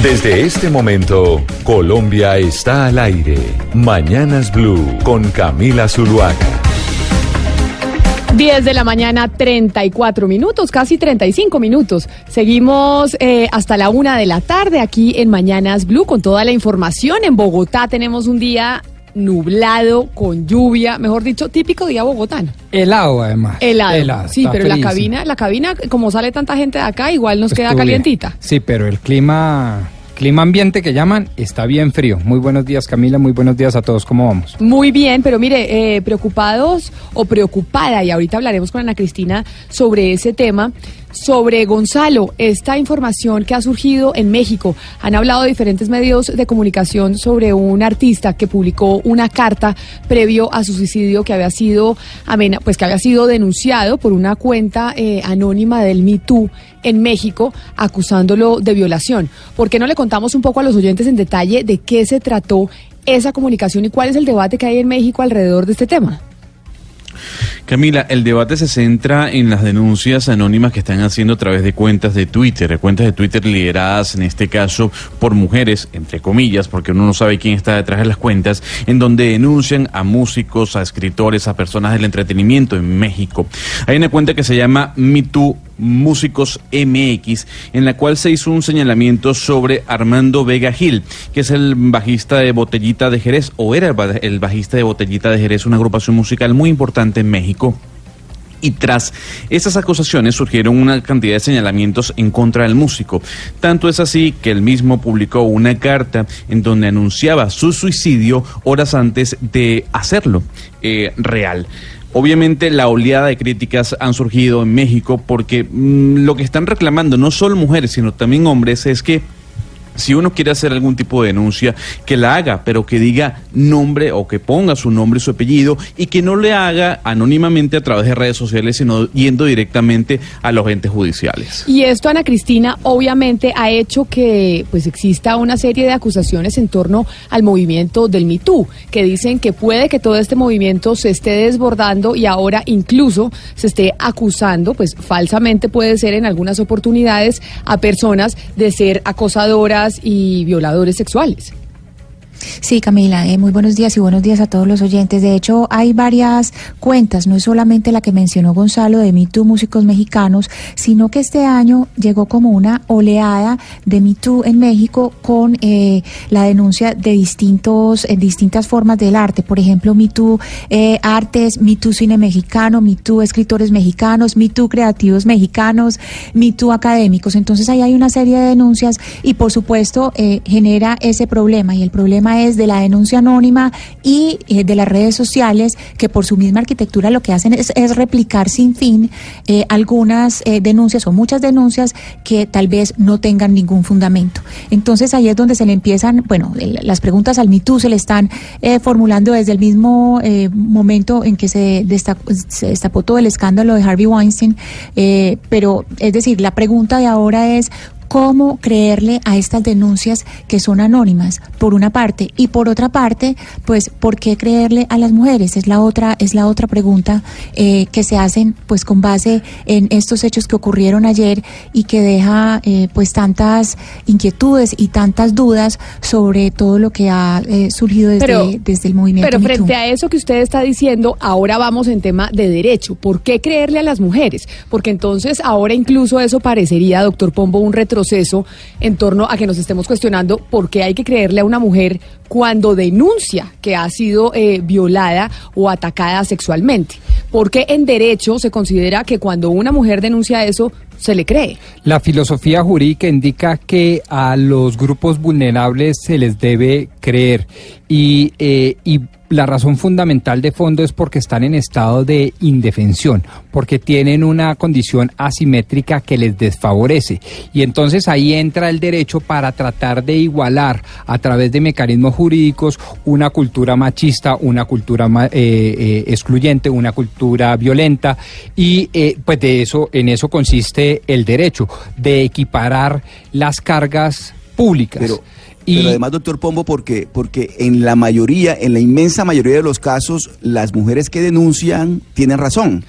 Desde este momento, Colombia está al aire. Mañanas Blue con Camila Zuluaga. 10 de la mañana, 34 minutos, casi 35 minutos. Seguimos eh, hasta la una de la tarde aquí en Mañanas Blue con toda la información. En Bogotá tenemos un día nublado, con lluvia, mejor dicho, típico día bogotano. Helado, además. Helado. sí, pero la cabina, la cabina, como sale tanta gente de acá, igual nos queda calientita. Sí, pero el clima Clima ambiente que llaman está bien frío. Muy buenos días Camila, muy buenos días a todos. ¿Cómo vamos? Muy bien, pero mire, eh, preocupados o preocupada, y ahorita hablaremos con Ana Cristina sobre ese tema, sobre Gonzalo, esta información que ha surgido en México. Han hablado diferentes medios de comunicación sobre un artista que publicó una carta previo a su suicidio que había sido pues que había sido denunciado por una cuenta eh, anónima del Me Too en México acusándolo de violación. ¿Por qué no le contamos un poco a los oyentes en detalle de qué se trató esa comunicación y cuál es el debate que hay en México alrededor de este tema? Camila, el debate se centra en las denuncias anónimas que están haciendo a través de cuentas de Twitter, cuentas de Twitter lideradas en este caso por mujeres, entre comillas, porque uno no sabe quién está detrás de las cuentas, en donde denuncian a músicos, a escritores, a personas del entretenimiento en México. Hay una cuenta que se llama MeToo Músicos MX, en la cual se hizo un señalamiento sobre Armando Vega Gil, que es el bajista de Botellita de Jerez, o era el bajista de Botellita de Jerez, una agrupación musical muy importante en México. Y tras esas acusaciones surgieron una cantidad de señalamientos en contra del músico. Tanto es así que él mismo publicó una carta en donde anunciaba su suicidio horas antes de hacerlo eh, real. Obviamente la oleada de críticas han surgido en México porque mm, lo que están reclamando no solo mujeres, sino también hombres es que si uno quiere hacer algún tipo de denuncia, que la haga, pero que diga nombre o que ponga su nombre y su apellido y que no le haga anónimamente a través de redes sociales, sino yendo directamente a los entes judiciales. Y esto, Ana Cristina, obviamente ha hecho que pues exista una serie de acusaciones en torno al movimiento del MeToo, que dicen que puede que todo este movimiento se esté desbordando y ahora incluso se esté acusando, pues falsamente puede ser en algunas oportunidades, a personas de ser acosadoras y violadores sexuales. Sí, Camila, eh, muy buenos días y buenos días a todos los oyentes. De hecho, hay varias cuentas, no es solamente la que mencionó Gonzalo de Me Músicos Mexicanos, sino que este año llegó como una oleada de Me en México con eh, la denuncia de distintos, en distintas formas del arte. Por ejemplo, Me eh, Artes, Me Cine Mexicano, Me Escritores Mexicanos, Me Creativos Mexicanos, Me Académicos. Entonces ahí hay una serie de denuncias y por supuesto eh, genera ese problema y el problema es de la denuncia anónima y eh, de las redes sociales que por su misma arquitectura lo que hacen es, replicar sin fin eh, algunas eh, denuncias o muchas denuncias que tal vez no tengan ningún fundamento. Entonces ahí es donde se le empiezan, bueno, las preguntas al MeToo se le están formulando desde el mismo momento en que se se destapó todo el escándalo de Harvey Weinstein, pero es decir, la pregunta de ahora es cómo creerle a estas denuncias que son anónimas, por una parte, y por otra parte, pues, ¿por qué creerle a las mujeres? Es la otra, es la otra pregunta eh, que se hacen, pues, con base en estos hechos que ocurrieron ayer y que deja, eh, pues, tantas inquietudes y tantas dudas sobre todo lo que ha eh, surgido desde, desde el movimiento. Pero frente a eso que usted está diciendo, ahora vamos en tema de derecho. ¿Por qué creerle a las mujeres? Porque entonces ahora incluso eso parecería, doctor Pombo, un retro proceso en torno a que nos estemos cuestionando por qué hay que creerle a una mujer cuando denuncia que ha sido eh, violada o atacada sexualmente. Porque en derecho se considera que cuando una mujer denuncia eso, se le cree. La filosofía jurídica indica que a los grupos vulnerables se les debe creer y, eh, y la razón fundamental de fondo es porque están en estado de indefensión, porque tienen una condición asimétrica que les desfavorece. Y entonces ahí entra el derecho para tratar de igualar a través de mecanismos jurídicos una cultura machista, una cultura eh, eh, excluyente, una cultura violenta. Y eh, pues de eso, en eso consiste el derecho, de equiparar las cargas públicas. Pero además, doctor Pombo, porque, porque en la mayoría, en la inmensa mayoría de los casos, las mujeres que denuncian tienen razón.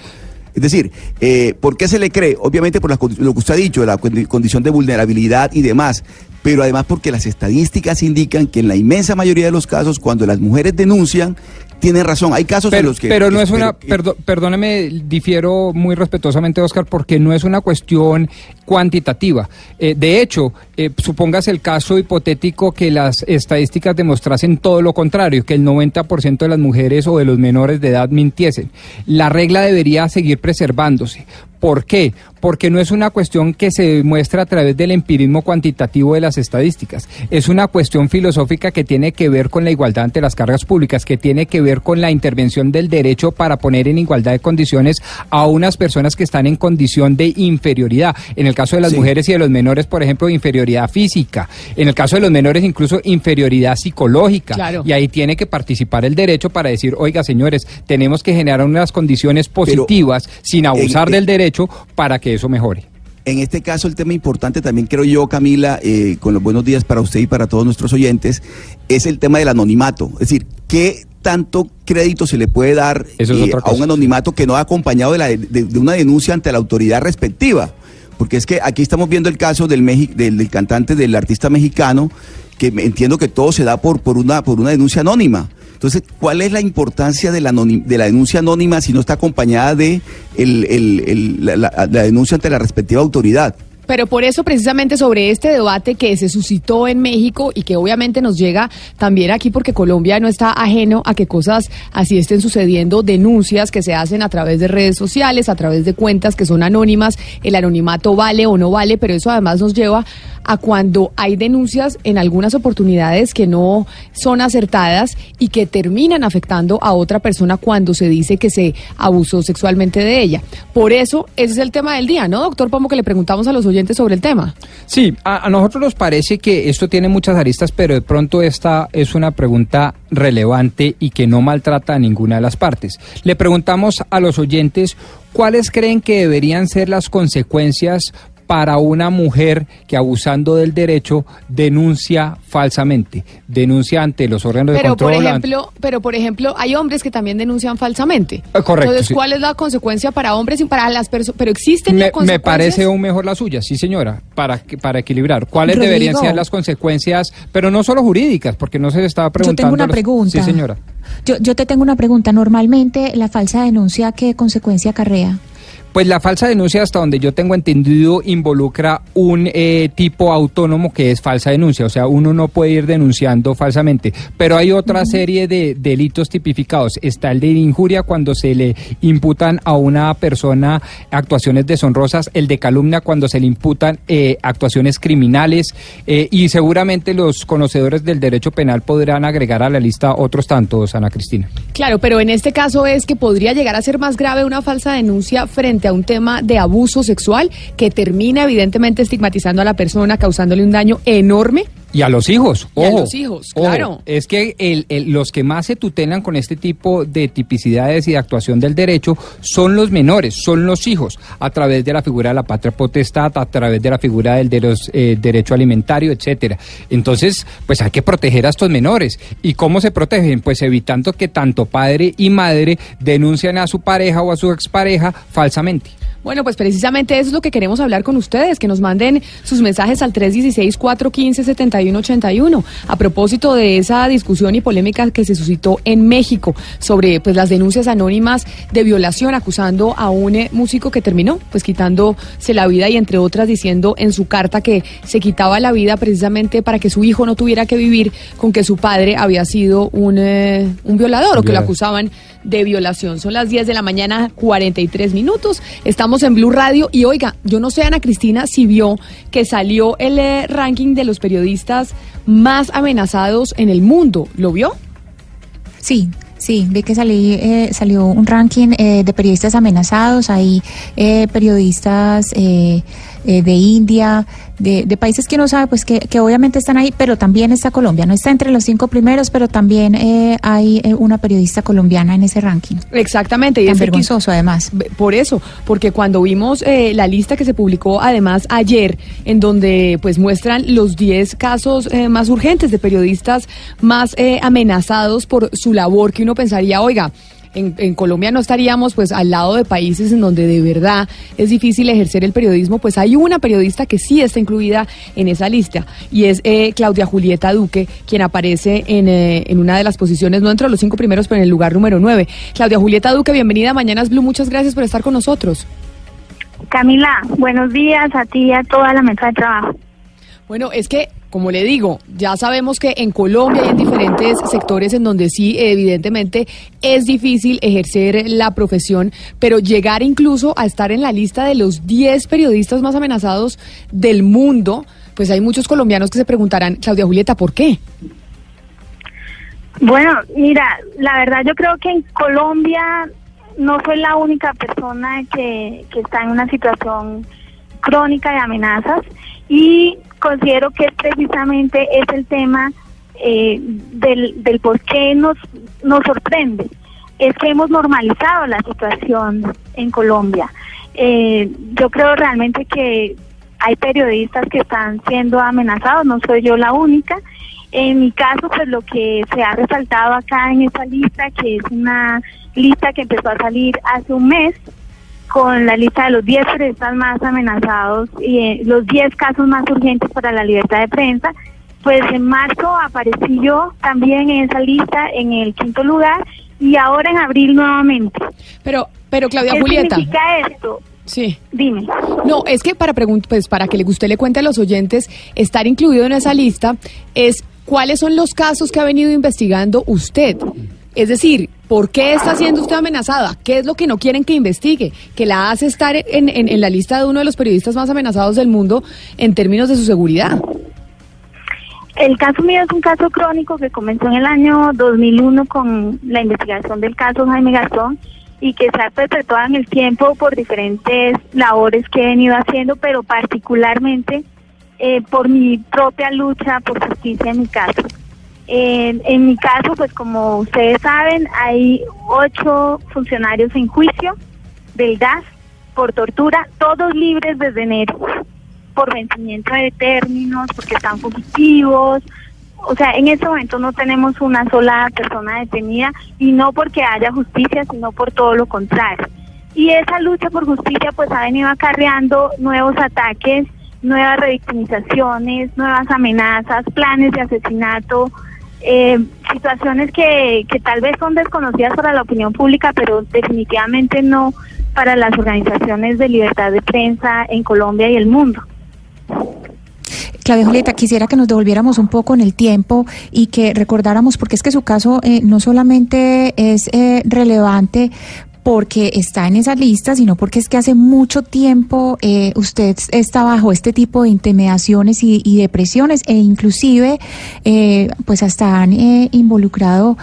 Es decir, eh, ¿por qué se le cree? Obviamente por lo que usted ha dicho, la condición de vulnerabilidad y demás, pero además porque las estadísticas indican que en la inmensa mayoría de los casos, cuando las mujeres denuncian, tiene razón. Hay casos pero, en los que. Pero no es una. perdóneme, difiero muy respetuosamente, Oscar, porque no es una cuestión cuantitativa. Eh, de hecho, eh, supóngase el caso hipotético que las estadísticas demostrasen todo lo contrario, que el 90% de las mujeres o de los menores de edad mintiesen. La regla debería seguir preservándose. ¿Por qué? Porque no es una cuestión que se muestra a través del empirismo cuantitativo de las estadísticas. Es una cuestión filosófica que tiene que ver con la igualdad ante las cargas públicas, que tiene que ver con la intervención del derecho para poner en igualdad de condiciones a unas personas que están en condición de inferioridad. En el caso de las mujeres y de los menores, por ejemplo, inferioridad física. En el caso de los menores, incluso inferioridad psicológica. Y ahí tiene que participar el derecho para decir, oiga, señores, tenemos que generar unas condiciones positivas sin abusar del derecho para que eso mejore. En este caso, el tema importante también creo yo, Camila, eh, con los buenos días para usted y para todos nuestros oyentes, es el tema del anonimato. Es decir, ¿qué tanto crédito se le puede dar eh, a un anonimato que no ha acompañado de, la, de, una denuncia ante la autoridad respectiva? Porque es que aquí estamos viendo el caso del, del, del cantante, del artista mexicano, que entiendo que todo se da por, por, una, por una denuncia anónima. Entonces, ¿cuál es la importancia de la, de la denuncia anónima si no está acompañada de la denuncia ante la respectiva autoridad? Pero por eso precisamente sobre este debate que se suscitó en México y que obviamente nos llega también aquí porque Colombia no está ajeno a que cosas así estén sucediendo, denuncias que se hacen a través de redes sociales, a través de cuentas que son anónimas, el anonimato vale o no vale, pero eso además nos lleva a cuando hay denuncias en algunas oportunidades que no son acertadas y que terminan afectando a otra persona cuando se dice que se abusó sexualmente de ella. Por eso ese es el tema del día, ¿no, doctor Pomo, que le preguntamos a los sobre el tema. Sí, a, nosotros nos parece que esto tiene muchas aristas, pero de pronto esta es una pregunta relevante y que no maltrata a ninguna de las partes. Le preguntamos a los oyentes cuáles creen que deberían ser las consecuencias para una mujer que abusando del derecho denuncia falsamente, denuncia ante los órganos pero de control. Por ejemplo, pero por ejemplo, hay hombres que también denuncian falsamente. Eh, correcto. Entonces, ¿cuál es la consecuencia para hombres y para las personas? Pero existen me, me parece aún mejor la suya, sí señora, para para equilibrar. ¿Cuáles deberían ser las consecuencias, pero no solo jurídicas, porque no se estaba preguntando. Yo tengo una pregunta. Sí señora. Yo, yo te tengo una pregunta. Normalmente la falsa denuncia, ¿qué consecuencia acarrea? Pues la falsa denuncia, hasta donde yo tengo entendido, involucra un eh, tipo autónomo que es falsa denuncia. O sea, uno no puede ir denunciando falsamente. Pero hay otra serie de delitos tipificados. Está el de injuria cuando se le imputan a una persona actuaciones deshonrosas. El de calumnia cuando se le imputan eh, actuaciones criminales. Eh, y seguramente los conocedores del derecho penal podrán agregar a la lista otros tantos, Ana Cristina. Claro, pero en este caso es que podría llegar a ser más grave una falsa denuncia frente a un tema de abuso sexual que termina evidentemente estigmatizando a la persona, causándole un daño enorme y a los hijos, ojo. a los hijos, claro. Es que el, los que más se tutelan con este tipo de tipicidades y de actuación del derecho son los menores, son los hijos, a través de la figura de la patria potestad, a través de la figura del eh, derecho alimentario, etcétera. Entonces, pues hay que proteger a estos menores. ¿Y cómo se protegen? Pues evitando que tanto padre y madre denuncien a su pareja o a su expareja falsamente. Bueno, pues precisamente eso es lo que queremos hablar con ustedes, que nos manden sus mensajes al 316-415-7181 a propósito de esa discusión y polémica que se suscitó en México sobre pues las denuncias anónimas de violación acusando a un eh, músico que terminó pues quitándose la vida y entre otras diciendo en su carta que se quitaba la vida precisamente para que su hijo no tuviera que vivir con que su padre había sido un, eh, un violador o que lo acusaban de violación. Son las 10 de la mañana, 43 minutos. Estamos en Blue Radio y oiga, yo no sé, Ana Cristina, si vio que salió el eh, ranking de los periodistas más amenazados en el mundo. ¿Lo vio? Sí, Sí, vi que salí, eh, salió un ranking eh, de periodistas amenazados, hay periodistas de India, de, países que uno sabe, pues que, que, obviamente están ahí, pero también está Colombia. No está entre los cinco primeros, pero también hay una periodista colombiana en ese ranking. Exactamente. Y es vergonzoso, además. Por eso, porque cuando vimos la lista que se publicó además ayer, en donde pues muestran los 10 casos más urgentes de periodistas más amenazados por su labor que uno pensaría, oiga, en, Colombia no estaríamos pues al lado de países en donde de verdad es difícil ejercer el periodismo, pues hay una periodista que sí está incluida en esa lista y es eh, Claudia Julieta Duque, quien aparece en, eh, en, una de las posiciones, no entre los cinco primeros, pero en el lugar número nueve. Claudia Julieta Duque, bienvenida a Mañanas Blue, muchas gracias por estar con nosotros. Camila, buenos días a ti y a toda la mesa de trabajo. Bueno, es que, como le digo, ya sabemos que en Colombia hay en diferentes sectores en donde sí, evidentemente, es difícil ejercer la profesión, pero llegar incluso a estar en la lista de los 10 periodistas más amenazados del mundo, pues hay muchos colombianos que se preguntarán, Claudia Julieta, ¿por qué? Bueno, mira, la verdad yo creo que en Colombia no soy la única persona que, que está en una situación crónica de amenazas y considero que precisamente es el tema eh, del, del por qué nos, nos sorprende. Es que hemos normalizado la situación en Colombia. Eh, yo creo realmente que hay periodistas que están siendo amenazados, no soy yo la única. En mi caso, pues lo que se ha resaltado acá en esta lista, que es una lista que empezó a salir hace un mes, con la lista de los 10 periodistas más amenazados y eh, los 10 casos más urgentes para la libertad de prensa. Pues en marzo aparecí yo también en esa lista en el quinto lugar y ahora en abril nuevamente. Pero, pero Claudia ¿Qué Julieta. significa esto? Sí. Dime. No, es que para pues para que usted le cuente a los oyentes, estar incluido en esa lista es cuáles son los casos que ha venido investigando usted. Es decir, ¿por qué está siendo usted amenazada? ¿Qué es lo que no quieren que investigue? Que la hace estar en, en, la lista de uno de los periodistas más amenazados del mundo en términos de su seguridad. El caso mío es un caso crónico que comenzó en el año 2001 con la investigación del caso Jaime Gastón y que se ha perpetuado en el tiempo por diferentes labores que he venido haciendo, pero particularmente eh, por mi propia lucha por justicia en mi caso. En, mi caso, pues como ustedes saben, hay ocho funcionarios en juicio del gas por tortura, todos libres desde enero, por vencimiento de términos, porque están fugitivos. O sea, en ese momento no tenemos una sola persona detenida y no porque haya justicia, sino por todo lo contrario. Y esa lucha por justicia pues ha venido acarreando nuevos ataques, nuevas revictimizaciones, nuevas amenazas, planes de asesinato, eh, situaciones que, que tal vez son desconocidas para la opinión pública, pero definitivamente no para las organizaciones de libertad de prensa en Colombia y el mundo. Claudia Julieta, quisiera que nos devolviéramos un poco en el tiempo y que recordáramos, porque es que su caso eh, no solamente es eh, relevante porque está en esa lista, sino porque es que hace mucho tiempo eh, usted está bajo este tipo de intimidaciones y, depresiones e inclusive eh, pues hasta han eh, involucrado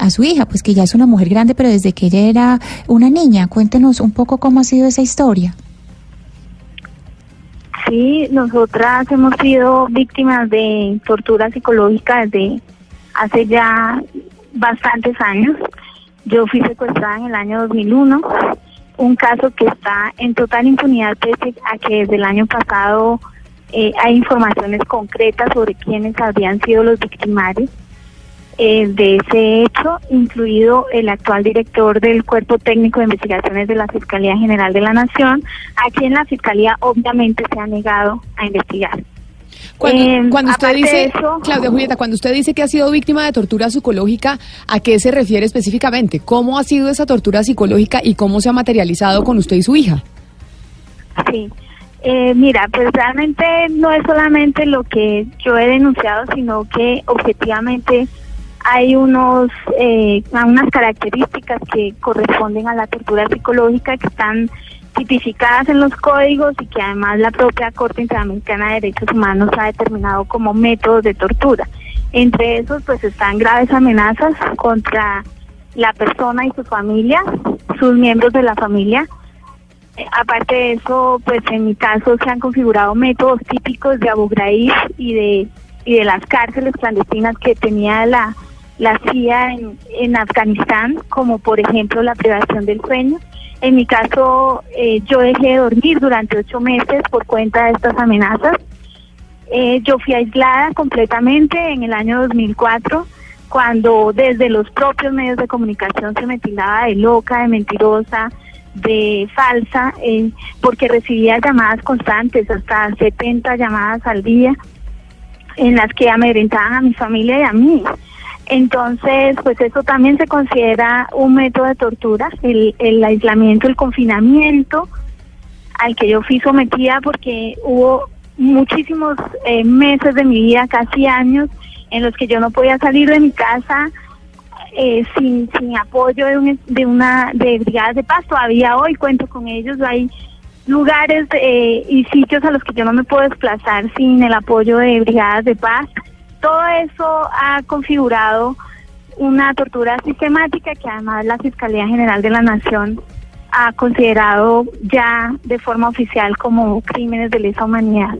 a su hija, pues que ya es una mujer grande, pero desde que ella era una niña. Cuéntenos un poco cómo ha sido esa historia. Sí, nosotras hemos sido víctimas de tortura psicológica desde hace ya bastantes años. Yo fui secuestrada en el año 2001, un caso que está en total impunidad pese a que desde el año pasado eh, hay informaciones concretas sobre quiénes habían sido los victimarios eh, de ese hecho, incluido el actual director del Cuerpo Técnico de Investigaciones de la Fiscalía General de la Nación, a quien la Fiscalía obviamente se ha negado a investigar. Cuando, em, usted dice, Claudia Julieta, cuando usted dice que ha sido víctima de tortura psicológica, ¿a qué se refiere específicamente? ¿Cómo ha sido esa tortura psicológica y cómo se ha materializado con usted y su hija? Sí, eh, mira, pues realmente no es solamente lo que yo he denunciado, sino que objetivamente hay unos eh, unas características que corresponden a la tortura psicológica que están tipificadas en los códigos y que además la propia Corte Interamericana de Derechos Humanos ha determinado como métodos de tortura. Entre esos pues están graves amenazas contra la persona y su familia, sus miembros de la familia. Aparte de eso, pues en mi caso se han configurado métodos típicos de Abu Ghraib y de, y de las cárceles clandestinas que tenía la, la CIA en, en Afganistán, como por ejemplo la privación del sueño. En mi caso, eh, yo dejé de dormir durante ocho meses por cuenta de estas amenazas. Eh, yo fui aislada completamente en el año 2004 cuando desde los propios medios de comunicación se me tildaba de loca, de mentirosa, de falsa, eh, porque recibía llamadas constantes, hasta 70 llamadas al día, en las que amedrentaban a mi familia y a mí. Entonces, pues eso también se considera un método de tortura, el, el aislamiento, el confinamiento al que yo fui sometida porque hubo muchísimos eh, meses de mi vida, casi años, en los que yo no podía salir de mi casa eh, sin, sin apoyo de, de una de brigadas de paz. Todavía hoy cuento con ellos. Hay lugares eh, y sitios a los que yo no me puedo desplazar sin el apoyo de brigadas de paz. Todo eso ha configurado una tortura sistemática que además la Fiscalía General de la Nación ha considerado ya de forma oficial como crímenes de lesa humanidad.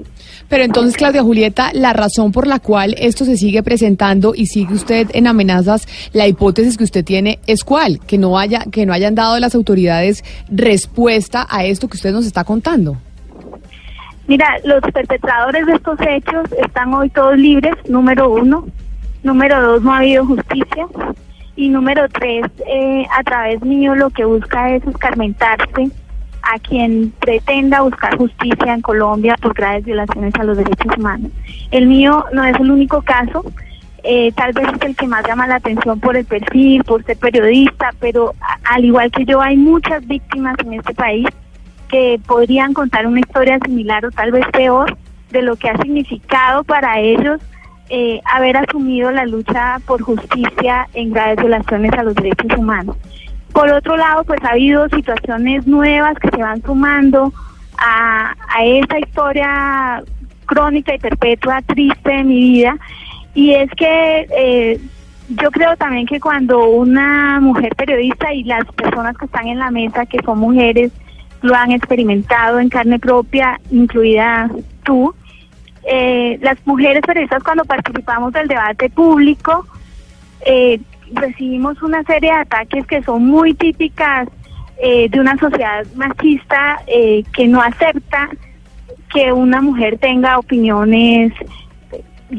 Pero entonces, Claudia Julieta, la razón por la cual esto se sigue presentando y sigue usted en amenazas, la hipótesis que usted tiene es cuál, que no haya, que no hayan dado las autoridades respuesta a esto que usted nos está contando. Mira, los perpetradores de estos hechos están hoy todos libres, número uno. Número dos, no ha habido justicia. Y número tres, eh, a través mío lo que busca es escarmentarse a quien pretenda buscar justicia en Colombia por graves violaciones a los derechos humanos. El mío no es el único caso, eh, tal vez es el que más llama la atención por el perfil, por ser periodista, pero al igual que yo hay muchas víctimas en este país que podrían contar una historia similar o tal vez peor de lo que ha significado para ellos eh, haber asumido la lucha por justicia en graves violaciones a los derechos humanos. Por otro lado, pues ha habido situaciones nuevas que se van sumando a, a esa historia crónica y perpetua triste de mi vida. Y es que eh, yo creo también que cuando una mujer periodista y las personas que están en la mesa, que son mujeres, lo han experimentado en carne propia, incluida tú, eh, las mujeres periodistas cuando participamos del debate público eh, recibimos una serie de ataques que son muy típicas eh, de una sociedad machista que no acepta que una mujer tenga opiniones,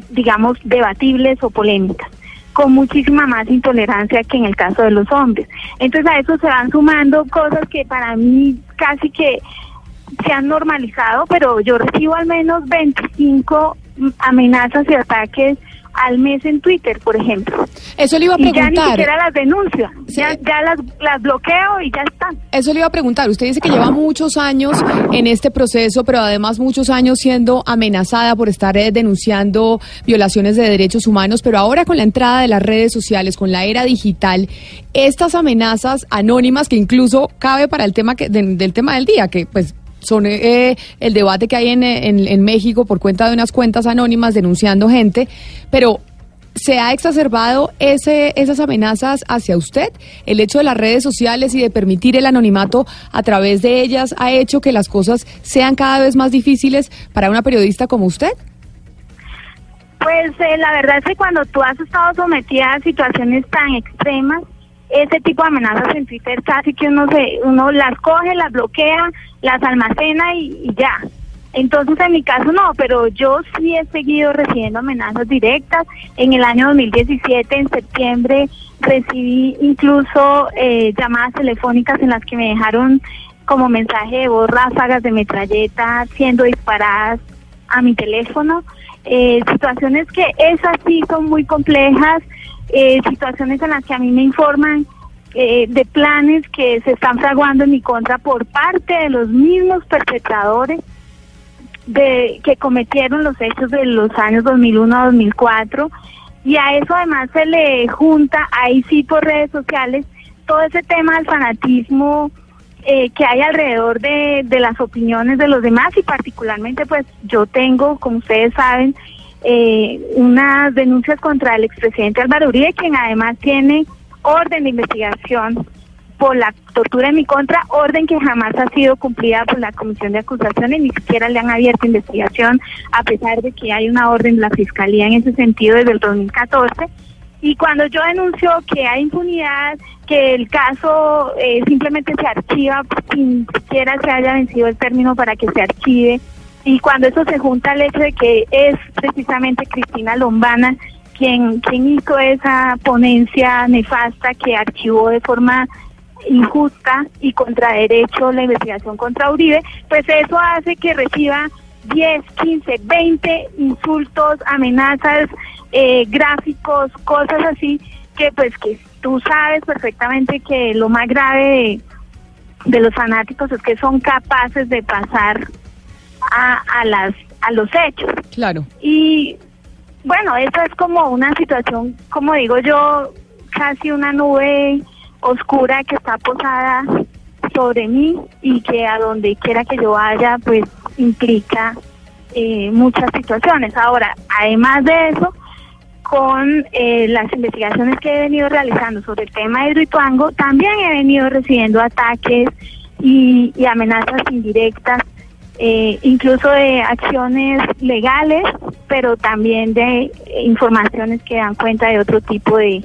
digamos, debatibles o polémicas con muchísima más intolerancia que en el caso de los hombres. Entonces a eso se van sumando cosas que para mí casi que se han normalizado, pero yo recibo al menos 25 amenazas y ataques al mes en Twitter, por ejemplo. Eso le iba a preguntar. Y ya ni siquiera las denuncio, ya, las, las, bloqueo y ya están. Eso le iba a preguntar. Usted dice que lleva muchos años en este proceso, pero además muchos años siendo amenazada por estar eh, denunciando violaciones de derechos humanos, pero ahora con la entrada de las redes sociales, con la era digital, estas amenazas anónimas que incluso cabe para el tema que, del tema del día, que pues son eh, el debate que hay en, en, México por cuenta de unas cuentas anónimas denunciando gente, pero ¿se ha exacerbado ese, esas amenazas hacia usted? ¿El hecho de las redes sociales y de permitir el anonimato a través de ellas ha hecho que las cosas sean cada vez más difíciles para una periodista como usted? Pues eh, la verdad es que cuando tú has estado sometida a situaciones tan extremas, ese tipo de amenazas en Twitter casi que uno se, uno las coge, las bloquea, las almacena y, ya. Entonces en mi caso no, pero yo sí he seguido recibiendo amenazas directas. En el año 2017, en septiembre, recibí incluso eh, llamadas telefónicas en las que me dejaron como mensaje de voz ráfagas de metralleta siendo disparadas a mi teléfono. Eh, situaciones que esas sí son muy complejas, eh, situaciones en las que a mí me informan eh, de planes que se están fraguando en mi contra por parte de los mismos perpetradores de que cometieron los hechos de los años 2001 a 2004 y a eso además se le junta ahí sí por redes sociales todo ese tema del fanatismo eh, que hay alrededor de, de las opiniones de los demás y particularmente pues yo tengo como ustedes saben eh, unas denuncias contra el expresidente Álvaro Uribe quien además tiene orden de investigación por la tortura en mi contra, orden que jamás ha sido cumplida por la Comisión de Acusaciones, ni siquiera le han abierto investigación, a pesar de que hay una orden de la Fiscalía en ese sentido desde el 2014. Y cuando yo denuncio que hay impunidad, que el caso eh, simplemente se archiva sin siquiera se haya vencido el término para que se archive, y cuando eso se junta al hecho de que es precisamente Cristina Lombana quien, quien hizo esa ponencia nefasta que archivó de forma injusta y contra derecho la investigación contra Uribe, pues eso hace que reciba 10, 15, 20 insultos, amenazas, eh, gráficos, cosas así, que pues que tú sabes perfectamente que lo más grave de, los fanáticos es que son capaces de pasar a, a, las, a los hechos. Claro. Y bueno, esa es como una situación, como digo yo, casi una nube oscura que está posada sobre mí y que a donde quiera que yo vaya, pues implica eh, muchas situaciones. Ahora, además de eso, con eh, las investigaciones que he venido realizando sobre el tema de Hidroituango, también he venido recibiendo ataques y, amenazas indirectas, eh, incluso de acciones legales, pero también de informaciones que dan cuenta de otro tipo de,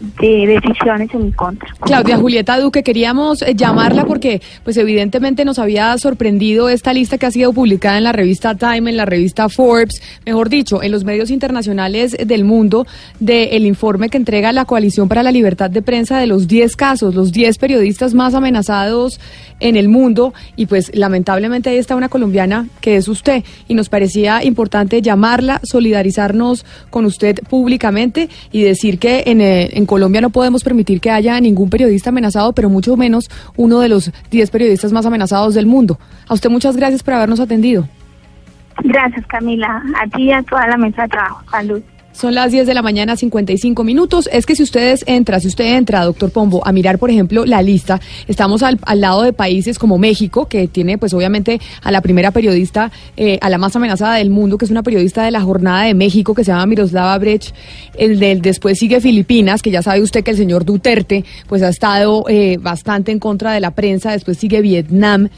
de decisiones en mi contra. Claudia Julieta Duque, queríamos eh, llamarla porque pues evidentemente nos había sorprendido esta lista que ha sido publicada en la revista Time, en la revista Forbes, mejor dicho, en los medios internacionales del mundo del informe que entrega la Coalición para la Libertad de Prensa de los 10 casos, los 10 periodistas más amenazados en el mundo y pues lamentablemente ahí está una colombiana que es usted y nos parecía importante llamarla, solidarizarnos con usted públicamente y decir que en, eh, en Colombia no podemos permitir que haya ningún periodista amenazado, pero mucho menos uno de los 10 periodistas más amenazados del mundo. A usted muchas gracias por habernos atendido. Gracias, Camila. A ti y a toda la mesa de trabajo. Salud. Son las 10 de la mañana, 55 minutos. Es que si ustedes entra, si usted entra, doctor Pombo, a mirar, por ejemplo, la lista, estamos al, lado de países como México, que tiene, pues obviamente, a la primera periodista, eh, a la más amenazada del mundo, que es una periodista de la Jornada de México, que se llama Miroslava Brecht. El del después sigue Filipinas, que ya sabe usted que el señor Duterte, pues ha estado eh, bastante en contra de la prensa. Después sigue Vietnam,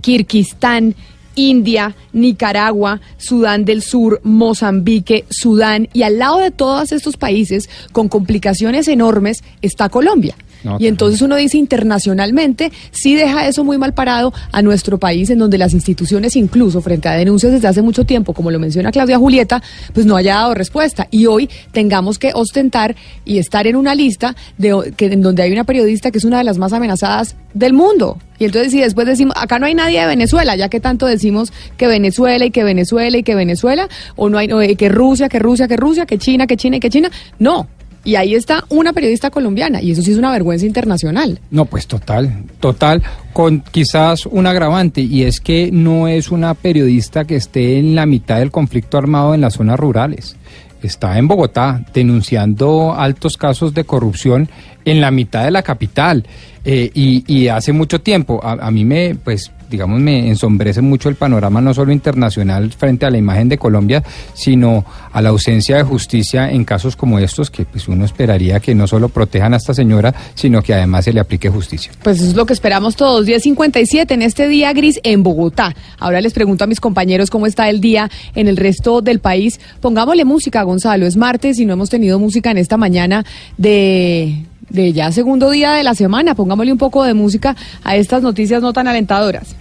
Kirguistán, India, Nicaragua, Sudán del Sur, Mozambique, Sudán y al lado de todos estos países con complicaciones enormes está Colombia y entonces uno dice internacionalmente, sí deja eso muy mal parado a nuestro país, en donde las instituciones, incluso frente a denuncias desde hace mucho tiempo, como lo menciona Claudia Julieta, pues no haya dado respuesta. Y hoy tengamos que ostentar y estar en una lista de, que, en donde hay una periodista que es una de las más amenazadas del mundo. Y entonces si después decimos, acá no hay nadie de Venezuela, ya que tanto decimos que Venezuela y que Venezuela y que Venezuela, o no hay que Rusia, que Rusia, que Rusia, que China, que China y que China, no. Y ahí está una periodista colombiana, y eso sí es una vergüenza internacional. No, pues total, total, con quizás un agravante, y es que no es una periodista que esté en la mitad del conflicto armado en las zonas rurales. Está en Bogotá denunciando altos casos de corrupción en la mitad de la capital eh, y, hace mucho tiempo. A, a mí me, pues, digamos, me ensombrece mucho el panorama no solo internacional frente a la imagen de Colombia, sino a la ausencia de justicia en casos como estos, que pues uno esperaría que no solo protejan a esta señora, sino que además se le aplique justicia. Pues eso es lo que esperamos todos. 10.57 en este día gris en Bogotá. Ahora les pregunto a mis compañeros cómo está el día en el resto del país. Pongámosle música, Gonzalo. Es martes y no hemos tenido música en esta mañana de de ya segundo día de la semana. Pongámosle un poco de música a estas noticias no tan alentadoras.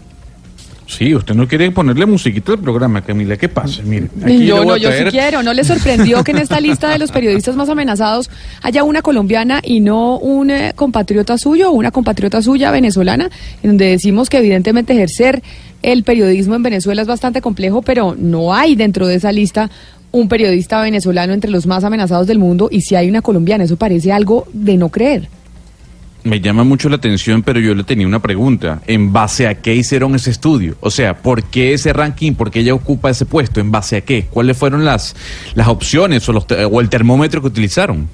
Sí, usted no quiere ponerle musiquito al programa, Camila. ¿Qué pasa? Mire, yo no, yo sí quiero. ¿No le sorprendió que en esta lista de los periodistas más amenazados haya una colombiana y no un eh, compatriota suyo o una compatriota suya venezolana? En donde decimos que evidentemente ejercer el periodismo en Venezuela es bastante complejo, pero no hay dentro de esa lista un periodista venezolano entre los más amenazados del mundo y si hay una colombiana. Eso parece algo de no creer. Me llama mucho la atención, pero yo le tenía una pregunta. ¿En base a qué hicieron ese estudio? O sea, ¿por qué ese ranking? ¿Por qué ella ocupa ese puesto? ¿En base a qué? ¿Cuáles fueron las, las opciones o, los, o el termómetro que utilizaron?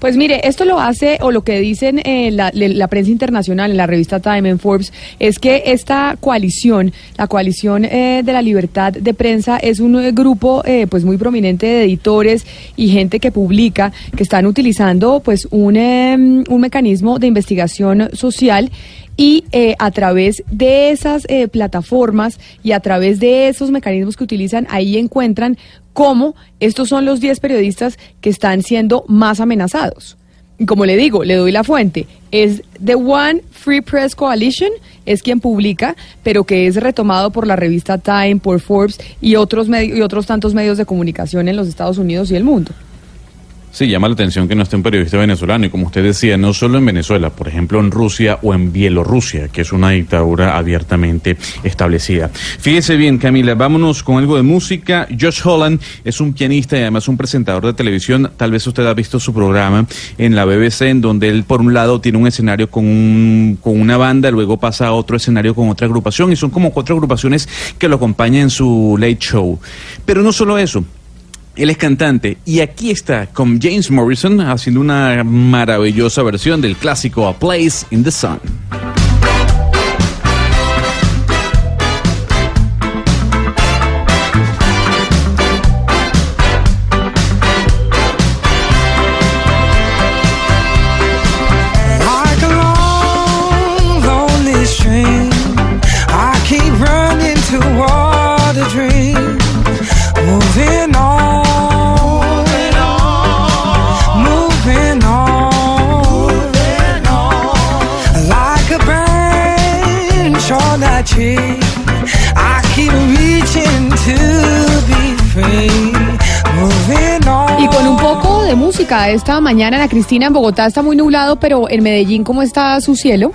Pues mire, esto lo hace, o lo que dicen eh, la, la, prensa internacional, en la revista Time, en Forbes, es que esta coalición, la coalición eh, de la libertad de prensa, es un eh, grupo pues muy prominente de editores y gente que publica, que están utilizando pues un, em, un mecanismo de investigación social y a través de esas plataformas y a través de esos mecanismos que utilizan, ahí encuentran cómo estos son los 10 periodistas que están siendo más amenazados. Y como le digo, le doy la fuente, es The One Free Press Coalition, es quien publica, pero que es retomado por la revista Time, por Forbes y otros, y otros tantos medios de comunicación en los Estados Unidos y el mundo. Sí, llama la atención que no esté un periodista venezolano y como usted decía, no solo en Venezuela, por ejemplo en Rusia o en Bielorrusia, que es una dictadura abiertamente establecida. Fíjese bien, Camila, vámonos con algo de música. Josh Holland es un pianista y además un presentador de televisión. Tal vez usted ha visto su programa en la BBC, en donde él por un lado tiene un escenario con, un, con una banda, luego pasa a otro escenario con otra agrupación y son como cuatro agrupaciones que lo acompañan en su late show. Pero no solo eso, él es cantante y aquí está con James Morrison haciendo una maravillosa versión del clásico A Place in the Sun. Esta mañana, la Cristina en Bogotá está muy nublado, pero en Medellín, ¿cómo está su cielo?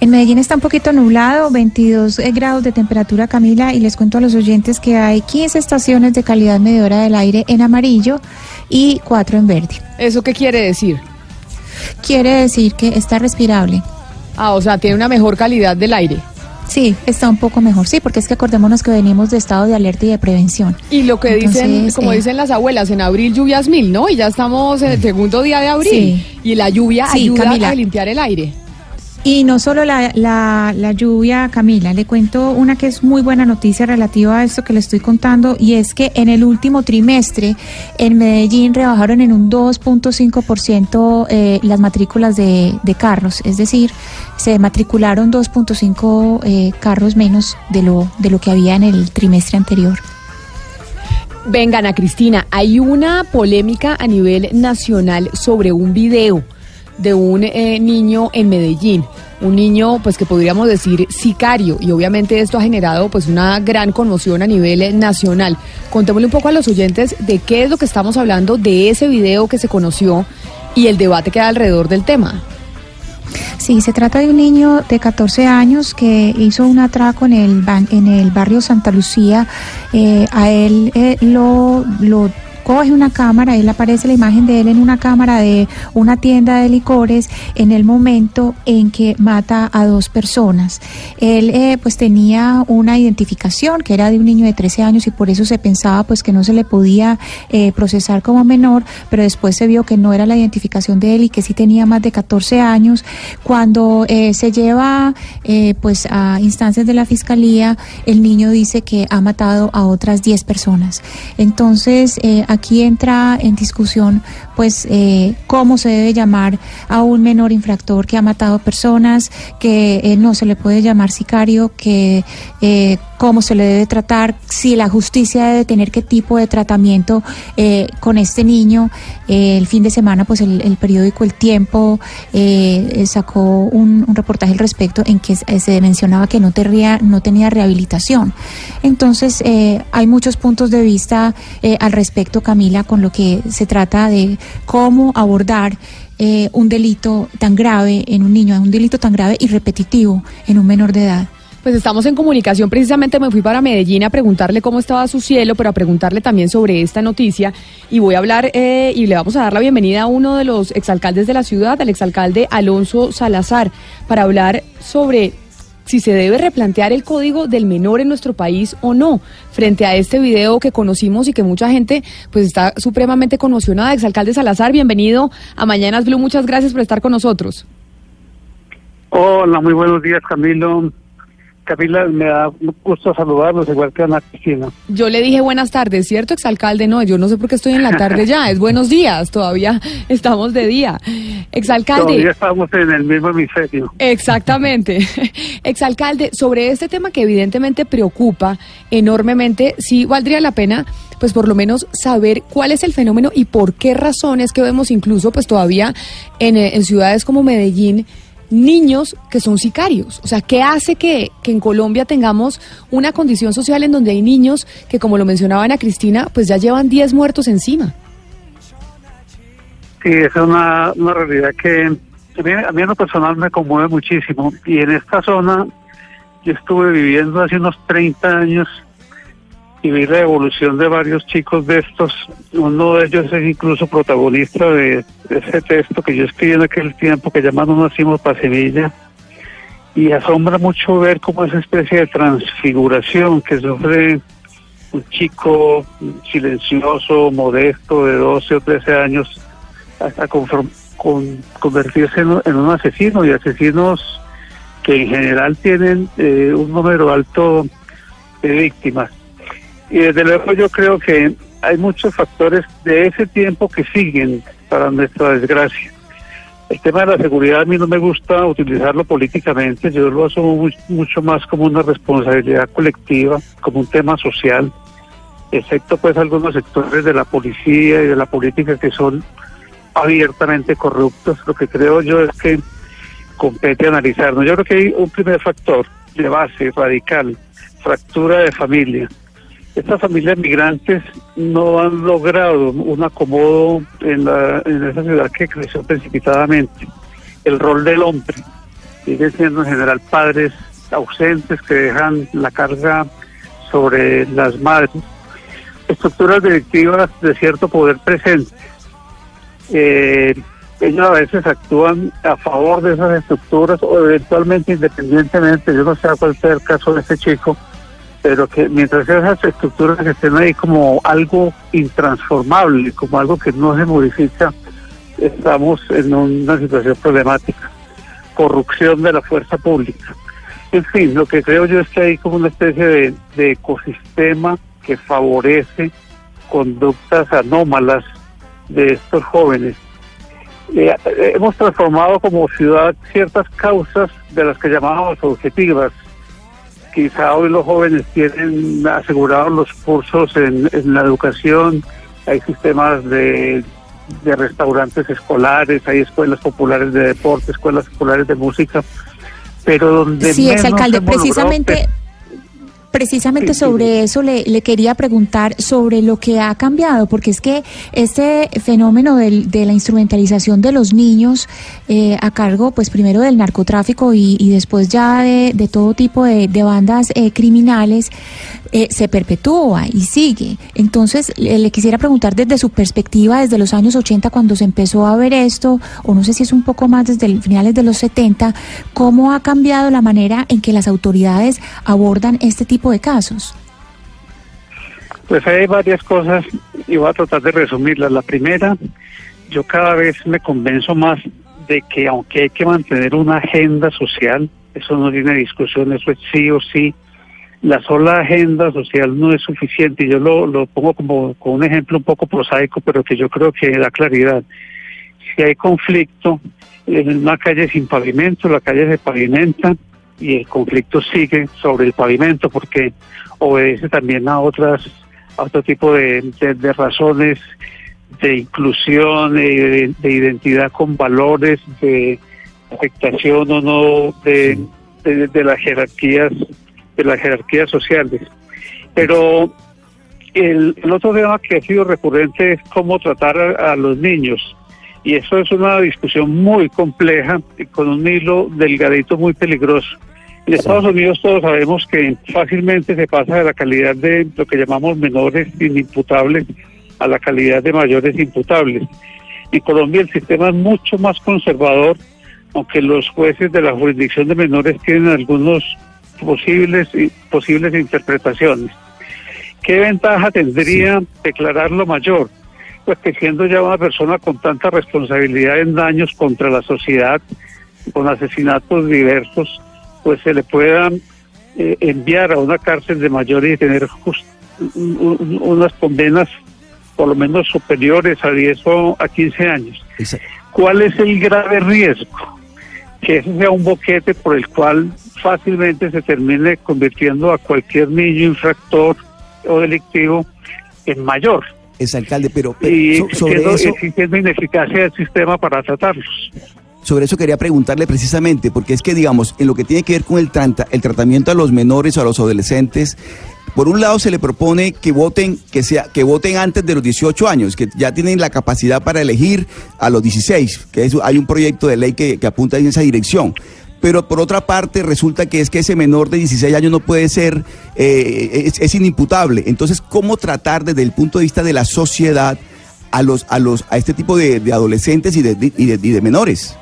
En Medellín está un poquito nublado, 22 eh, grados de temperatura, Camila, y les cuento a los oyentes que hay 15 estaciones de calidad medidora del aire en amarillo y 4 en verde. ¿Eso qué quiere decir? Quiere decir que está respirable. Ah, o sea, tiene una mejor calidad del aire. Sí, está un poco mejor, sí, porque es que acordémonos que venimos de estado de alerta y de prevención. Y lo que dicen, como eh, dicen las abuelas, en abril lluvias mil, ¿no? Y ya estamos en el segundo día de abril. Y la lluvia ayuda a limpiar el aire. Y no solo la, la, la, lluvia, Camila, le cuento una que es muy buena noticia relativa a esto que le estoy contando, y es que en el último trimestre en Medellín rebajaron en un 2.5% eh, las matrículas de, de, carros, es decir, se matricularon 2.5 eh, carros menos de lo, de lo que había en el trimestre anterior. Vengan a Cristina, hay una polémica a nivel nacional sobre un video de un eh, niño en Medellín, un niño pues que podríamos decir sicario y obviamente esto ha generado pues una gran conmoción a nivel eh, nacional. Contémosle un poco a los oyentes de qué es lo que estamos hablando de ese video que se conoció y el debate que hay alrededor del tema. Sí, se trata de un niño de 14 años que hizo un atraco en el, en el barrio Santa Lucía. Eh, a él lo, lo coge una cámara, él aparece la imagen de él en una cámara de una tienda de licores en el momento en que mata a dos personas. Él eh, pues tenía una identificación que era de un niño de 13 años y por eso se pensaba pues que no se le podía eh, procesar como menor, pero después se vio que no era la identificación de él y que sí tenía más de 14 años. Cuando eh, se lleva pues a instancias de la fiscalía, el niño dice que ha matado a otras 10 personas. Entonces, aquí entra en discusión pues eh, cómo se debe llamar a un menor infractor que ha matado personas, que eh, no se le puede llamar sicario, que eh, cómo se le debe tratar, si la justicia debe tener qué tipo de tratamiento con este niño. el fin de semana pues el, periódico El Tiempo sacó un, reportaje al respecto en que se mencionaba que no, tenía, no tenía rehabilitación. Entonces hay muchos puntos de vista al respecto, Camila, con lo que se trata de cómo abordar eh, un delito tan grave en un niño, un delito tan grave y repetitivo en un menor de edad. Pues estamos en comunicación, precisamente me fui para Medellín a preguntarle cómo estaba su cielo, pero a preguntarle también sobre esta noticia y voy a hablar eh, y le vamos a dar la bienvenida a uno de los exalcaldes de la ciudad, al exalcalde Alonso Salazar, para hablar sobre si se debe replantear el código del menor en nuestro país o no, frente a este video que conocimos y que mucha gente pues está supremamente conmocionada. Exalcalde Salazar, bienvenido a Mañanas Blue, muchas gracias por estar con nosotros. Hola, muy buenos días Camilo. Camila, me da gusto saludarlos, igual que Ana Cristina. Yo le dije buenas tardes, ¿cierto, exalcalde? No, yo no sé por qué estoy en la tarde ya, es buenos días, todavía estamos de día. Exalcalde. Todavía estamos en el mismo hemisferio. Exactamente. Exalcalde, sobre este tema que evidentemente preocupa enormemente, sí valdría la pena pues por lo menos saber cuál es el fenómeno y por qué razones que vemos incluso pues todavía en, en ciudades como Medellín niños que son sicarios. O sea, ¿qué hace que, en Colombia tengamos una condición social en donde hay niños que, como lo mencionaba Ana Cristina, pues ya llevan 10 muertos encima? Sí, es una, una realidad que a mí, a mí en lo personal me conmueve muchísimo. Y en esta zona yo estuve viviendo hace unos 30 años y vi la evolución de varios chicos de estos. Uno de ellos es incluso protagonista de, ese texto que yo escribí en aquel tiempo que llamamos Nacimos para Semilla. Y asombra mucho ver cómo esa especie de transfiguración que sufre un chico silencioso, modesto, de 12 o 13 años, hasta con, convertirse en, un asesino y asesinos que en general tienen eh, un número alto de víctimas. Y desde luego yo creo que hay muchos factores de ese tiempo que siguen para nuestra desgracia. El tema de la seguridad a mí no me gusta utilizarlo políticamente, yo lo asumo mucho más como una responsabilidad colectiva, como un tema social, excepto pues algunos sectores de la policía y de la política que son abiertamente corruptos. Lo que creo yo es que compete analizarnos. Yo creo que hay un primer factor de base radical, fractura de familia estas familias migrantes no han logrado un acomodo en, la, en esa ciudad que creció precipitadamente. El rol del hombre sigue siendo en general padres ausentes que dejan la carga sobre las madres. Estructuras delictivas de cierto poder presente. Eh, ellos a veces actúan a favor de esas estructuras o eventualmente independientemente. Yo no sé cuál sea el caso de este chico pero que mientras esas estructuras estén ahí como algo intransformable, como algo que no se modifica, estamos en una situación problemática. Corrupción de la fuerza pública. En fin, lo que creo yo es que hay como una especie de, ecosistema que favorece conductas anómalas de estos jóvenes. Eh, hemos transformado como ciudad ciertas causas de las que llamábamos objetivas, quizá hoy los jóvenes tienen asegurados los cursos en, la educación, hay sistemas de, restaurantes escolares, hay escuelas populares de deporte, escuelas populares de música, pero donde... Sí, exalcalde, precisamente... Precisamente sobre eso le, le, quería preguntar sobre lo que ha cambiado, porque es que este fenómeno del, de la instrumentalización de los niños eh, a cargo, pues primero del narcotráfico y, y después ya de, de, todo tipo de, de bandas eh, criminales, eh, se perpetúa y sigue. Entonces, le, quisiera preguntar desde su perspectiva, desde los años 80, cuando se empezó a ver esto, o no sé si es un poco más desde finales de los 70, ¿cómo ha cambiado la manera en que las autoridades abordan este tipo de casos? Pues hay varias cosas y voy a tratar de resumirlas. La primera, yo cada vez me convenzo más de que aunque hay que mantener una agenda social, eso no tiene discusión, eso es sí o sí, la sola agenda social no es suficiente. y Yo lo, lo pongo como, como un ejemplo un poco prosaico, pero que yo creo que da claridad. Si hay conflicto en una calle sin pavimento, la calle se pavimenta y el conflicto sigue sobre el pavimento porque obedece también a otras a otro tipo de, de, razones de inclusión, de, de, identidad con valores, de afectación o no de, de, las jerarquías de las jerarquías sociales. Pero el, otro tema que ha sido recurrente es cómo tratar a, los niños. Y eso es una discusión muy compleja y con un hilo delgadito muy peligroso. En Estados Unidos todos sabemos que fácilmente se pasa de la calidad de lo que llamamos menores inimputables a la calidad de mayores imputables. En Colombia el sistema es mucho más conservador aunque los jueces de la jurisdicción de menores tienen algunos posibles posibles interpretaciones. ¿Qué ventaja tendría declararlo mayor? Pues que siendo ya una persona con tanta responsabilidad en daños contra la sociedad, con asesinatos diversos, pues se le pueda eh, enviar a una cárcel de mayores y tener unas condenas por lo menos superiores a 10 o a 15 años. ¿Cuál es el grave riesgo? Que ese sea un boquete por el cual fácilmente se termine convirtiendo a cualquier niño infractor o delictivo en mayor. Es alcalde, pero, y sobre eso, existiendo ineficacia del sistema para tratarlos. Sobre eso quería preguntarle precisamente, porque es que, digamos, en lo que tiene que ver con el, el tratamiento a los menores o a los adolescentes, por un lado se le propone que voten, que sea, que voten antes de los 18 años, que ya tienen la capacidad para elegir a los 16, que hay un proyecto de ley que, apunta en esa dirección pero por otra parte resulta que es que ese menor de 16 años no puede ser, eh, es, inimputable. Entonces, ¿cómo tratar desde el punto de vista de la sociedad a los, a los, a este tipo de, adolescentes y de, y de menores?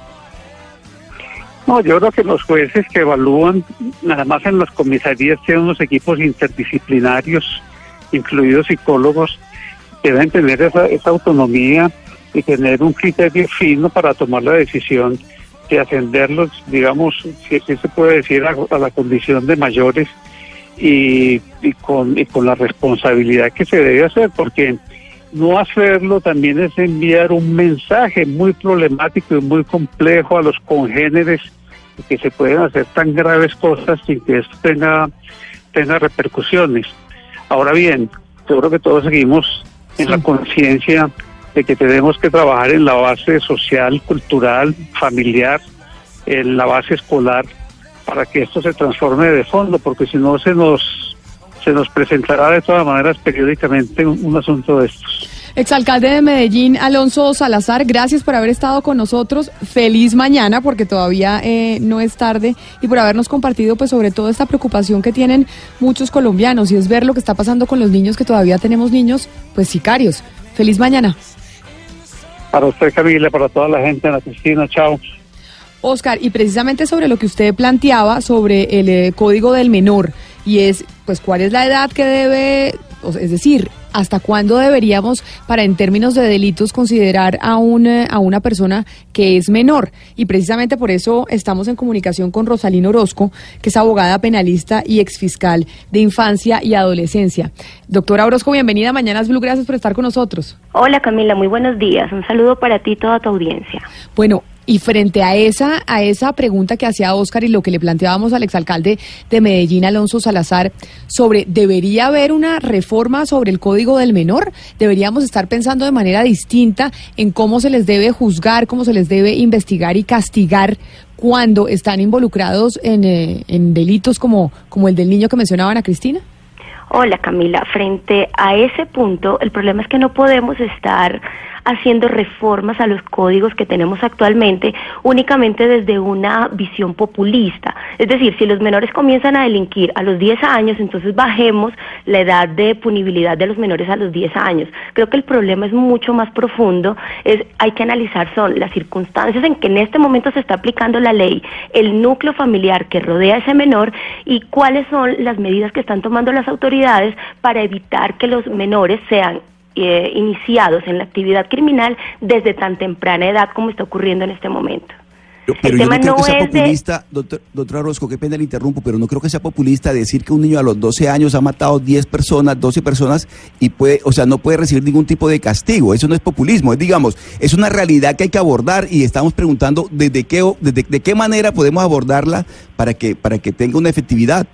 No, yo creo que los jueces que evalúan, nada más en las comisarías, tienen unos equipos interdisciplinarios, incluidos psicólogos, que deben tener esa, autonomía y tener un criterio fino para tomar la decisión de ascenderlos, digamos, si, se puede decir, a, la condición de mayores y, con, y con la responsabilidad que se debe hacer, porque no hacerlo también es enviar un mensaje muy problemático y muy complejo a los congéneres que se pueden hacer tan graves cosas sin que esto tenga, tenga repercusiones. Ahora bien, yo creo que todos seguimos en la conciencia de que tenemos que trabajar en la base social, cultural, familiar, en la base escolar, para que esto se transforme de fondo, porque si no se nos se nos presentará de todas maneras periódicamente un, asunto de estos. Exalcalde de Medellín, Alonso Salazar, gracias por haber estado con nosotros. Feliz mañana, porque todavía eh, no es tarde, y por habernos compartido, pues, sobre todo esta preocupación que tienen muchos colombianos, y es ver lo que está pasando con los niños, que todavía tenemos niños, pues, sicarios. Feliz mañana. Para usted, Camila, para toda la gente en la Cristina, chao. Oscar, y precisamente sobre lo que usted planteaba sobre el eh, código del menor, y es, pues, cuál es la edad que debe, es decir, hasta cuándo deberíamos, para en términos de delitos, considerar a, un, eh, a una persona que es menor. Y precisamente por eso estamos en comunicación con Rosalino Orozco, que es abogada penalista y exfiscal de infancia y adolescencia. Doctora Orozco, bienvenida a Mañanas Blue, gracias por estar con nosotros. Hola Camila, muy buenos días. Un saludo para ti y toda tu audiencia. Bueno, y frente a esa, a esa pregunta que hacía Oscar y lo que le planteábamos al exalcalde de Medellín, Alonso Salazar, sobre ¿debería haber una reforma sobre el Código del Menor? ¿Deberíamos estar pensando de manera distinta en cómo se les debe juzgar, cómo se les debe investigar y castigar cuando están involucrados en, eh, en delitos como, como el del niño que mencionaba Ana Cristina? Hola Camila, frente a ese punto, el problema es que no podemos estar haciendo reformas a los códigos que tenemos actualmente únicamente desde una visión populista. Es decir, si los menores comienzan a delinquir a los 10 años, entonces bajemos la edad de punibilidad de los menores a los 10 años. Creo que el problema es mucho más profundo, es hay que analizar son las circunstancias en que en este momento se está aplicando la ley, el núcleo familiar que rodea a ese menor y cuáles son las medidas que están tomando las autoridades para evitar que los menores sean eh, iniciados en la actividad criminal desde tan temprana edad como está ocurriendo en este momento. Pero yo no creo que sea populista, doctor, doctora Rosco, qué pena le interrumpo, pero no creo que sea populista decir que un niño a los 12 años ha matado 10 personas, 12 personas y puede, o sea, no puede recibir ningún tipo de castigo. Eso no es populismo, es digamos, es una realidad que hay que abordar y estamos preguntando desde qué, desde, de qué manera podemos abordarla para que, para que tenga una efectividad.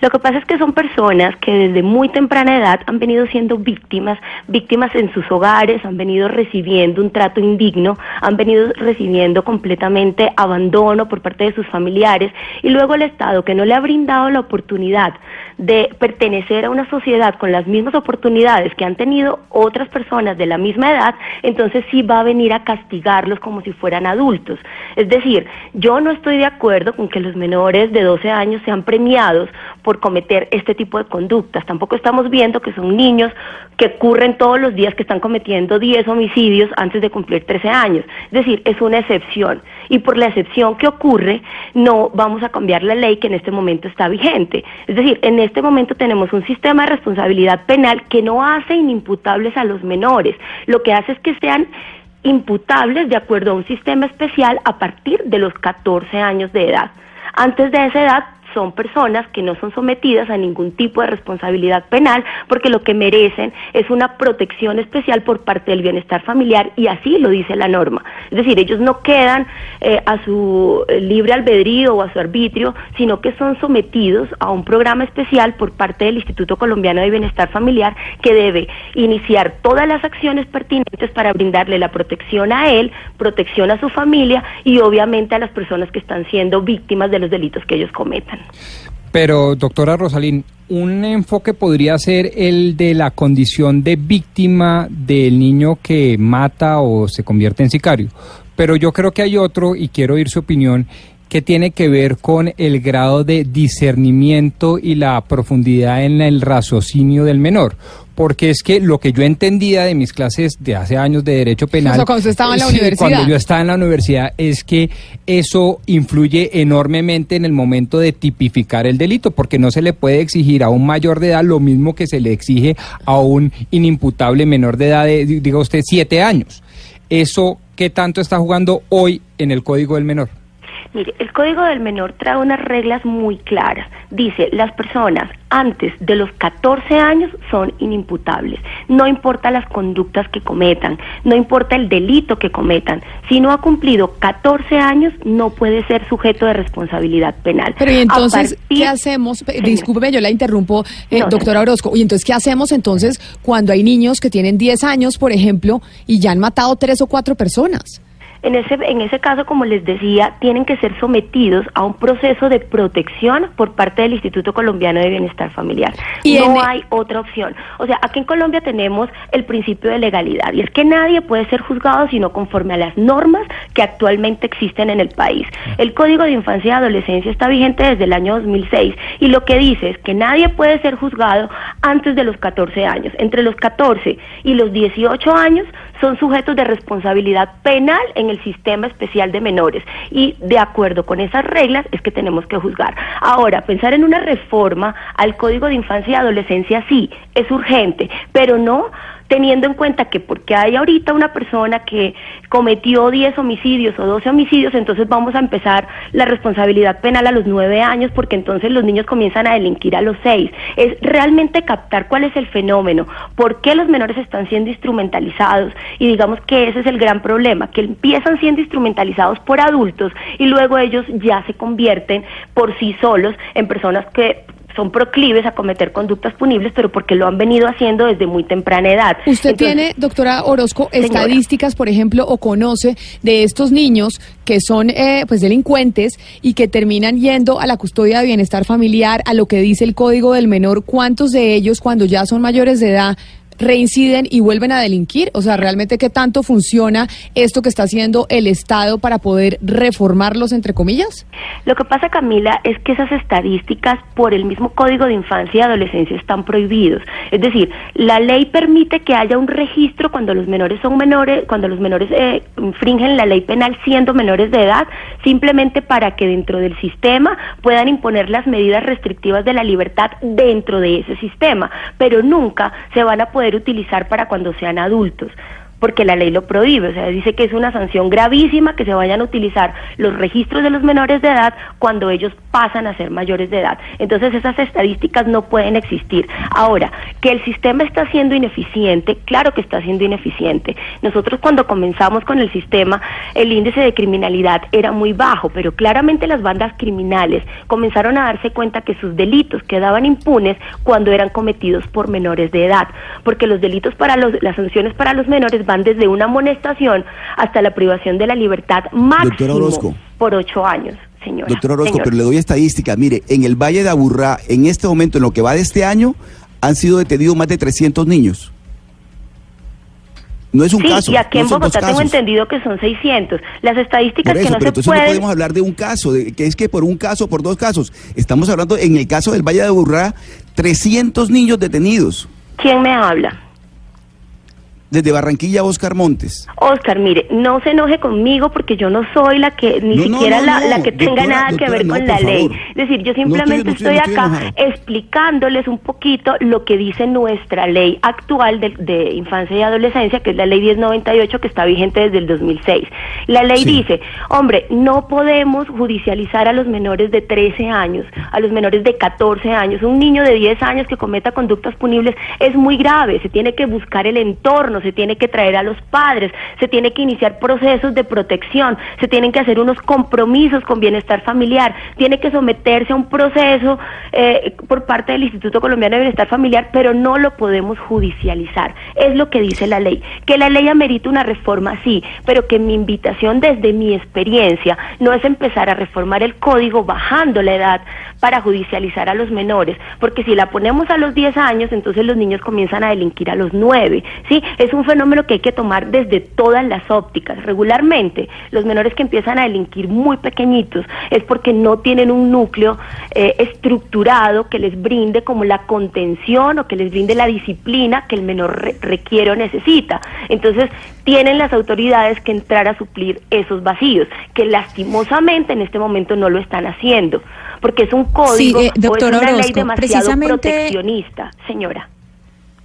Lo que pasa es que son personas que desde muy temprana edad han venido siendo víctimas, víctimas en sus hogares, han venido recibiendo un trato indigno, han venido recibiendo completamente abandono por parte de sus familiares y luego el Estado que no le ha brindado la oportunidad de pertenecer a una sociedad con las mismas oportunidades que han tenido otras personas de la misma edad, entonces sí va a venir a castigarlos como si fueran adultos. Es decir, yo no estoy de acuerdo con que los menores de 12 años sean premiados por cometer este tipo de conductas. Tampoco estamos viendo que son niños que ocurren todos los días que están cometiendo 10 homicidios antes de cumplir 13 años. Es decir, es una excepción. y por la excepción que ocurre no vamos a cambiar la ley que en este momento está vigente. Es decir, en este momento tenemos un sistema de responsabilidad penal que no hace inimputables a los menores, lo que hace es que sean imputables de acuerdo a un sistema especial a partir de los 14 años de edad. Antes de esa edad son personas que no son sometidas a ningún tipo de responsabilidad penal porque lo que merecen es una protección especial por parte del bienestar familiar y así lo dice la norma. Es decir, ellos no quedan eh, a su eh, libre albedrío o a su arbitrio, sino que son sometidos a un programa especial por parte del Instituto Colombiano de Bienestar Familiar que debe iniciar todas las acciones pertinentes para brindarle la protección a él, protección a su familia y obviamente a las personas que están siendo víctimas de los delitos que ellos cometan. Pero, doctora Rosalín, un enfoque podría ser el de la condición de víctima del niño que mata o se convierte en sicario. Pero yo creo que hay otro, y quiero oír su opinión, que tiene que ver con el grado de discernimiento y la profundidad en el raciocinio del menor porque es que lo que yo entendía de mis clases de hace años de derecho penal, cuando usted estaba en la universidad, cuando yo estaba en la universidad, es que eso influye enormemente en el momento de tipificar el delito, porque no se le puede exigir a un mayor de edad lo mismo que se le exige a un inimputable menor de edad de, diga usted, siete años. Eso, ¿qué tanto está jugando hoy en el Código del Menor? Mire, el Código del Menor trae unas reglas muy claras. Dice, las personas antes de los 14 años son inimputables. No importa las conductas que cometan, no importa el delito que cometan. Si no ha cumplido 14 años, no puede ser sujeto de responsabilidad penal. Pero y entonces, ¿qué hacemos? Discúlpeme, yo la interrumpo, eh, doctora Orozco. Y entonces, ¿qué hacemos entonces cuando hay niños que tienen 10 años, por ejemplo, y ya han matado tres o cuatro personas? En ese, en ese caso, como les decía, tienen que ser sometidos a un proceso de protección por parte del Instituto Colombiano de Bienestar Familiar. Y no hay otra opción. O sea, aquí en Colombia tenemos el principio de legalidad y es que nadie puede ser juzgado sino conforme a las normas que actualmente existen en el país. El Código de Infancia y Adolescencia está vigente desde el año 2006 y lo que dice es que nadie puede ser juzgado antes de los 14 años. Entre los 14 y los 18 años son sujetos de responsabilidad penal en el sistema especial de menores y de acuerdo con esas reglas es que tenemos que juzgar. Ahora, pensar en una reforma al Código de Infancia y Adolescencia sí, es urgente, pero no teniendo en cuenta que porque hay ahorita una persona que cometió 10 homicidios o 12 homicidios, entonces vamos a empezar la responsabilidad penal a los 9 años porque entonces los niños comienzan a delinquir a los 6. Es realmente captar cuál es el fenómeno, por qué los menores están siendo instrumentalizados y digamos que ese es el gran problema, que empiezan siendo instrumentalizados por adultos y luego ellos ya se convierten por sí solos en personas que son proclives a cometer conductas punibles, pero porque lo han venido haciendo desde muy temprana edad. ¿Usted tiene, doctora Orozco, estadísticas, por ejemplo, o conoce de estos niños que son eh, pues delincuentes y que terminan yendo a la custodia de bienestar familiar, a lo que dice el Código del Menor? ¿Cuántos de ellos, cuando ya son mayores de edad, reinciden y vuelven a delinquir? O sea, ¿realmente qué tanto funciona esto que está haciendo el Estado para poder reformarlos, entre comillas? Lo que pasa, Camila, es que esas estadísticas por el mismo Código de Infancia y Adolescencia están prohibidos. Es decir, la ley permite que haya un registro cuando los menores son menores, cuando los menores eh, infringen la ley penal siendo menores de edad, simplemente para que dentro del sistema puedan imponer las medidas restrictivas de la libertad dentro de ese sistema, pero nunca se van a poder utilizar para cuando sean adultos porque la ley lo prohíbe, o sea, dice que es una sanción gravísima que se vayan a utilizar los registros de los menores de edad cuando ellos pasan a ser mayores de edad. Entonces esas estadísticas no pueden existir. Ahora, que el sistema está siendo ineficiente, claro que está siendo ineficiente. Nosotros cuando comenzamos con el sistema, el índice de criminalidad era muy bajo, pero claramente las bandas criminales comenzaron a darse cuenta que sus delitos quedaban impunes cuando eran cometidos por menores de edad, porque los delitos para los, las sanciones para los menores van desde una amonestación hasta la privación de la libertad máximo por ocho años. Señora, Doctor Orozco, pero le doy estadística. Mire, en el Valle de Aburrá, en este momento, en lo que va de este año, han sido detenidos más de 300 niños. No es un caso. Y aquí en Bogotá tengo entendido que son 600. Las estadísticas que no pero entonces no podemos hablar de un caso, de, que es que por un caso, por dos casos. Estamos hablando, en el caso del Valle de Aburrá, 300 niños detenidos. ¿Quién me habla? Desde Barranquilla, Oscar Montes. Oscar, mire, no se enoje conmigo porque yo no soy la que, ni siquiera la, que tenga nada que ver con la ley. Es decir, yo simplemente estoy, acá explicándoles un poquito lo que dice nuestra ley actual de, infancia y adolescencia, que es la ley 1098 que está vigente desde el 2006. La ley dice, hombre, no podemos judicializar a los menores de 13 años, a los menores de 14 años. Un niño de 10 años que cometa conductas punibles es muy grave, se tiene que buscar el entorno, se tiene que traer a los padres, se tiene que iniciar procesos de protección, se tienen que hacer unos compromisos con bienestar familiar, tiene que someterse a un proceso eh, por parte del Instituto Colombiano de Bienestar Familiar, pero no lo podemos judicializar. Es lo que dice la ley. Que la ley amerita una reforma, sí, pero que mi invitación desde mi experiencia no es empezar a reformar el código bajando la edad para judicializar a los menores, porque si la ponemos a los 10 años, entonces los niños comienzan a delinquir a los 9, ¿sí? Es un fenómeno que hay que tomar desde todas las ópticas. Regularmente, los menores que empiezan a delinquir muy pequeñitos es porque no tienen un núcleo eh, estructurado que les brinde como la contención o que les brinde la disciplina que el menor requiere o necesita. Entonces, tienen las autoridades que entrar a suplir esos vacíos, que lastimosamente en este momento no lo están haciendo, porque es un código eh, o es una ley demasiado proteccionista, señora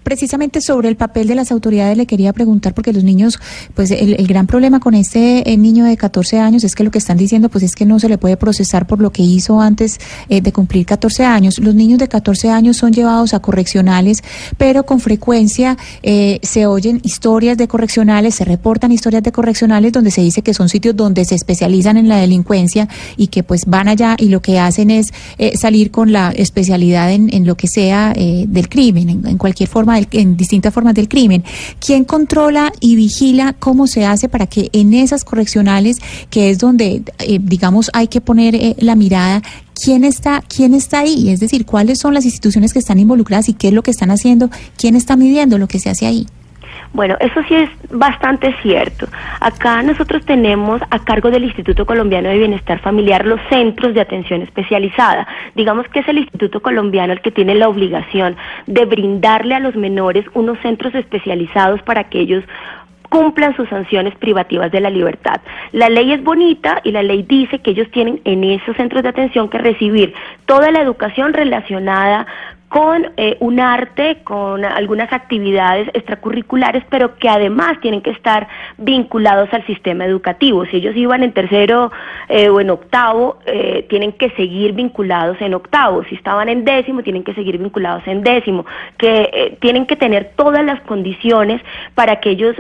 precisamente sobre el papel de las autoridades le quería preguntar, porque los niños, pues el, gran problema con este eh, niño de 14 años es que lo que están diciendo, pues es que no se le puede procesar por lo que hizo antes eh, de cumplir 14 años. Los niños de 14 años son llevados a correccionales, pero con frecuencia eh, se oyen historias de correccionales, se reportan historias de correccionales donde se dice que son sitios donde se especializan en la delincuencia y que pues van allá y lo que hacen es salir con la especialidad en, lo que sea del crimen, en cualquier forma en distintas formas del crimen. ¿Quién controla y vigila cómo se hace para que en esas correccionales, que es donde, eh, digamos, hay que poner eh, la mirada, quién está, quién está ahí? Es decir, cuáles son las instituciones que están involucradas y qué es lo que están haciendo, quién está midiendo lo que se hace ahí. Bueno, eso sí es bastante cierto. Acá nosotros tenemos a cargo del Instituto Colombiano de Bienestar Familiar los centros de atención especializada. Digamos que es el Instituto Colombiano el que tiene la obligación de brindarle a los menores unos centros especializados para que ellos cumplan sus sanciones privativas de la libertad. La ley es bonita y la ley dice que ellos tienen en esos centros de atención que recibir toda la educación relacionada con eh, un arte, con algunas actividades extracurriculares, pero que además tienen que estar vinculados al sistema educativo. Si ellos iban en tercero eh, o en octavo, eh, tienen que seguir vinculados en octavo. Si estaban en décimo, tienen que seguir vinculados en décimo. Que tienen que tener todas las condiciones para que ellos,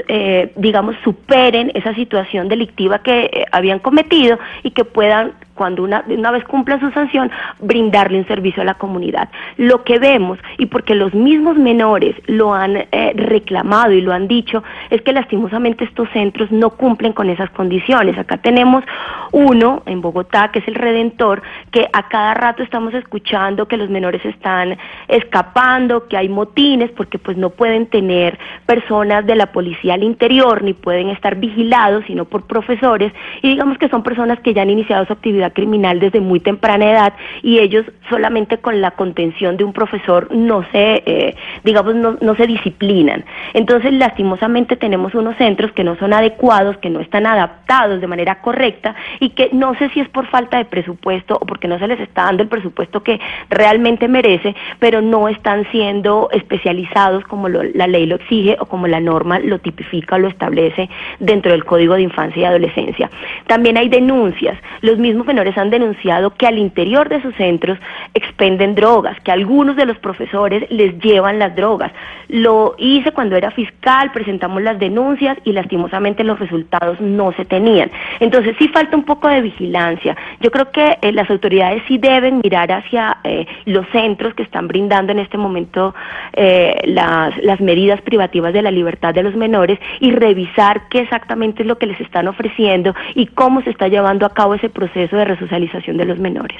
digamos, superen esa situación delictiva que habían cometido y que puedan cuando una, una vez cumpla su sanción, brindarle un servicio a la comunidad. Lo que vemos, y porque los mismos menores lo han eh, reclamado y lo han dicho, es que lastimosamente estos centros no cumplen con esas condiciones. Acá tenemos uno en Bogotá, que es el Redentor, que a cada rato estamos escuchando que los menores están escapando, que hay motines, porque pues no pueden tener personas de la policía al interior, ni pueden estar vigilados, sino por profesores, y digamos que son personas que ya han iniciado su actividad criminal desde muy temprana edad y ellos solamente con la contención de un profesor no se, eh, digamos, no, no se disciplinan. Entonces, lastimosamente tenemos unos centros que no son adecuados, que no están adaptados de manera correcta y que no sé si es por falta de presupuesto o porque no se les está dando el presupuesto que realmente merece, pero no están siendo especializados como la ley lo exige o como la norma lo tipifica o lo establece dentro del Código de Infancia y Adolescencia. También hay denuncias. Los mismos menores han denunciado que al interior de sus centros expenden drogas, que algunos de los profesores les llevan las drogas. Lo hice cuando era fiscal, presentamos las denuncias y lastimosamente los resultados no se tenían. Entonces sí falta un poco de vigilancia. Yo creo que eh, las autoridades sí deben mirar hacia eh, los centros que están brindando en este momento eh, las, las medidas privativas de la libertad de los menores y revisar qué exactamente es lo que les están ofreciendo y cómo se está llevando a cabo ese proceso de resocialización de los menores.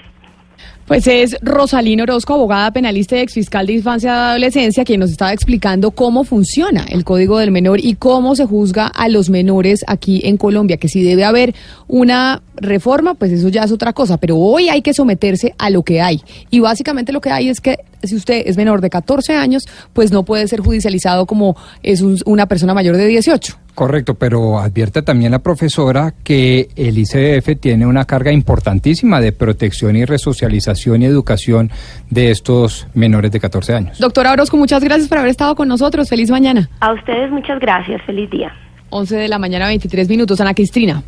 Pues es Rosalino Orozco, abogada penalista y exfiscal de infancia y adolescencia, quien nos estaba explicando cómo funciona el Código del Menor y cómo se juzga a los menores aquí en Colombia, que si debe haber una reforma, pues eso ya es otra cosa, pero hoy hay que someterse a lo que hay. Y básicamente lo que hay es que si usted es menor de 14 años, pues no puede ser judicializado como es una persona mayor de 18. Correcto, pero advierte también la profesora que el ICDF tiene una carga importantísima de protección y resocialización y educación de estos menores de 14 años. Doctora Orozco, muchas gracias por haber estado con nosotros. Feliz mañana. A ustedes muchas gracias. Feliz día. 11 de la mañana, 23 minutos. Ana Cristina.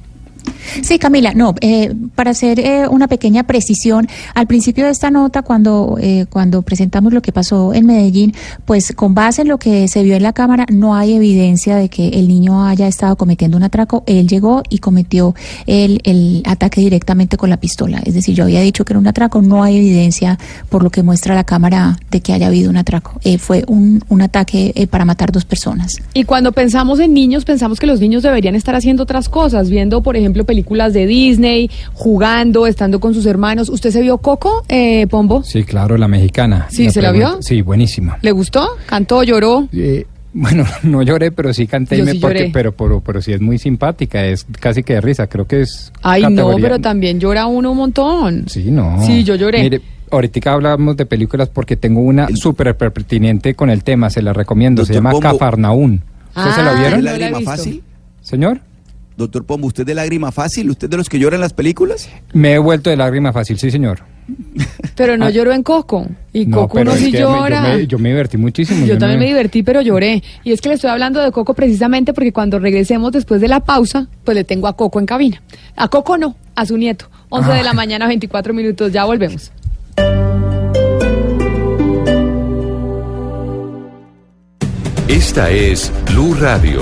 Sí, Camila, no, eh, para hacer eh, una pequeña precisión, al principio de esta nota, cuando, eh, cuando presentamos lo que pasó en Medellín, pues con base en lo que se vio en la cámara, no hay evidencia de que el niño haya estado cometiendo un atraco. Él llegó y cometió el, el ataque directamente con la pistola. Es decir, yo había dicho que era un atraco, no hay evidencia por lo que muestra la cámara de que haya habido un atraco. fue un, un ataque para matar dos personas. Y cuando pensamos en niños, pensamos que los niños deberían estar haciendo otras cosas, viendo, por ejemplo, películas de Disney, jugando, estando con sus hermanos. ¿Usted se vio Coco, eh, Pombo? Sí, claro, la mexicana. ¿Sí, se la vio? Sí, buenísima. ¿Le gustó? ¿Cantó, lloró? Eh, bueno, no lloré, pero sí canté, me porque, pero, pero, pero sí es muy simpática, es casi que de risa, creo que es... Ay, no, pero también llora uno un montón. Sí, no. Sí, yo lloré. Mire, ahorita hablamos de películas porque tengo una súper pertinente con el tema, se la recomiendo, se llama Cafarnaún. ¿Ustedes se la vieron? ¿La lágrima fácil? ¿Señor? Doctor Pombo, ¿usted de lágrima fácil? ¿Usted de los que lloran en las películas? Me he vuelto de lágrima fácil, sí, señor. Pero no ah. lloró en Coco. Y Coco no sí llora. yo, me, divertí muchísimo. Yo, también me... divertí, pero lloré. Y es que le estoy hablando de Coco precisamente porque cuando regresemos después de la pausa, pues le tengo a Coco en cabina. A Coco no, a su nieto. 11 de la ah. mañana, 24 minutos. Ya volvemos. Esta es Blue Radio.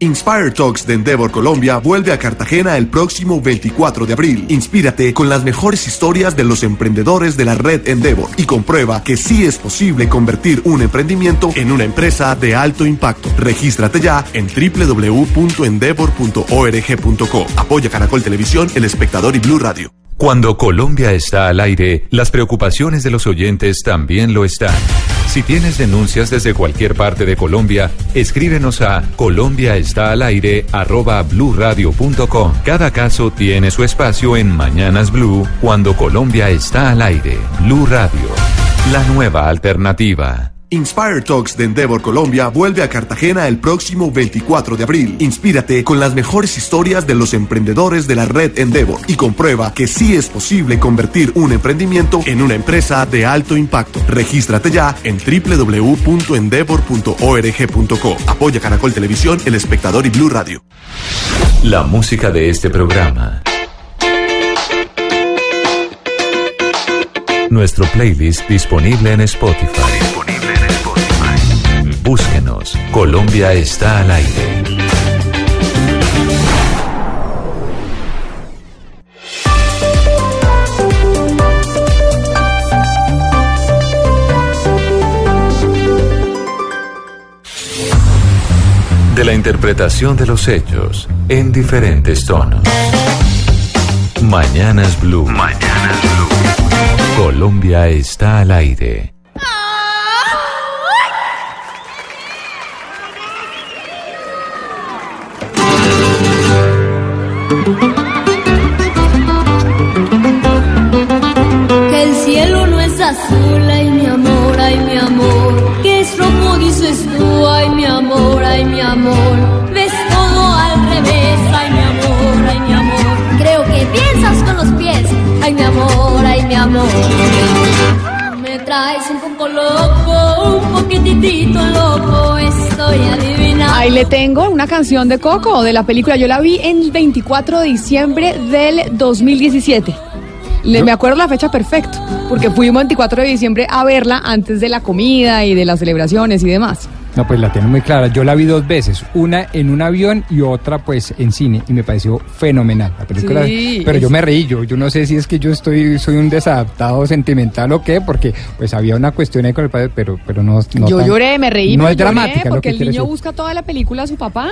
Inspire Talks de Endeavor Colombia vuelve a Cartagena el próximo 24 de abril. Inspírate con las mejores historias de los emprendedores de la red Endeavor y comprueba que sí es posible convertir un emprendimiento en una empresa de alto impacto. Regístrate ya en www.endeavor.org.co. Apoya Caracol Televisión, El Espectador y Blue Radio. Cuando Colombia está al aire, las preocupaciones de los oyentes también lo están. Si tienes denuncias desde cualquier parte de Colombia, escríbenos a colombiaestalaire@bluradio.com. Cada caso tiene su espacio en Mañanas Blue cuando Colombia está al aire. Blue Radio, la nueva alternativa. Inspire Talks de Endeavor Colombia vuelve a Cartagena el próximo 24 de abril. Inspírate con las mejores historias de los emprendedores de la red Endeavor y comprueba que sí es posible convertir un emprendimiento en una empresa de alto impacto. Regístrate ya en www.endeavor.org.co. Apoya Caracol Televisión, El Espectador y Blue Radio. La música de este programa. Nuestro playlist disponible en Spotify. Búsquenos. Colombia está al aire. De la interpretación de los hechos en diferentes tonos. Mañanas Blue. Mañanas Blue. Colombia está al aire. Que Un poco loco, un poquitito loco, estoy adivinando. Ahí le tengo una canción de Coco, de la película. Yo la vi el 24 de diciembre del 2017. Le, me acuerdo la fecha perfecto, porque fuimos el 24 de diciembre a verla antes de la comida y de las celebraciones y demás. No, pues la tiene muy clara. Yo la vi dos veces, una en un avión y otra pues en cine y me pareció fenomenal la película. Sí, pero es- yo me reí, yo, yo no sé si es que yo estoy soy un desadaptado sentimental o qué, porque pues había una cuestión ahí con el padre, pero pero no, no yo tan- lloré, me reí, No es lloré dramática lo porque que el niño busca toda la película a su papá.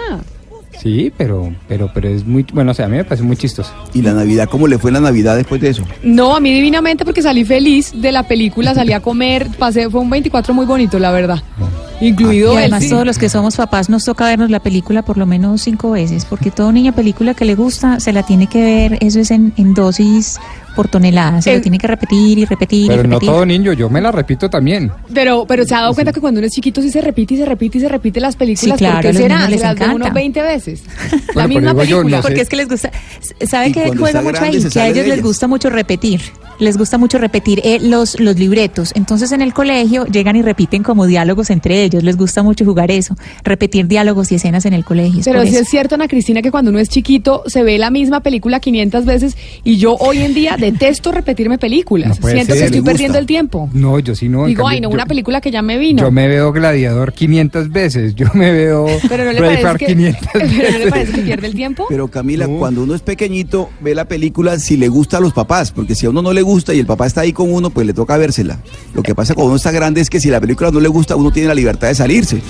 Sí, pero pero pero es muy bueno, o sea, a mí me parece muy chistoso. ¿Y la Navidad? ¿Cómo le fue la Navidad después de eso? No, a mí divinamente porque salí feliz de la película, salí a comer, pasé, fue un 24 muy bonito, la verdad. Incluido Y el además sí. todos los que somos papás nos toca vernos la película por lo menos cinco veces, porque todo niño película que le gusta se la tiene que ver, eso es en, en dosis por tonelada, se Eh, lo tiene que repetir y repetir Pero y no repetir. todo niño, yo me la repito también. Pero, pero se ha dado cuenta que cuando uno es chiquito sí se repite y se repite y se repite las películas. Sí, claro, ¿Por qué a los será? Se las ve uno encanta. 20 veces. la misma yo, película. no sé. Porque es que les gusta, ¿sabe cuando juega mucho grande ahí? Que a ellos les gusta mucho repetir, les gusta mucho repetir eh, los, los libretos. Entonces en el colegio llegan y repiten como diálogos entre ellos, les gusta mucho jugar eso, repetir diálogos y escenas en el colegio. Pero sí eso. es cierto, Ana Cristina, que cuando uno es chiquito se ve la misma película 500 veces y yo hoy en día detesto repetirme películas. No Siento ser. que estoy perdiendo el tiempo. No, yo sí no. Digo, cambio, ay, no, yo- una película que ya me vino. Yo me veo Gladiador 500 veces, yo me veo Pero no le parece que, 500 pero no le parece que pierde el tiempo. Pero Camila, cuando uno es pequeñito, ve la película si le gusta a los papás, porque si a uno no le gusta y el papá está ahí con uno, pues le toca vérsela. Lo que pasa cuando uno está grande es que si la película no le gusta, uno tiene la libertad de salirse.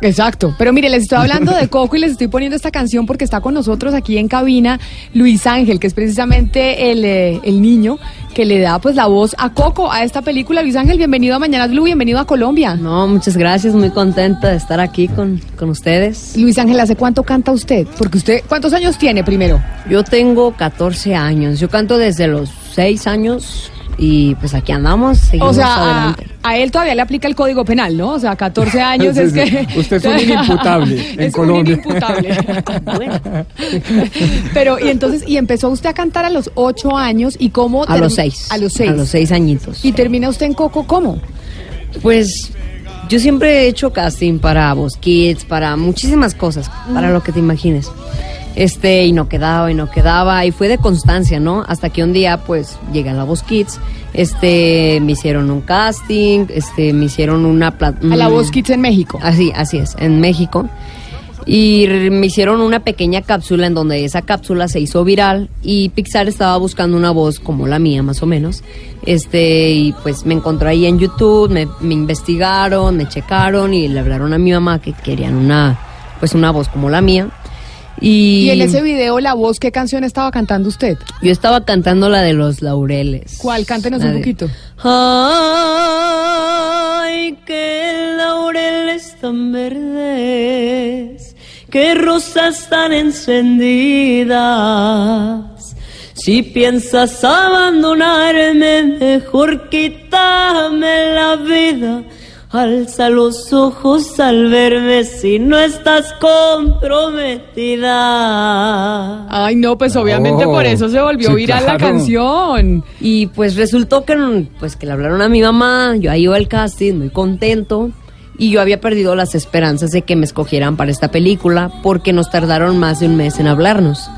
Exacto. Pero mire, les estoy hablando de Coco y les estoy poniendo esta canción porque está con nosotros aquí en cabina Luis Ángel, que es precisamente el, eh, el niño que le da pues la voz a Coco, a esta película. Luis Ángel, bienvenido a Mañanas Blue, bienvenido a Colombia. No, muchas gracias, muy contenta de estar aquí con, con ustedes. Luis Ángel, ¿hace cuánto canta usted? Porque usted, ¿cuántos años tiene primero? Yo tengo 14 años, yo canto desde los 6 años y pues aquí andamos, seguimos O sea, a, adelante. a él todavía le aplica el código penal, ¿no? O sea, 14 años Sí, es sí. que... Usted es un inimputable en Es un Colombia. inimputable. Pero, y entonces, y empezó usted a cantar a los 8 años y cómo... A los 6. A los 6. A los 6 añitos. Y termina usted en Coco, ¿cómo? Pues yo siempre he hecho casting para Voz Kids, para muchísimas cosas, para lo que te imagines. Este, y no quedaba, y no quedaba, y fue de constancia, ¿no? Hasta que un día, pues, llegué a la Voz Kids, este, me hicieron un casting, este, me hicieron una... A la mm, Voz Kids en México. Así, así es, en México. Y me hicieron una pequeña cápsula en donde esa cápsula se hizo viral y Pixar estaba buscando una voz como la mía, más o menos. Este, y pues me encontré ahí en YouTube, me, me investigaron, me checaron y le hablaron a mi mamá que querían una, pues una voz como la mía. Y, Y en ese video, la voz, ¿qué canción estaba cantando usted? yo estaba cantando la de los laureles. ¿Cuál? Cántenos La un de- poquito. Ay, que laureles tan verdes, que rosas tan encendidas. Si piensas abandonarme, mejor quítame la vida. Alza los ojos al verme si no estás comprometida. Ay, no, pues obviamente Oh, por eso se volvió sí, viral la canción. Y pues resultó que, pues, que le hablaron a mi mamá, yo ahí iba al casting, muy contento, y yo había perdido las esperanzas de que me escogieran para esta película porque nos tardaron más de un mes en hablarnos.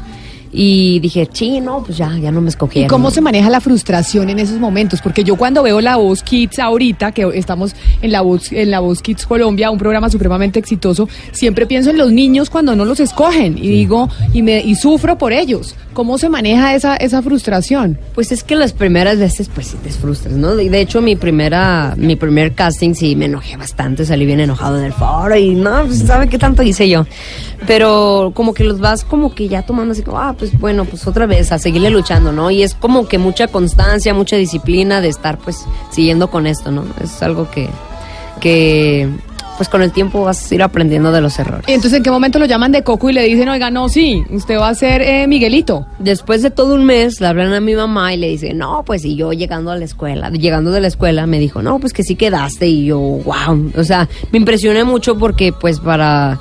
Y dije, sí, no, pues ya, ya no me ¿Y escogieron. cómo se maneja la frustración en esos momentos? Porque yo cuando veo La Voz Kids ahorita, que estamos en La Voz, en la Voz Kids Colombia, un programa supremamente exitoso, siempre pienso en los niños cuando no los escogen y digo, y, me, y sufro por ellos. ¿Cómo se maneja esa, esa frustración? Pues es que las primeras veces pues sí te frustras, ¿no? De de hecho mi primera mi primer casting sí me enojé bastante, salí bien enojado en el foro y no, pues sabe qué tanto hice yo. Pero como que los vas como que ya tomando así como, ah, pues bueno, pues otra vez a seguirle luchando, ¿no? Y es como que mucha constancia, mucha disciplina de estar pues siguiendo con esto, ¿no? Es algo que que pues con el tiempo vas a ir aprendiendo de los errores. Y entonces, ¿en qué momento lo llaman de Coco y le dicen, oiga, no, sí, usted va a ser eh, Miguelito? Después de todo un mes, le hablan a mi mamá y le dice, no, pues y yo llegando a la escuela, llegando de la escuela, me dijo, no, pues que sí quedaste y yo, wow, o sea, me impresioné mucho porque pues para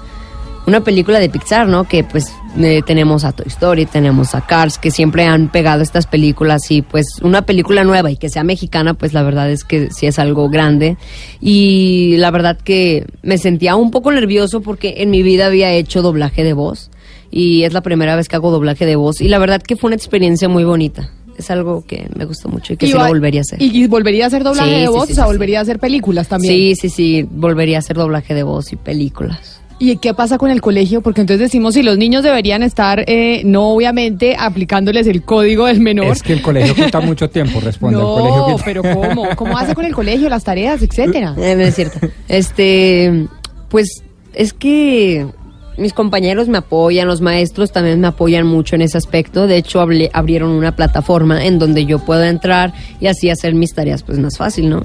una película de Pixar, ¿no? Que pues eh, tenemos a Toy Story, tenemos a Cars, que siempre han pegado estas películas y pues una película nueva y que sea mexicana, pues la verdad es que sí es algo grande y la verdad que me sentía un poco nervioso porque en mi vida había hecho doblaje de voz y es la primera vez que hago doblaje de voz y la verdad que fue una experiencia muy bonita. es algo que me gustó mucho y que sí lo volvería a hacer. ¿Y, volvería a hacer doblaje de voz? o sea, volvería a hacer películas también. Sí, sí, sí, volvería a hacer doblaje de voz y películas. ¿Y qué pasa con el colegio? Porque entonces decimos si los niños deberían estar, eh, no obviamente aplicándoles el código del menor. Es que el colegio quita mucho tiempo, responde. No, el colegio pero ¿cómo? ¿Cómo hace con el colegio, las tareas, etcétera? Eh, es cierto. Este, pues es que mis compañeros me apoyan, los maestros también me apoyan mucho en ese aspecto. De hecho, abrieron una plataforma en donde yo puedo entrar y así hacer mis tareas pues más fácil, ¿no?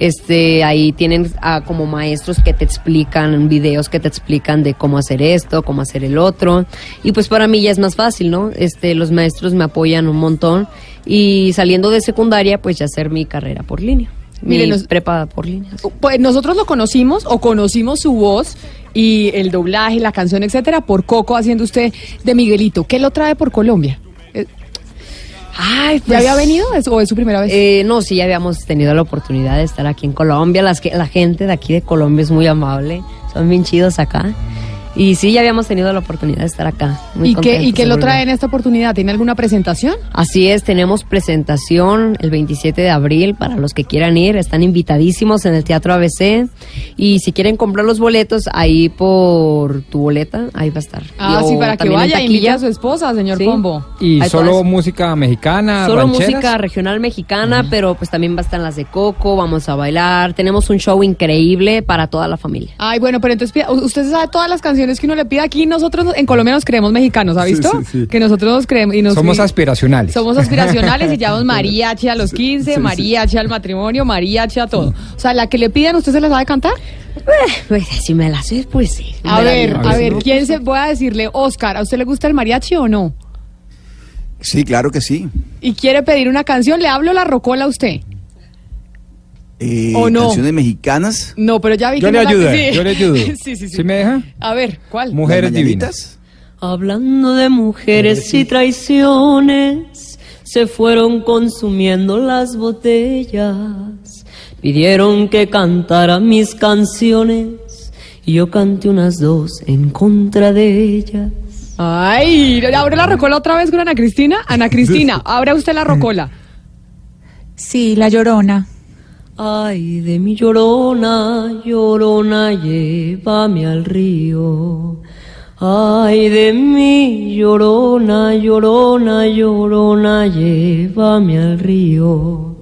Este, ahí tienen como maestros que te explican, videos que te explican de cómo hacer esto, cómo hacer el otro. Y pues para mí ya es más fácil, ¿no? Este, los maestros me apoyan un montón y saliendo de secundaria pues ya hacer mi carrera por línea. Mi nos, prepa por línea. Pues nosotros lo conocimos o conocimos su voz y el doblaje, la canción, etcétera, por Coco haciendo usted de Miguelito. ¿Qué lo trae por Colombia? Ay, ¿Ya pues, había venido o es su primera vez? Eh, no, sí, ya habíamos tenido la oportunidad de estar aquí en Colombia. Las que, la gente de aquí de Colombia es muy amable, son bien chidos acá. Y sí, ya habíamos tenido la oportunidad de estar acá. ¿Y qué, ¿Y qué lo trae en esta oportunidad? ¿Tiene alguna presentación? Así es, tenemos presentación el 27 de abril para los que quieran ir. Están invitadísimos en el Teatro ABC. Y si quieren comprar los boletos, ahí por tu boleta, ahí va a estar. Ah, sí, para que vaya, y a su esposa, señor Pombo. ¿Y solo música mexicana? Solo música regional mexicana, pero pues también va a estar las de Coco, vamos a bailar. Tenemos un show increíble para toda la familia. Ay, bueno, pero entonces, ¿usted sabe todas las canciones? Que uno le pide aquí, nosotros en Colombia nos creemos mexicanos, ¿ha visto? Que nosotros nos creemos y nos Somos aspiracionales. Somos aspiracionales y llamamos mariachi a los 15, mariachi al matrimonio, mariachi a todo. O sea, la que le pidan, ¿usted se la sabe cantar? Pues si me la sé, pues sí. A ver, a ver, ¿quién se voy a decirle, Oscar, ¿a usted le gusta el mariachi o no? Sí, claro que sí. ¿Y quiere pedir una canción? ¿Le hablo la rocola a usted? Eh, ¿O no? ¿Canciones mexicanas? No, pero ya vi yo que le ayudo, Yo le ayudo. sí, sí, sí. ¿Sí me deja? A ver, ¿cuál? Mujeres divinas. Hablando de mujeres y traiciones, se fueron consumiendo las botellas. Pidieron que cantara mis canciones y yo canté unas dos en contra de ellas. Ay, ¿abre la rocola otra vez con Ana Cristina? Ana Cristina, ¿abre usted la rocola? Sí, la llorona. Ay, de mi llorona, llorona, llévame al río. Ay, de mi llorona, llorona, llorona, llévame al río.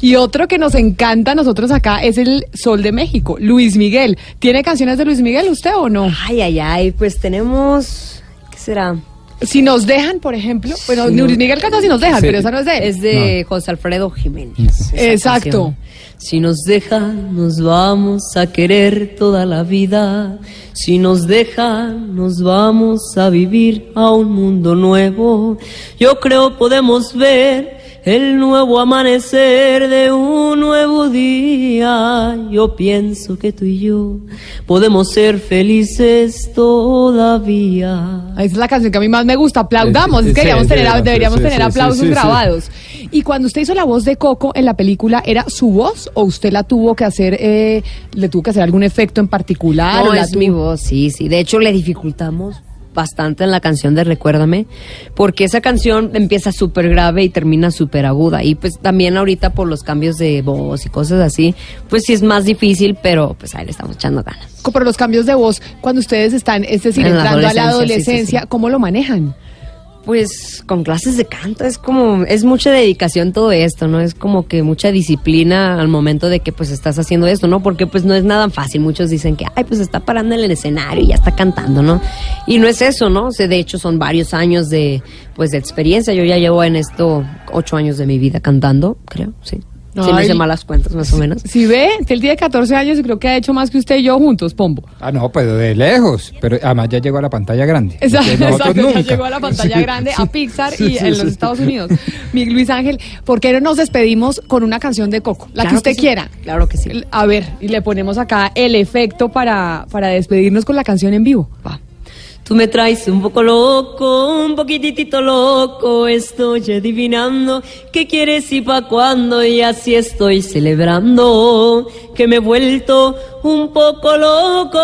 Y otro que nos encanta a nosotros acá es el Sol de México, Luis Miguel. ¿Tiene canciones de Luis Miguel usted o no? Ay, ay, ay, pues tenemos, ¿qué será? Si nos dejan, por ejemplo, bueno, Luis Miguel canta si nos dejan, pero esa no es de él. Es de José Alfredo Jiménez. Exacto. Si nos dejan, nos vamos a querer toda la vida. Si nos dejan, nos vamos a vivir a un mundo nuevo. Yo creo podemos ver el nuevo amanecer de un nuevo día. Yo pienso que tú y yo podemos ser felices todavía. Esa es la canción que a mí más me gusta. Aplaudamos. Es que deberíamos tener, deberíamos tener aplausos grabados. Y cuando usted hizo la voz de Coco en la película, ¿era su voz o usted la tuvo que hacer, eh, le tuvo que hacer algún efecto en particular? No, es mi voz, sí, sí. De hecho, le dificultamos bastante en la canción de Recuérdame, porque esa canción empieza súper grave y termina súper aguda. Y pues también ahorita por los cambios de voz y cosas así, pues sí es más difícil, pero pues ahí le estamos echando ganas. Por los cambios de voz, cuando ustedes están, es decir, entrando a la adolescencia, ¿cómo lo manejan? Pues con clases de canto es como, es mucha dedicación todo esto, ¿no? Es como que mucha disciplina al momento de que pues estás haciendo esto, ¿no? Porque pues no es nada fácil. Muchos dicen que, ay, pues está parando en el escenario y ya está cantando, ¿no? Y no es eso, ¿no? O sea, de hecho son varios años de, pues de experiencia. Yo ya llevo en esto ocho años de mi vida cantando, creo, sí. Si me hice malas cuentas, más o menos. Si ve, él tiene 14 años y creo que ha hecho más que usted y yo juntos, Pombo. Ah, no, pues de lejos. Pero además ya llegó a la pantalla grande. Exacto, ya llegó a la pantalla grande, a Pixar y en los Estados Unidos. Mi Luis Ángel, ¿por qué no nos despedimos con una canción de Coco? La que usted quiera. Claro que sí. A ver, y le ponemos acá el efecto para, para despedirnos con la canción en vivo. Va. Tú me traes un poco loco, un poquitito loco, estoy adivinando qué quieres y pa' cuándo y así estoy celebrando que me he vuelto un poco loco.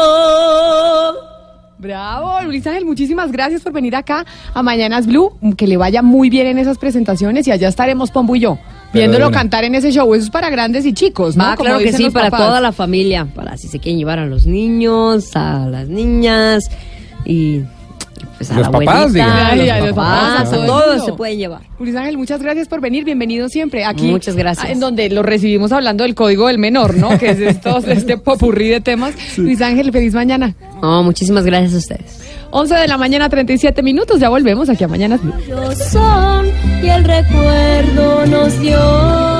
Bravo, Luis Ángel, muchísimas gracias por venir acá a Mañanas Blue. Que le vaya muy bien en esas presentaciones y allá estaremos Pombo y yo. Viéndolo cantar en ese show, eso es para grandes y chicos, ¿no? Ah, claro que sí, para toda la familia, para si se quieren llevar a los niños, a las niñas y pues a los la papás, abuelita, diga. a los papás, a todos se pueden llevar. Luis Ángel, muchas gracias por venir, bienvenido siempre aquí. Muchas gracias. En donde lo recibimos hablando del código del menor, ¿no? Que es esto, este popurrí de temas. Luis Ángel, feliz mañana. No, muchísimas gracias a ustedes. 11 de la mañana, 37 minutos, ya volvemos aquí a. Ellos son y el recuerdo nos dio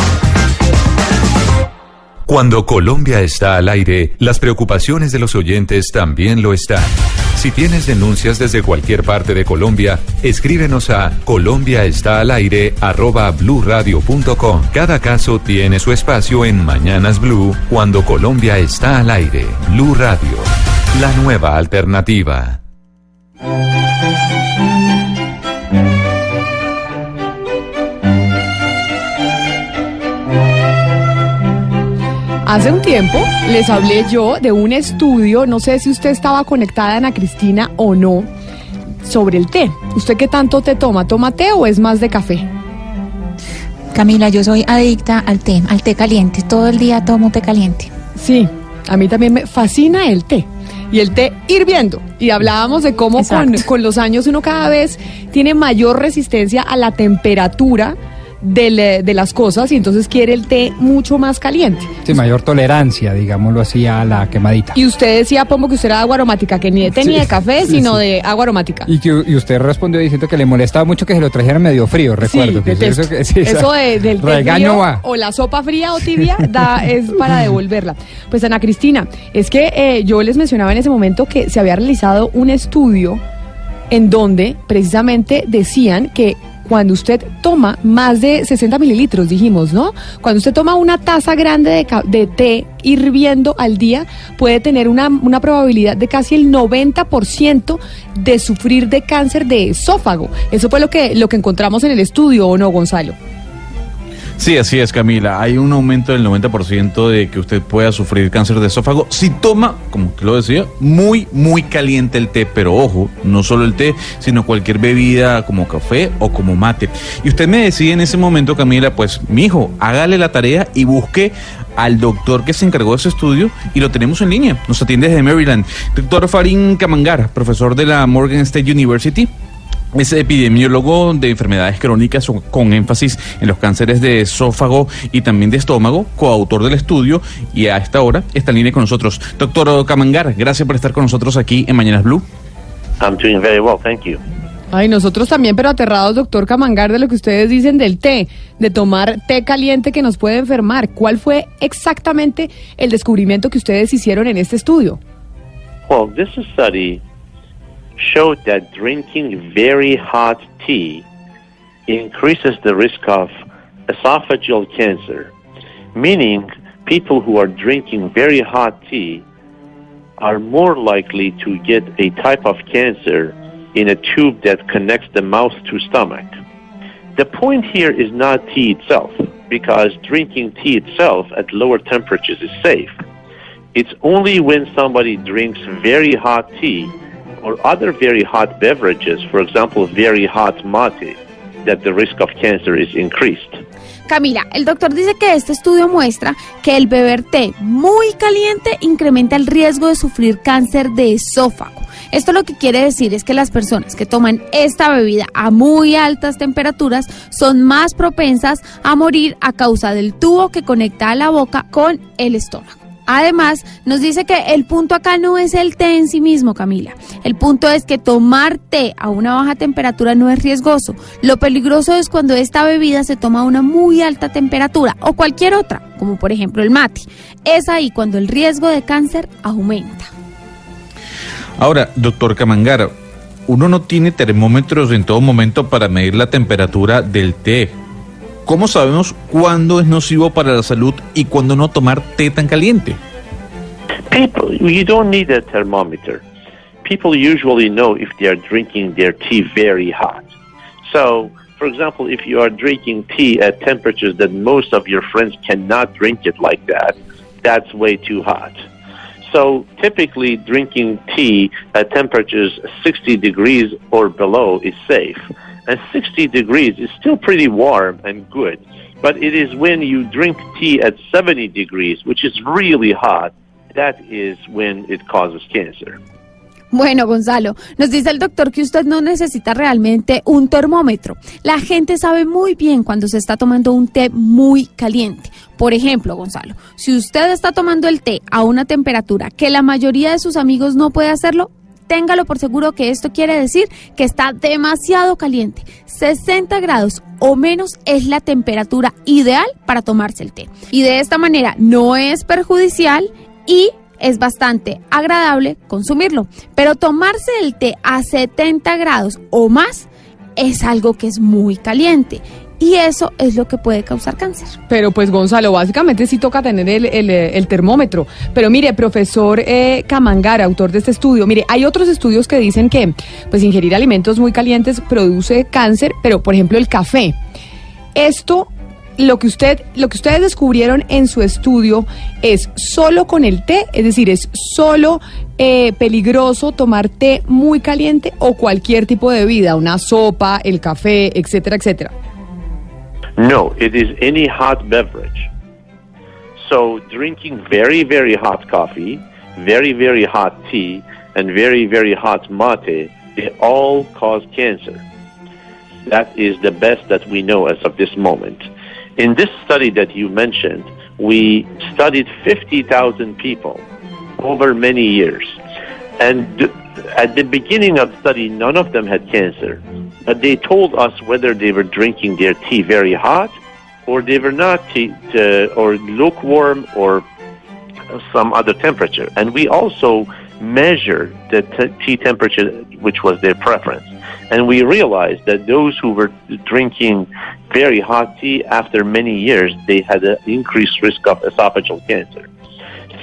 Cuando Colombia está al aire, las preocupaciones de los oyentes también lo están. Si tienes denuncias desde cualquier parte de Colombia, escríbenos a colombiaestalaire@bluradio.com. Cada caso tiene su espacio en Mañanas Blue cuando Colombia está al aire. Blue Radio, la nueva alternativa. Hace un tiempo les hablé yo de un estudio, no sé si usted estaba conectada, Ana Cristina, o no, sobre el té. ¿Usted qué tanto té toma? ¿Toma té o es más de café? Camila, yo soy adicta al té, al té caliente. Todo el día tomo té caliente. Sí, a mí también me fascina el té. Y el té hirviendo. Y hablábamos de cómo con, con los años uno cada vez tiene mayor resistencia a la temperatura del, eh, de las cosas y entonces quiere el té mucho más caliente. Sí, mayor tolerancia, digámoslo así, a la quemadita. Y usted decía, Pombo, que usted era agua aromática, que ni de té Sí, ni de café, sí, sino sí. de agua aromática. Y, que, y usted respondió diciendo que le molestaba mucho que se lo trajeran medio frío, recuerdo. que que- Eso de- del té frío o la sopa fría o tibia da, es para devolverla. Pues Ana Cristina, es que eh, yo les mencionaba en ese momento que se había realizado un estudio en donde precisamente decían que cuando usted toma más de 60 mililitros, dijimos, ¿no? Cuando usted toma una taza grande de, de té hirviendo al día, puede tener una, una probabilidad de casi el 90% de sufrir de cáncer de esófago. Eso fue lo que, lo que encontramos en el estudio, ¿o no, Gonzalo? Sí, así es, Camila. Hay un aumento del 90% de que usted pueda sufrir cáncer de esófago si toma, como usted lo decía, muy, muy caliente el té. Pero ojo, no solo el té, sino cualquier bebida como café o como mate. Y usted me decía en ese momento, Camila, pues, mi hijo, hágale la tarea y busque al doctor que se encargó de ese estudio y lo tenemos en línea. Nos atiende desde Maryland. Doctor Farin Kamangar, profesor de la Morgan State University. Es epidemiólogo de enfermedades crónicas con énfasis en los cánceres de esófago y también de estómago, coautor del estudio y a esta hora está en línea con nosotros. Doctor Camangar, gracias por estar con nosotros aquí en Mañanas Blue. I'm doing very well, thank you. Ay, nosotros también, pero aterrados, doctor Camangar, de lo que ustedes dicen del té, de tomar té caliente que nos puede enfermar. ¿Cuál fue exactamente el descubrimiento que ustedes hicieron en este estudio? Well, this study showed that drinking very hot tea increases the risk of esophageal cancer, meaning people who are drinking very hot tea are more likely to get a type of cancer in a tube that connects the mouth to stomach. The point here is not tea itself, because drinking tea itself at lower temperatures is safe. It's only when somebody drinks very hot tea or other very hot beverages, for example, very hot mate, that the risk of cancer is increased. Camila, el doctor dice que este estudio muestra que el beber té muy caliente incrementa el riesgo de sufrir cáncer de esófago. Esto lo que quiere decir es que las personas que toman esta bebida a muy altas temperaturas son más propensas a morir a causa del tubo que conecta a la boca con el estómago. Además, nos dice que el punto acá no es el té en sí mismo, Camila. El punto es que tomar té a una baja temperatura no es riesgoso. Lo peligroso es cuando esta bebida se toma a una muy alta temperatura o cualquier otra, como por ejemplo el mate. Es ahí cuando el riesgo de cáncer aumenta. Ahora, doctor Camangara, uno no tiene termómetros en todo momento para medir la temperatura del té. ¿Cómo sabemos cuándo es nocivo para la salud y cuándo no tomar té tan caliente? People, you don't need a thermometer. People usually know if they are drinking their tea very hot. So, for example, if you are drinking tea at temperatures that most of your friends cannot drink it like that, that's way too hot. So typically, drinking tea at temperatures 60 degrees or below is safe. And 60 degrees is still pretty warm and good. But it is when you drink tea at 70 degrees, which is really hot, that is when it causes cancer. Bueno, Gonzalo, nos dice el doctor que usted no necesita realmente un termómetro. La gente sabe muy bien cuando se está tomando un té muy caliente. Por ejemplo, Gonzalo, si usted está tomando el té a una temperatura que la mayoría de sus amigos no puede hacerlo, téngalo por seguro que esto quiere decir que está demasiado caliente. 60 grados o menos es la temperatura ideal para tomarse el té. Y de esta manera no es perjudicial y es bastante agradable consumirlo. Pero tomarse el té a 70 grados o más es algo que es muy caliente. Y eso es lo que puede causar cáncer. Pero pues Gonzalo, básicamente sí toca tener el, termómetro. Pero mire, profesor eh, Camangara, autor de este estudio, mire, hay otros estudios que dicen que pues ingerir alimentos muy calientes produce cáncer, pero por ejemplo el café. Esto lo que usted, lo que ustedes descubrieron en su estudio es solo con el té, es decir, es solo eh, peligroso tomar té muy caliente o cualquier tipo de bebida, una sopa, el café, etcétera, etcétera. No, it is any hot beverage. So drinking very, very hot coffee, very, very hot tea, and very, very hot mate, they all cause cancer. That is the best that we know as of this moment. In this study that you mentioned, we studied 50,000 people over many years. And at the beginning of study, none of them had cancer. But they told us whether they were drinking their tea very hot or they were not tea, uh, or lukewarm or some other temperature. And we also measured the t- tea temperature, which was their preference. And we realized that those who were drinking very hot tea after many years, they had an increased risk of esophageal cancer.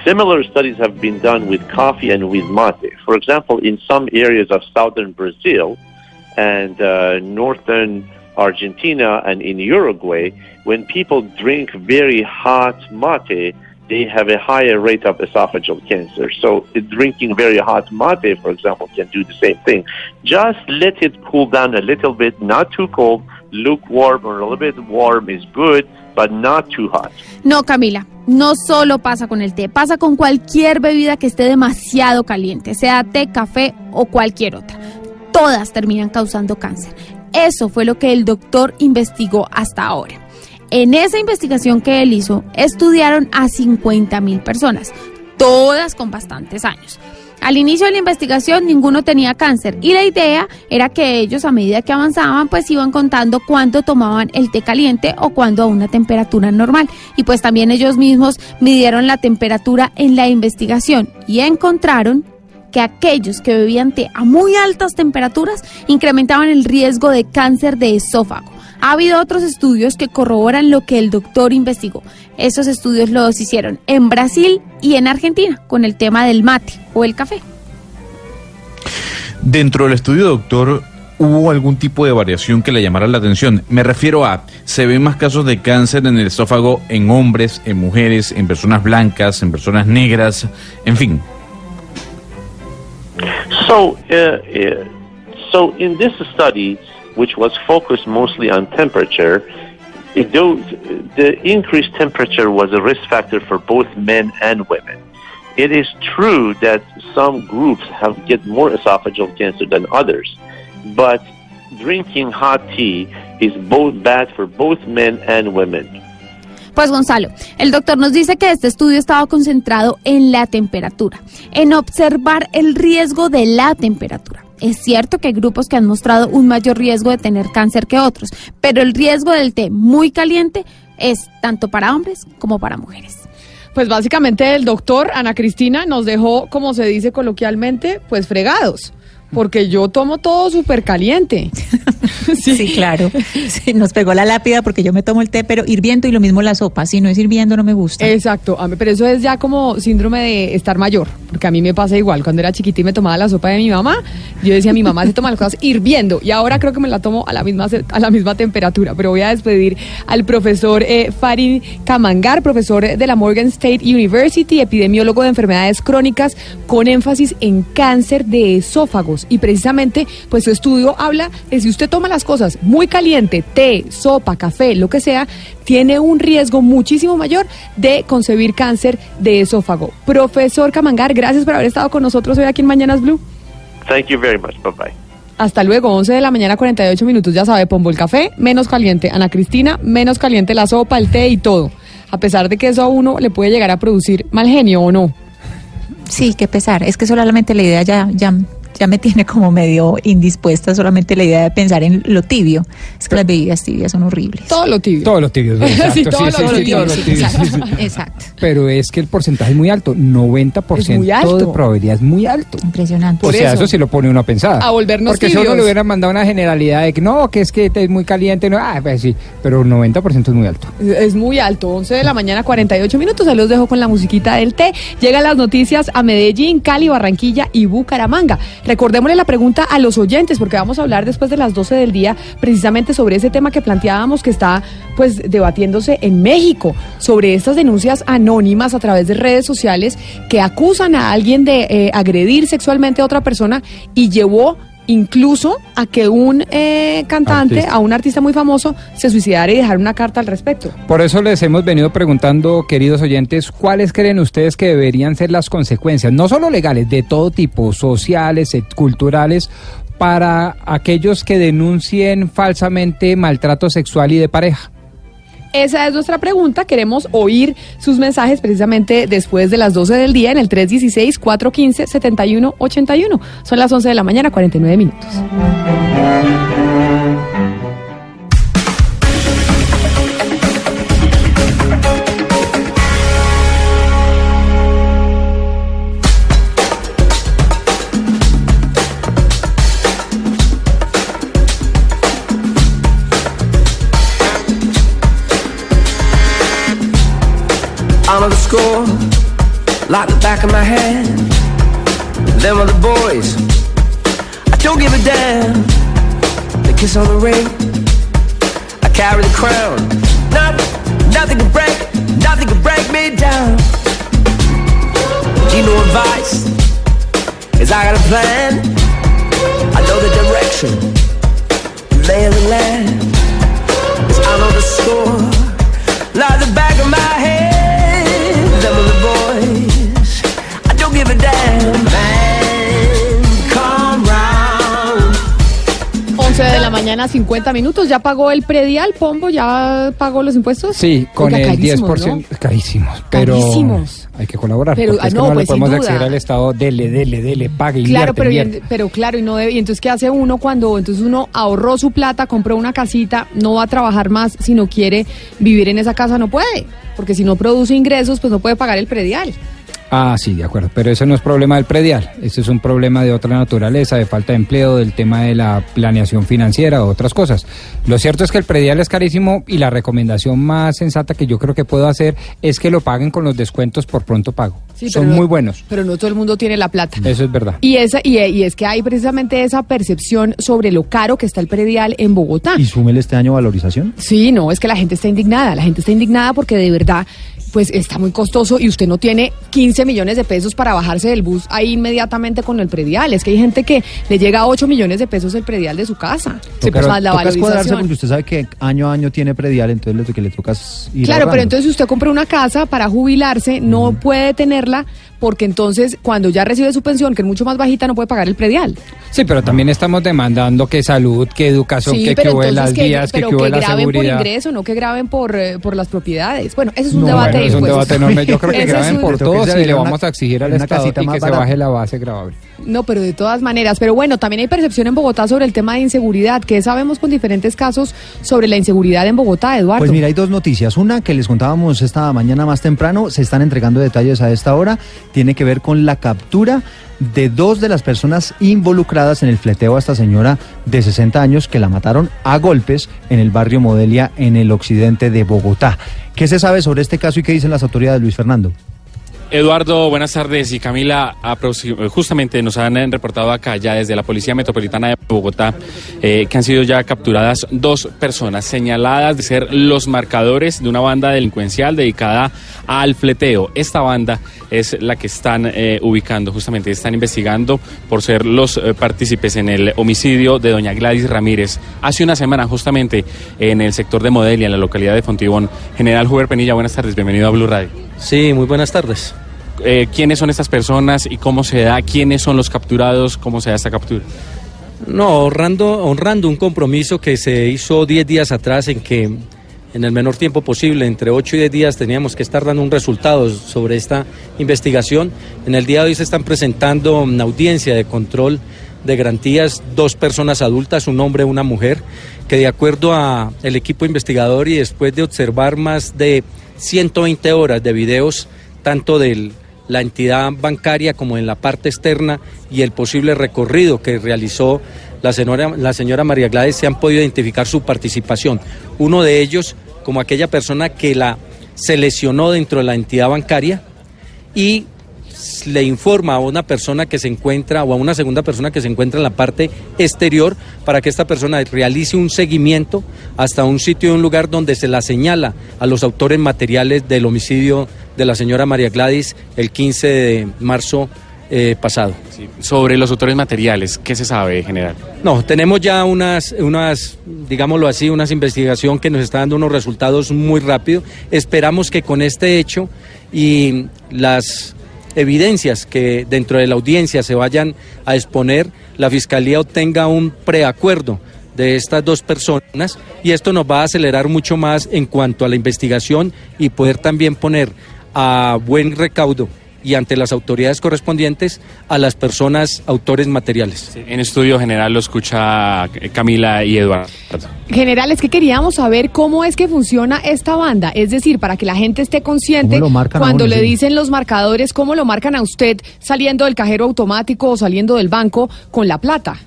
Similar studies have been done with coffee and with mate. For example, in some areas of southern Brazil and uh, northern Argentina and in Uruguay, when people drink very hot mate, they have a higher rate of esophageal cancer. So drinking very hot mate, for example, can do the same thing. Just let it cool down a little bit, not too cold, lukewarm or a little bit warm is good, but not too hot. No, Camila, no solo pasa con el té, pasa con cualquier bebida que esté demasiado caliente, sea té, café o cualquier otra. Todas terminan causando cáncer. Eso fue lo que el doctor investigó hasta ahora. En esa investigación que él hizo, estudiaron a 50 mil personas, todas con bastantes años. Al inicio de la investigación ninguno tenía cáncer y la idea era que ellos a medida que avanzaban pues iban contando cuánto tomaban el té caliente o cuándo a una temperatura normal y pues también ellos mismos midieron la temperatura en la investigación y encontraron que aquellos que bebían té a muy altas temperaturas incrementaban el riesgo de cáncer de esófago. Ha habido otros estudios que corroboran lo que el doctor investigó. Esos estudios los hicieron en Brasil y en Argentina con el tema del mate o el café. Dentro del estudio, doctor, ¿hubo algún tipo de variación que le llamara la atención? Me refiero a, ¿se ven más casos de cáncer en el esófago en hombres, en mujeres, en personas blancas, en personas negras, en fin? So, uh, uh, so in this study, which was focused mostly on temperature, it, the increased temperature was a risk factor for both men and women. It is true that some groups have get more esophageal cancer than others, but drinking hot tea is both bad for both men and women. Pues Gonzalo, el doctor nos dice que este estudio estaba concentrado en la temperatura, en observar el riesgo de la temperatura. Es cierto que hay grupos que han mostrado un mayor riesgo de tener cáncer que otros, pero el riesgo del té muy caliente es tanto para hombres como para mujeres. Pues básicamente el doctor Ana Cristina nos dejó, como se dice coloquialmente, pues fregados porque yo tomo todo súper caliente. sí. claro. nos pegó la lápida porque yo me tomo el té, pero hirviendo y lo mismo la sopa. Si no es hirviendo, no me gusta. Exacto. Pero eso es ya como síndrome de estar mayor, porque a mí me pasa igual. Cuando era chiquita y me tomaba la sopa de mi mamá, yo decía, mi mamá se toma las cosas hirviendo. Y ahora creo que me la tomo a la misma, a la misma temperatura. Pero voy a despedir al profesor eh, Farid Kamangar, profesor de la Morgan State University, epidemiólogo de enfermedades crónicas con énfasis en cáncer de y precisamente pues su estudio habla de si usted toma las cosas muy caliente, té, sopa, café, lo que sea, tiene un riesgo muchísimo mayor de concebir cáncer de esófago. Profesor Camangar, gracias por haber estado con nosotros hoy aquí en Mañanas Blue. Thank you very much. Bye bye. Hasta luego, 11 de la mañana, 48 minutos. Ya sabe, pongo el café, menos caliente. Ana Cristina, menos caliente la sopa, el té y todo. A pesar de que eso a uno le puede llegar a producir mal genio o no. Sí, qué pesar. Es que solamente la idea ya, ya ya me tiene como medio indispuesta solamente la idea de pensar en lo tibio. Es que las bebidas tibias son horribles. Todo lo tibio. Todo lo tibio. Exacto, sí, todo, lo, tibio, exacto, Pero es que el porcentaje es muy alto. 90% de probabilidad es muy alto. Impresionante. o sea, eso. sí lo pone uno a pensar. A volvernos Porque tibios. si uno le hubieran mandado una generalidad de que no, que es que es muy caliente, no, ah, pues sí, pero 90% es muy alto. Es muy alto. 11 de la mañana, 48 minutos. Se los dejo con la musiquita del té. Llegan las noticias a Medellín, Cali, Barranquilla y Bucaramanga. Recordémosle la pregunta a los oyentes, porque vamos a hablar después de las 12 del día precisamente sobre ese tema que planteábamos que está pues debatiéndose en México, sobre estas denuncias anónimas a través de redes sociales que acusan a alguien de eh, agredir sexualmente a otra persona y llevó incluso a que un eh, cantante, a un artista muy famoso, se suicidara y dejara una carta al respecto. Por eso les hemos venido preguntando, queridos oyentes, ¿cuáles creen ustedes que deberían ser las consecuencias, no solo legales, de todo tipo, sociales, culturales, para aquellos que denuncien falsamente maltrato sexual y de pareja? Esa es nuestra pregunta. Queremos oír sus mensajes precisamente después de las 12 del día en el 316-415-7181. Son las 11 de la mañana, 49 minutos. Like the back of my hand. Them are the boys. I don't give a damn. The kiss on the ring. I carry the crown. Nothing, nothing can break, nothing can break me down. You know advice is I got a plan. I know the direction, lay of the land. 'Cause I know the score like the back of my mañana, 50 minutos. ¿Ya pagó el predial, Pombo? ¿Ya pagó los impuestos? Sí, con Oiga, el carísimos, 10%. ¿no? Carísimos, pero Carísimos. hay que colaborar. Pero, ah, es que no, no, pues, le podemos exigir al Estado, dele, dele, dele, pague, Claro, pero, bien- pero claro, y no debe, y entonces ¿qué hace uno cuando entonces uno ahorró su plata, compró una casita, no va a trabajar más, si no quiere vivir en esa casa no puede, porque si no produce ingresos, pues no puede pagar el predial. Ah, sí, de acuerdo. Pero eso no es problema del predial. Eso es un problema de otra naturaleza, de falta de empleo, del tema de la planeación financiera, otras cosas. Lo cierto es que el predial es carísimo y la recomendación más sensata que yo creo que puedo hacer es que lo paguen con los descuentos por pronto pago. Sí, Son no- muy buenos. Pero no todo el mundo tiene la plata. Eso es verdad. Y, esa, y, y es que hay precisamente esa percepción sobre lo caro que está el predial en Bogotá. ¿Y súmele este año valorización? Sí, no, es que la gente está indignada. La gente está indignada porque de verdad, pues está muy costoso y usted no tiene 15 millones de pesos para bajarse del bus ahí inmediatamente con el predial. Es que hay gente que le llega a 8 millones de pesos el predial de su casa. Sí, pero más la valorización. porque usted sabe que año a año tiene predial, entonces lo que le toca es ir Claro, pero entonces si usted compra una casa para jubilarse, no puede tenerla porque entonces cuando ya recibe su pensión, que es mucho más bajita, no puede pagar el predial. Sí, pero también estamos demandando que salud, que educación, que, que hubo las vías, que, pero que, que la graben seguridad. por ingreso, no que graben por, eh, por las propiedades. Bueno, ese es un No, debate. bueno, es un debate enorme. Yo creo que graben por que se y le vamos a exigir al Estado y que se baje la base grabable. No, pero de todas maneras. Pero bueno, también hay percepción en Bogotá sobre el tema de inseguridad. ¿Qué sabemos con diferentes casos sobre la inseguridad en Bogotá, Eduardo? Pues mira, hay dos noticias. Una que les contábamos esta mañana más temprano, se están entregando detalles a esta hora, tiene que ver con la captura de dos de las personas involucradas en el fleteo a esta señora de 60 años que la mataron a golpes en el barrio Modelia en el occidente de Bogotá. ¿Qué se sabe sobre este caso y qué dicen las autoridades, Luis Fernando? Eduardo, buenas tardes. Y Camila, justamente nos han reportado acá ya desde la Policía Metropolitana de Bogotá eh, que han sido ya capturadas dos personas señaladas de ser los marcadores de una banda delincuencial dedicada al fleteo. Esta banda es la que están eh, ubicando, justamente están investigando por ser los eh, partícipes en el homicidio de doña Gladys Ramírez hace una semana justamente en el sector de Modelia, en la localidad de Fontibón. General Huber Penilla, buenas tardes, bienvenido a Blue Radio. Sí, muy buenas tardes. Eh, quiénes son estas personas y cómo se da, quiénes son los capturados, cómo se da esta captura. No, honrando, honrando un compromiso que se hizo 10 días atrás en que en el menor tiempo posible, entre 8 y 10 días, teníamos que estar dando un resultado sobre esta investigación. En el día de hoy se están presentando una audiencia de control de garantías dos personas adultas, un hombre y una mujer, que de acuerdo a el equipo investigador y después de observar más de 120 horas de videos, tanto de la entidad bancaria como en la parte externa y el posible recorrido que realizó la señora, la señora María Gladys, se han podido identificar su participación. Uno de ellos como aquella persona que la se lesionó dentro de la entidad bancaria y le informa a una persona que se encuentra o a una segunda persona que se encuentra en la parte exterior para que esta persona realice un seguimiento hasta un sitio y un lugar donde se la señala a los autores materiales del homicidio de la señora María Gladys el 15 de marzo eh, pasado. Sobre los autores materiales, ¿qué se sabe, general? No, tenemos ya unas, unas, digámoslo así, unas investigación que nos está dando unos resultados muy rápido. Esperamos que con este hecho y las evidencias que dentro de la audiencia se vayan a exponer, la Fiscalía obtenga un preacuerdo de estas dos personas y esto nos va a acelerar mucho más en cuanto a la investigación y poder también poner a buen recaudo y ante las autoridades correspondientes a las personas autores materiales. En estudio general lo escucha eh, Camila y Eduardo. General, es que queríamos saber cómo es que funciona esta banda. Es decir, para que la gente esté consciente ¿Cómo lo marcan a cuando uno, le sí? dicen los marcadores, cómo lo marcan a usted saliendo del cajero automático o saliendo del banco con la plata.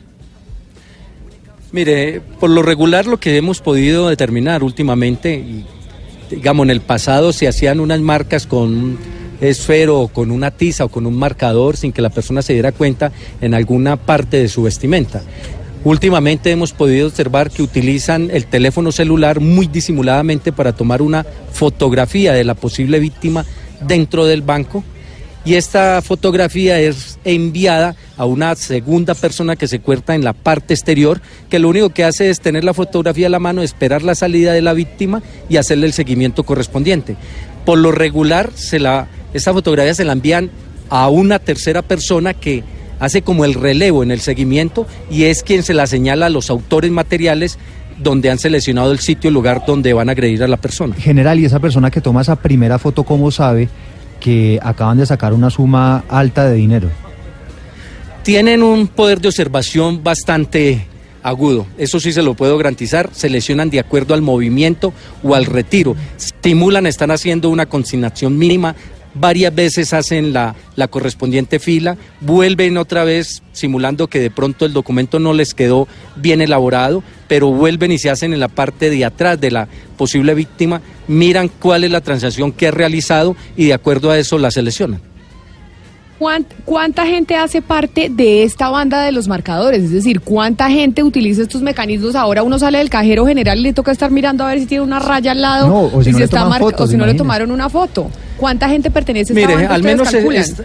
Mire, por lo regular lo que hemos podido determinar últimamente, y digamos en el pasado se hacían unas marcas con esfero o con una tiza o con un marcador sin que la persona se diera cuenta en alguna parte de su vestimenta. Últimamente hemos podido observar que utilizan el teléfono celular muy disimuladamente para tomar una fotografía de la posible víctima dentro del banco y esta fotografía es enviada a una segunda persona que se encuentra en la parte exterior, que lo único que hace es tener la fotografía a la mano, esperar la salida de la víctima y hacerle el seguimiento correspondiente. Por lo regular, se la, esta fotografía se la envían a una tercera persona que hace como el relevo en el seguimiento y es quien se la señala a los autores materiales donde han seleccionado el sitio, el lugar donde van a agredir a la persona. General, y esa persona que toma esa primera foto, ¿cómo sabe que acaban de sacar una suma alta de dinero? tienen un poder de observación bastante agudo. Eso sí se lo puedo garantizar. Seleccionan de acuerdo al movimiento o al retiro. Estimulan, están haciendo una consignación mínima. Varias veces hacen la, la correspondiente fila, vuelven otra vez simulando que de pronto el documento no les quedó bien elaborado, pero vuelven y se hacen en la parte de atrás de la posible víctima, miran cuál es la transacción que ha realizado y de acuerdo a eso la seleccionan. ¿Cuán- ¿Cuánta gente hace parte de esta banda de los marcadores? Es decir, ¿cuánta gente utiliza estos mecanismos? Ahora uno sale del cajero general y le toca estar mirando a ver si tiene una raya al lado, No, o si no le toman marca- fotos, o si no le tomaron una foto. ¿Cuánta gente pertenece a esta Mire, banda? al menos esta,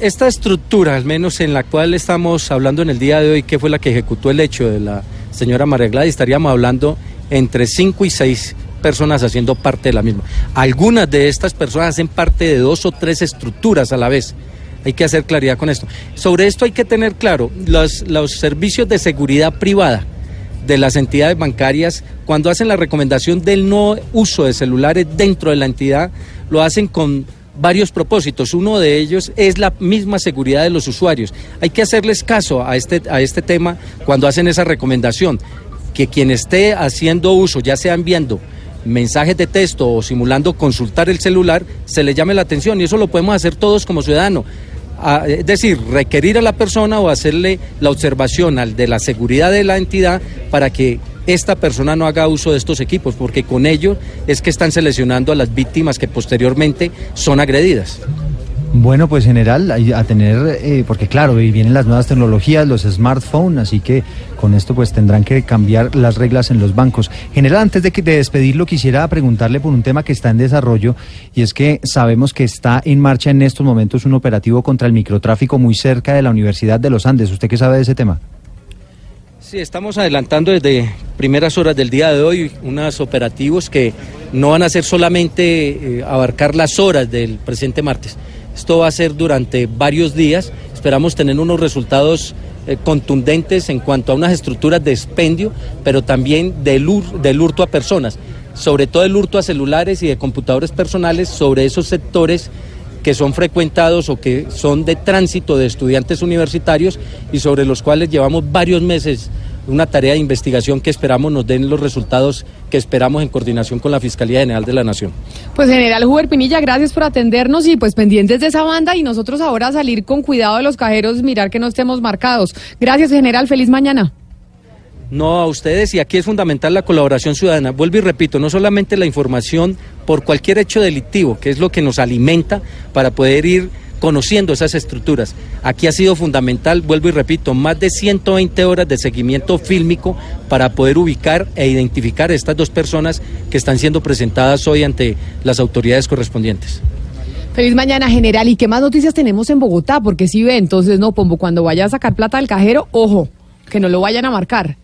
esta estructura, al menos en la cual estamos hablando en el día de hoy, que fue la que ejecutó el hecho de la señora María Gladys, estaríamos hablando entre cinco y seis personas haciendo parte de la misma. Algunas de estas personas hacen parte de dos o tres estructuras a la vez. Hay que hacer claridad con esto. Sobre esto hay que tener claro, los, los servicios de seguridad privada de las entidades bancarias, cuando hacen la recomendación del no uso de celulares dentro de la entidad, lo hacen con varios propósitos. Uno de ellos es la misma seguridad de los usuarios. Hay que hacerles caso a este, a este tema cuando hacen esa recomendación, que quien esté haciendo uso, ya sea enviando mensajes de texto o simulando consultar el celular, se le llame la atención y eso lo podemos hacer todos como ciudadanos. es decir, requerir a la persona o hacerle la observación al de la seguridad de la entidad para que esta persona no haga uso de estos equipos, porque con ellos es que están seleccionando a las víctimas que posteriormente son agredidas. Bueno, pues general, a tener, eh, porque claro, vienen las nuevas tecnologías, los smartphones, así que con esto pues tendrán que cambiar las reglas en los bancos. General, antes de, que, de despedirlo, quisiera preguntarle por un tema que está en desarrollo y es que sabemos que está en marcha en estos momentos un operativo contra el microtráfico muy cerca de la Universidad de los Andes. ¿Usted qué sabe de ese tema? Estamos adelantando desde primeras horas del día de hoy unos operativos que no van a ser solamente eh, abarcar las horas del presente martes. Esto va a ser durante varios días. Esperamos tener unos resultados eh, contundentes en cuanto a unas estructuras de expendio, pero también del, del hurto a personas, sobre todo el hurto a celulares y de computadores personales sobre esos sectores que son frecuentados o que son de tránsito de estudiantes universitarios y sobre los cuales llevamos varios meses una tarea de investigación que esperamos nos den los resultados que esperamos en coordinación con la Fiscalía General de la Nación. Pues general Huber Pinilla, gracias por atendernos y pues pendientes de esa banda y nosotros ahora salir con cuidado de los cajeros, mirar que no estemos marcados. Gracias general, feliz mañana. No, a ustedes y aquí es fundamental la colaboración ciudadana. Vuelvo y repito, no solamente la información por cualquier hecho delictivo, que es lo que nos alimenta para poder ir conociendo esas estructuras. Aquí ha sido fundamental, vuelvo y repito, más de 120 horas de seguimiento fílmico para poder ubicar e identificar a estas dos personas que están siendo presentadas hoy ante las autoridades correspondientes. Feliz mañana, general. ¿Y qué más noticias tenemos en Bogotá? Porque si ve, entonces, no, Pombo, cuando vaya a sacar plata del cajero, ojo, que no lo vayan a marcar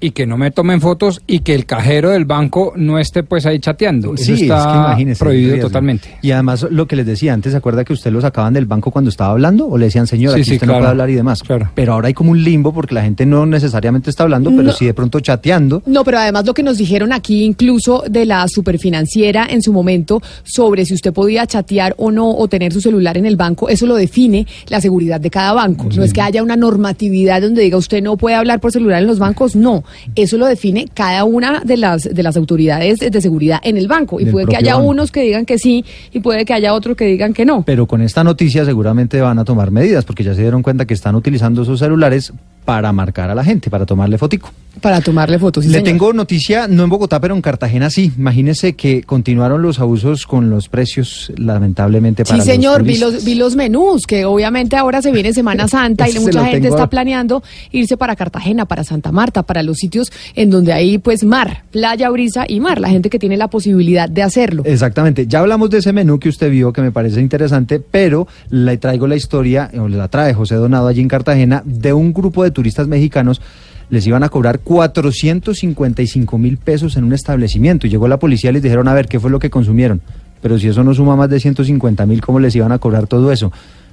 y que no me tomen fotos y que el cajero del banco no esté pues ahí chateando. Sí, Eso está prohibido totalmente. Y además lo que les decía antes, ¿se acuerda que usted lo sacaban del banco cuando estaba hablando? O le decían, señor, aquí usted no puede hablar y demás. Claro. Pero ahora hay como un limbo porque la gente no necesariamente está hablando, pero sí de pronto chateando. No, pero además lo que nos dijeron aquí incluso de la superfinanciera en su momento sobre si usted podía chatear o no o tener su celular en el banco, eso lo define la seguridad de cada banco. No es que haya una normatividad donde diga usted no puede hablar por celular en los bancos, no. Eso lo define cada una de las, de las autoridades de seguridad en el banco. Y puede que haya unos que digan que sí y puede que haya otros que digan que no. Pero con esta noticia seguramente van a tomar medidas porque ya se dieron cuenta que están utilizando sus celulares para marcar a la gente, para tomarle fotico. Para tomarle fotos. Le tengo noticia, no en Bogotá, pero en Cartagena sí. Imagínese que continuaron los abusos con los precios, lamentablemente, para Sí, señor, vi, los, vi los menús, que obviamente ahora se viene Semana Santa y mucha gente está planeando irse para Cartagena, para Santa Marta, para los sitios en donde hay pues mar, playa, brisa y mar, la gente que tiene la posibilidad de hacerlo. Exactamente, ya hablamos de ese menú que usted vio, que me parece interesante, pero le traigo la historia, o la trae José Donado allí en Cartagena, de un grupo de turistas mexicanos les iban a cobrar 455 mil pesos en un establecimiento. Y llegó la policía y les dijeron, a ver, ¿qué fue lo que consumieron? Pero si eso no suma más de 150 mil, ¿cómo les iban a cobrar todo eso?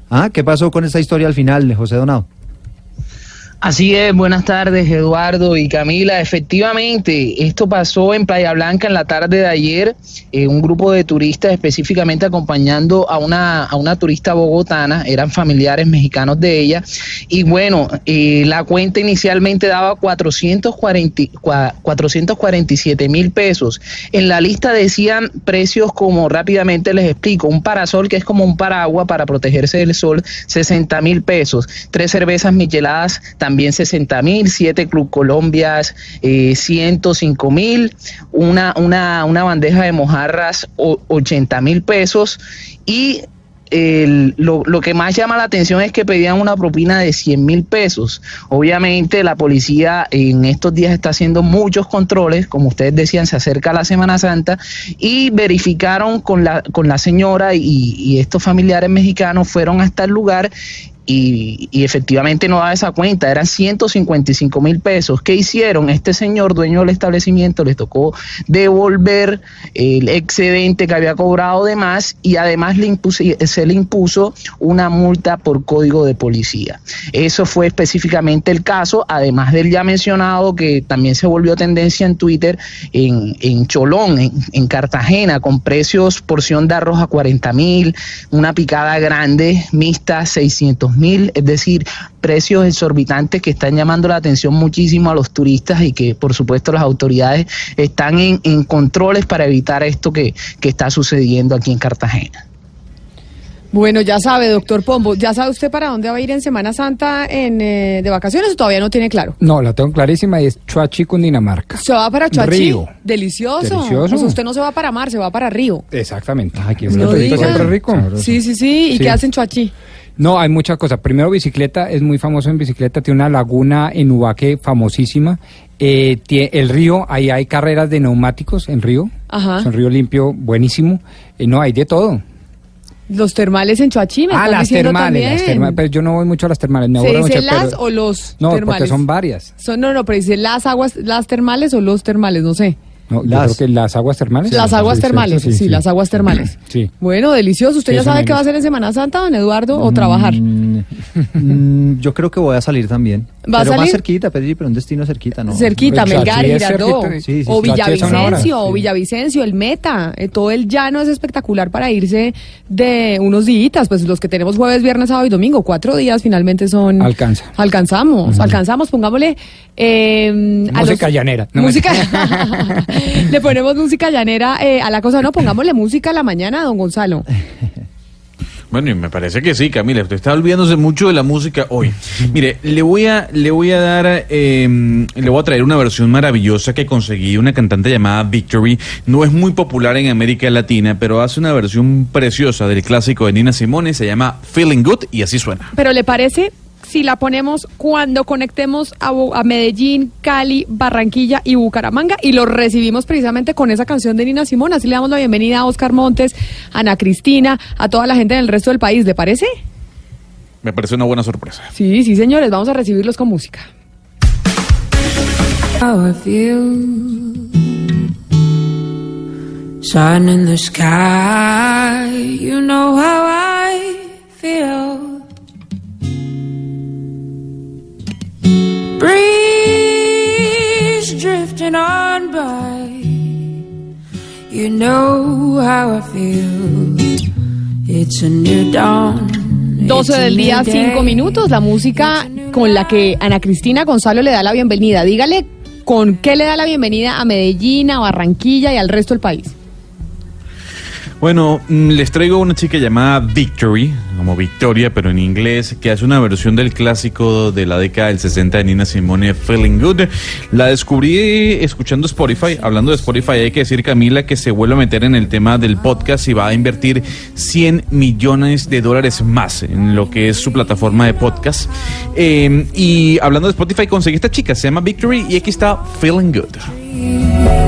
¿Ah? ¿Qué pasó con esta historia al final, José Donado? Así es, buenas tardes Eduardo y Camila. Efectivamente, esto pasó en Playa Blanca en la tarde de ayer. Eh, un grupo de turistas específicamente acompañando a una, a una turista bogotana, eran familiares mexicanos de ella. Y bueno, eh, la cuenta inicialmente daba 440, 447 mil pesos. En la lista decían precios como rápidamente les explico, un parasol que es como un paraguas para protegerse del sol, 60 mil pesos. Tres cervezas micheladas también también 60 mil, 7 Club Colombias eh, 105 mil, una, una, una bandeja de mojarras 80 mil pesos y lo, lo, que más llama la atención es que pedían una propina de 100 mil pesos. Obviamente la policía en estos días está haciendo muchos controles, como ustedes decían, se acerca la Semana Santa y verificaron con la, con la señora y, y estos familiares mexicanos fueron hasta el lugar y, efectivamente no daba esa cuenta, eran 155 mil pesos. ¿Qué hicieron? Este señor, dueño del establecimiento, le tocó devolver el excedente que había cobrado de más y además le se le impuso una multa por código de policía. Eso fue específicamente el caso, además del ya mencionado que también se volvió tendencia en Twitter en, en Cholón, en, en Cartagena, con precios porción de arroz a 40 mil, una picada grande, mixta, 600 mil, es decir, precios exorbitantes que están llamando la atención muchísimo a los turistas y que por supuesto las autoridades están en, controles para evitar esto que, que está sucediendo aquí en Cartagena. Bueno, ya sabe, doctor Pombo, ¿ya sabe usted para dónde va a ir en Semana Santa en, eh, de vacaciones o todavía no tiene claro? No, la tengo clarísima y es Chuachi, Cundinamarca. ¿Se va para Chuachi? Río. Delicioso. Delicioso. usted no se va para mar, se va para Río. Exactamente. Ay, qué no siempre rico. Sí, sí, sí. ¿Y qué hacen Chuachi? No, hay muchas cosas. Primero, bicicleta, es muy famoso en bicicleta, tiene una laguna en Ubaque famosísima. Eh, el río, ahí hay carreras de neumáticos en río. Ajá. Es un río limpio, buenísimo. Eh, no, hay de todo. Los termales en Chuachi, Ah, las termales, las termales, pero yo no voy mucho a las termales. Me ¿Se dice las o los no, termales? No, porque son varias. Son, no, no, pero dice las aguas, las termales o los termales, no sé. No, las, creo que las aguas termales. Las aguas termales, sí, las aguas termales. Sí. Bueno, delicioso. ¿Usted ya sabe qué va a hacer en Semana Santa, don Eduardo, o trabajar? Mm, mm, yo creo que voy a salir también. ¿Va pero a salir? más cerquita, pero un destino cerquita, ¿no? Cerquita, Melgar, Girardó, o Villavicencio, o Villavicencio, el Meta. Eh, todo el llano es espectacular para irse de unos días, pues los que tenemos jueves, viernes, sábado y domingo, cuatro días finalmente son... Alcanza. Alcanzamos, alcanzamos, pongámosle... Eh, música llanera. música... Le ponemos música llanera eh, a la cosa, no, pongámosle música a la mañana, don Gonzalo. Bueno, y me parece que sí, Camila. Usted está olvidándose mucho de la música hoy. Mire, le voy a, le voy a dar, em, le voy a traer una versión maravillosa que conseguí una cantante llamada Victory. No es muy popular en América Latina, pero hace una versión preciosa del clásico de Nina Simone. Se llama Feeling Good y así suena. Pero le parece si la ponemos cuando conectemos a, Medellín, Cali, Barranquilla y Bucaramanga y lo recibimos precisamente con esa canción de Nina Simón. Así le damos la bienvenida a Oscar Montes, a Ana Cristina, a toda la gente del resto del país. ¿Le parece? Me parece una buena sorpresa. Sí, sí, señores, vamos a recibirlos con música. How I feel Sun in the sky You know how I feel breeze drifting on by. You know how I feel. It's a new dawn. 12 del día, 5 minutos. La música con la que Ana Cristina Gonzalo le da la bienvenida. Dígale con qué le da la bienvenida a Medellín, a Barranquilla y al resto del país. Bueno, mm, les traigo una chica llamada Victory, como Victoria, pero en inglés, que hace una versión del clásico de la década del 60 de Nina Simone, Feeling Good. La descubrí escuchando Spotify. Hablando de Spotify, hay que decir, Camila, que se vuelve a meter en el tema del podcast y va a invertir 100 millones de dólares más en lo que es su plataforma de podcast. Em, y hablando de Spotify, conseguí esta chica, se llama Victory, y aquí está Feeling Good.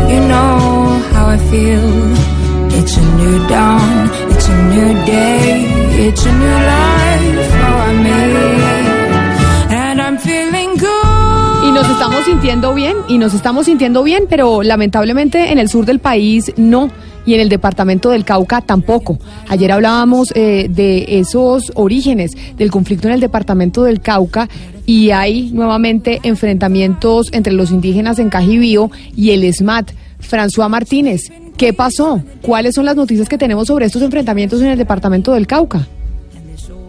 You know how I feel. Y nos estamos sintiendo bien, y nos estamos sintiendo bien, pero lamentablemente en el sur del país no y en el departamento del Cauca tampoco. Ayer hablábamos eh, de esos orígenes del conflicto en el departamento del Cauca y hay nuevamente enfrentamientos entre los indígenas en Cajibío y el SMAT. François Martínez, ¿qué pasó? ¿Cuáles son las noticias que tenemos sobre estos enfrentamientos en el departamento del Cauca?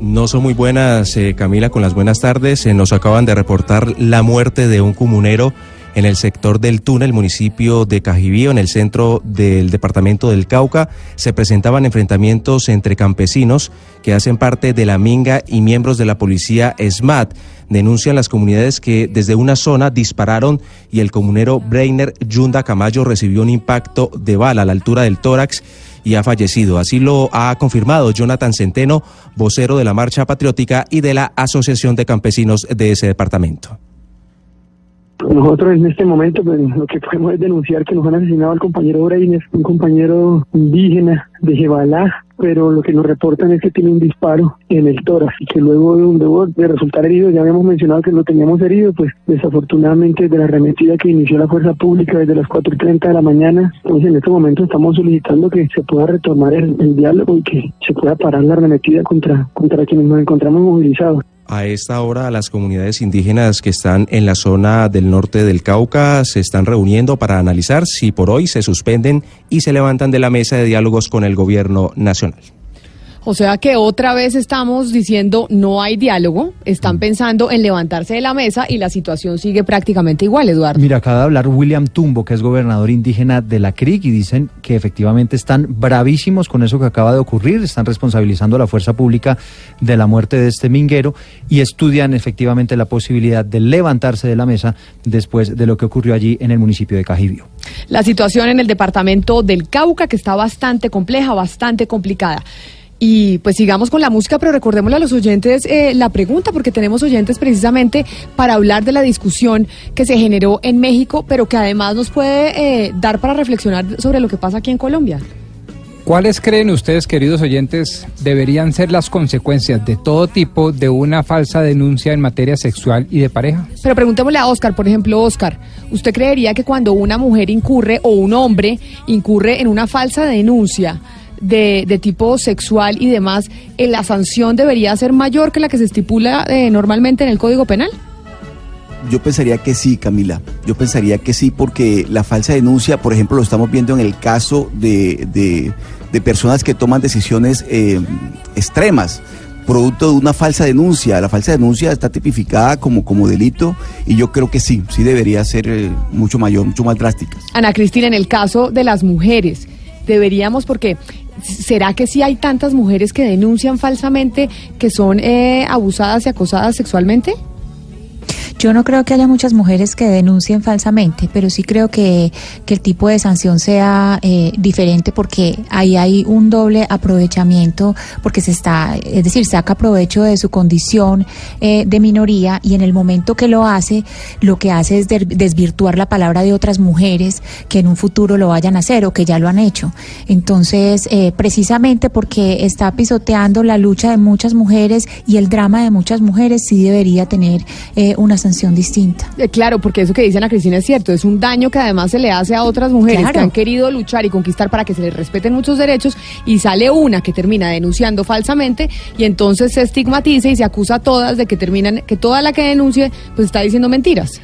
No son muy buenas, eh, Camila, con las buenas tardes. Eh, nos acaban de reportar la muerte de un comunero en el sector del túnel, municipio de Cajibío, en el centro del departamento del Cauca. Se presentaban enfrentamientos entre campesinos que hacen parte de la Minga y miembros de la policía SMAT. Denuncian las comunidades que desde una zona dispararon y el comunero Breiner Yunda Camayo recibió un impacto de bala a la altura del tórax y ha fallecido. Así lo ha confirmado Jonathan Centeno, vocero de la Marcha Patriótica y de la Asociación de Campesinos de ese departamento. Nosotros en este momento pues, lo que podemos es denunciar que nos han asesinado al compañero Breiner, un compañero indígena de Jebalá, pero lo que nos reportan es que tiene un disparo en el tórax y que luego de, de resultar herido, ya habíamos mencionado que lo teníamos herido, pues desafortunadamente de la arremetida que inició la fuerza pública desde las 4 y 30 de la mañana, pues en este momento estamos solicitando que se pueda retomar el, el diálogo y que se pueda parar la arremetida contra, contra quienes nos encontramos movilizados. A esta hora las comunidades indígenas que están en la zona del norte del Cauca se están reuniendo para analizar si por hoy se suspenden y se levantan de la mesa de diálogos con el gobierno nacional. profesional. O sea que otra vez estamos diciendo no hay diálogo, están pensando en levantarse de la mesa y la situación sigue prácticamente igual, Eduardo. Mira, acaba de hablar William Tumbo, que es gobernador indígena de la CRIC, y dicen que efectivamente están bravísimos con eso que acaba de ocurrir, están responsabilizando a la fuerza pública de la muerte de este minguero y estudian efectivamente la posibilidad de levantarse de la mesa después de lo que ocurrió allí en el municipio de Cajibio. La situación en el departamento del Cauca, que está bastante compleja, bastante complicada. Y pues sigamos con la música, pero recordémosle a los oyentes eh, la pregunta, porque tenemos oyentes precisamente para hablar de la discusión que se generó en México, pero que además nos puede eh, dar para reflexionar sobre lo que pasa aquí en Colombia. ¿Cuáles creen ustedes, queridos oyentes, deberían ser las consecuencias de todo tipo de una falsa denuncia en materia sexual y de pareja? Pero preguntémosle a Oscar, por ejemplo, Oscar, ¿usted creería que cuando una mujer incurre o un hombre incurre en una falsa denuncia, de, tipo sexual y demás, eh, ¿la sanción debería ser mayor que la que se estipula eh, normalmente en el Código Penal? Yo pensaría que sí, Camila. Yo pensaría que sí, porque la falsa denuncia, por ejemplo, lo estamos viendo en el caso de, de, personas que toman decisiones eh, extremas producto de una falsa denuncia. La falsa denuncia está tipificada como, como delito y yo creo que sí, sí debería ser mucho mayor, mucho más drástica. Ana Cristina, en el caso de las mujeres, deberíamos, porque ¿será que sí hay tantas mujeres que denuncian falsamente que son eh, abusadas y acosadas sexualmente? Yo no creo que haya muchas mujeres que denuncien falsamente, pero sí creo que, que el tipo de sanción sea eh, diferente porque ahí hay un doble aprovechamiento, porque se está, es decir, saca provecho de su condición eh, de minoría y en el momento que lo hace, lo que hace es desvirtuar la palabra de otras mujeres que en un futuro lo vayan a hacer o que ya lo han hecho. Entonces, eh, precisamente porque está pisoteando la lucha de muchas mujeres y el drama de muchas mujeres, sí debería tener una sanción distinta. Eh, claro, porque eso que dice Ana Cristina es cierto, es un daño que además se le hace a otras mujeres que han querido luchar y conquistar para que se les respeten muchos derechos y sale una que termina denunciando falsamente y entonces se estigmatiza y se acusa a todas de que terminan, que toda la que denuncie pues está diciendo mentiras.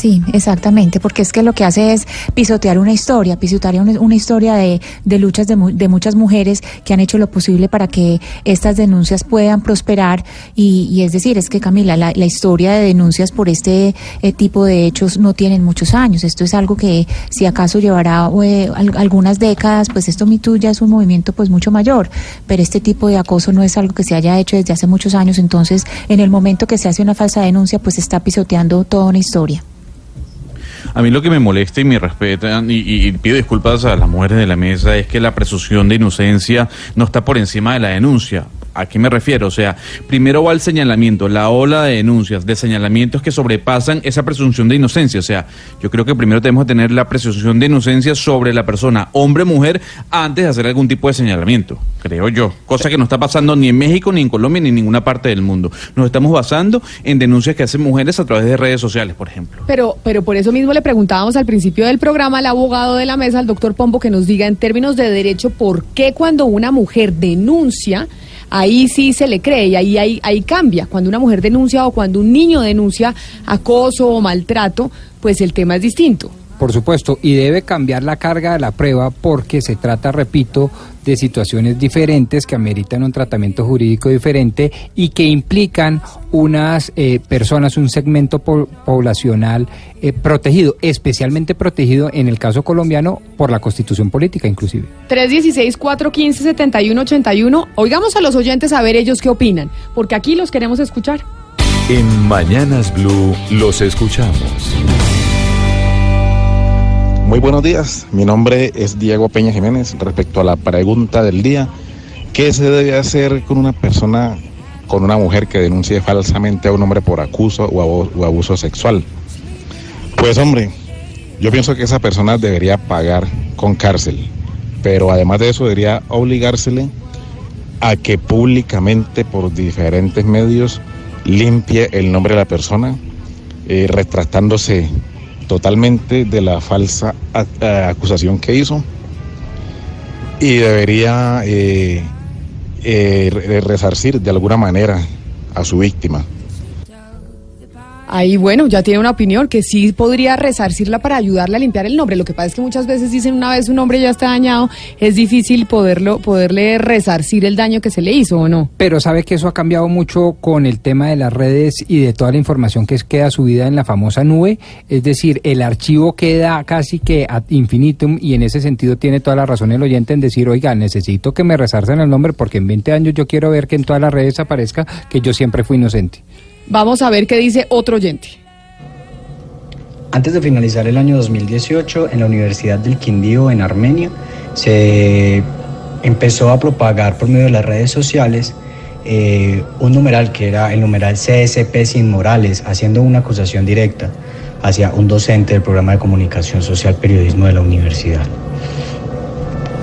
Sí, exactamente, porque es que lo que hace es pisotear una historia, pisotear una, historia de, de luchas de, de, muchas mujeres que han hecho lo posible para que estas denuncias puedan prosperar. Y, es decir, es que Camila, la, historia de denuncias por este eh, tipo de hechos no tienen muchos años. Esto es algo que si acaso llevará eh, algunas décadas, pues esto mi ya es un movimiento pues mucho mayor. Pero este tipo de acoso no es algo que se haya hecho desde hace muchos años. Entonces, en el momento que se hace una falsa denuncia, pues está pisoteando toda una historia. A mí lo que me molesta y me respetan y, pido disculpas a las mujeres de la mesa es que la presunción de inocencia no está por encima de la denuncia. ¿A qué me refiero? O sea, primero va el señalamiento, la ola de denuncias, de señalamientos que sobrepasan esa presunción de inocencia. O sea, yo creo que primero tenemos que tener la presunción de inocencia sobre la persona, hombre o mujer, antes de hacer algún tipo de señalamiento, creo yo. Cosa que no está pasando ni en México, ni en Colombia, ni en ninguna parte del mundo. Nos estamos basando en denuncias que hacen mujeres a través de redes sociales, por ejemplo. Pero, pero por eso mismo le preguntábamos al principio del programa al abogado de la mesa, al doctor Pombo, que nos diga en términos de derecho por qué cuando una mujer denuncia, ahí sí se le cree y ahí, ahí, ahí cambia. Cuando una mujer denuncia o cuando un niño denuncia acoso o maltrato, pues el tema es distinto. Por supuesto, y debe cambiar la carga de la prueba porque se trata, repito, de situaciones diferentes que ameritan un tratamiento jurídico diferente y que implican unas eh, personas, un segmento poblacional eh, protegido, especialmente protegido en el caso colombiano por la constitución política inclusive. 316-415-7181. Oigamos a los oyentes a ver ellos qué opinan, porque aquí los queremos escuchar. En Mañanas Blue los escuchamos. Muy buenos días, mi nombre es Diego Peña Jiménez. Respecto a la pregunta del día, ¿qué se debe hacer con una persona, con una mujer que denuncie falsamente a un hombre por acuso o abuso sexual? Pues hombre, yo pienso que esa persona debería pagar con cárcel, pero además de eso debería obligársele a que públicamente por diferentes medios limpie el nombre de la persona, eh, retractándose totalmente de la falsa acusación que hizo y debería eh, eh, resarcir de alguna manera a su víctima. Ahí, bueno, ya tiene una opinión que sí podría resarcirla para ayudarle a limpiar el nombre. Lo que pasa es que muchas veces dicen una vez un nombre ya está dañado, es difícil poderlo, poderle resarcir el daño que se le hizo o no. Pero sabe que eso ha cambiado mucho con el tema de las redes y de toda la información que queda subida en la famosa nube. Es decir, el archivo queda casi que ad infinitum y en ese sentido tiene toda la razón el oyente en decir, oiga, necesito que me resarcen el nombre porque en 20 años yo quiero ver que en todas las redes aparezca que yo siempre fui inocente. Vamos a ver qué dice otro oyente. Antes de finalizar el año 2018, en la Universidad del Quindío, en Armenia, se empezó a propagar por medio de las redes sociales eh, un numeral que era el numeral CSP sin Morales, haciendo una acusación directa hacia un docente del programa de comunicación social periodismo de la universidad.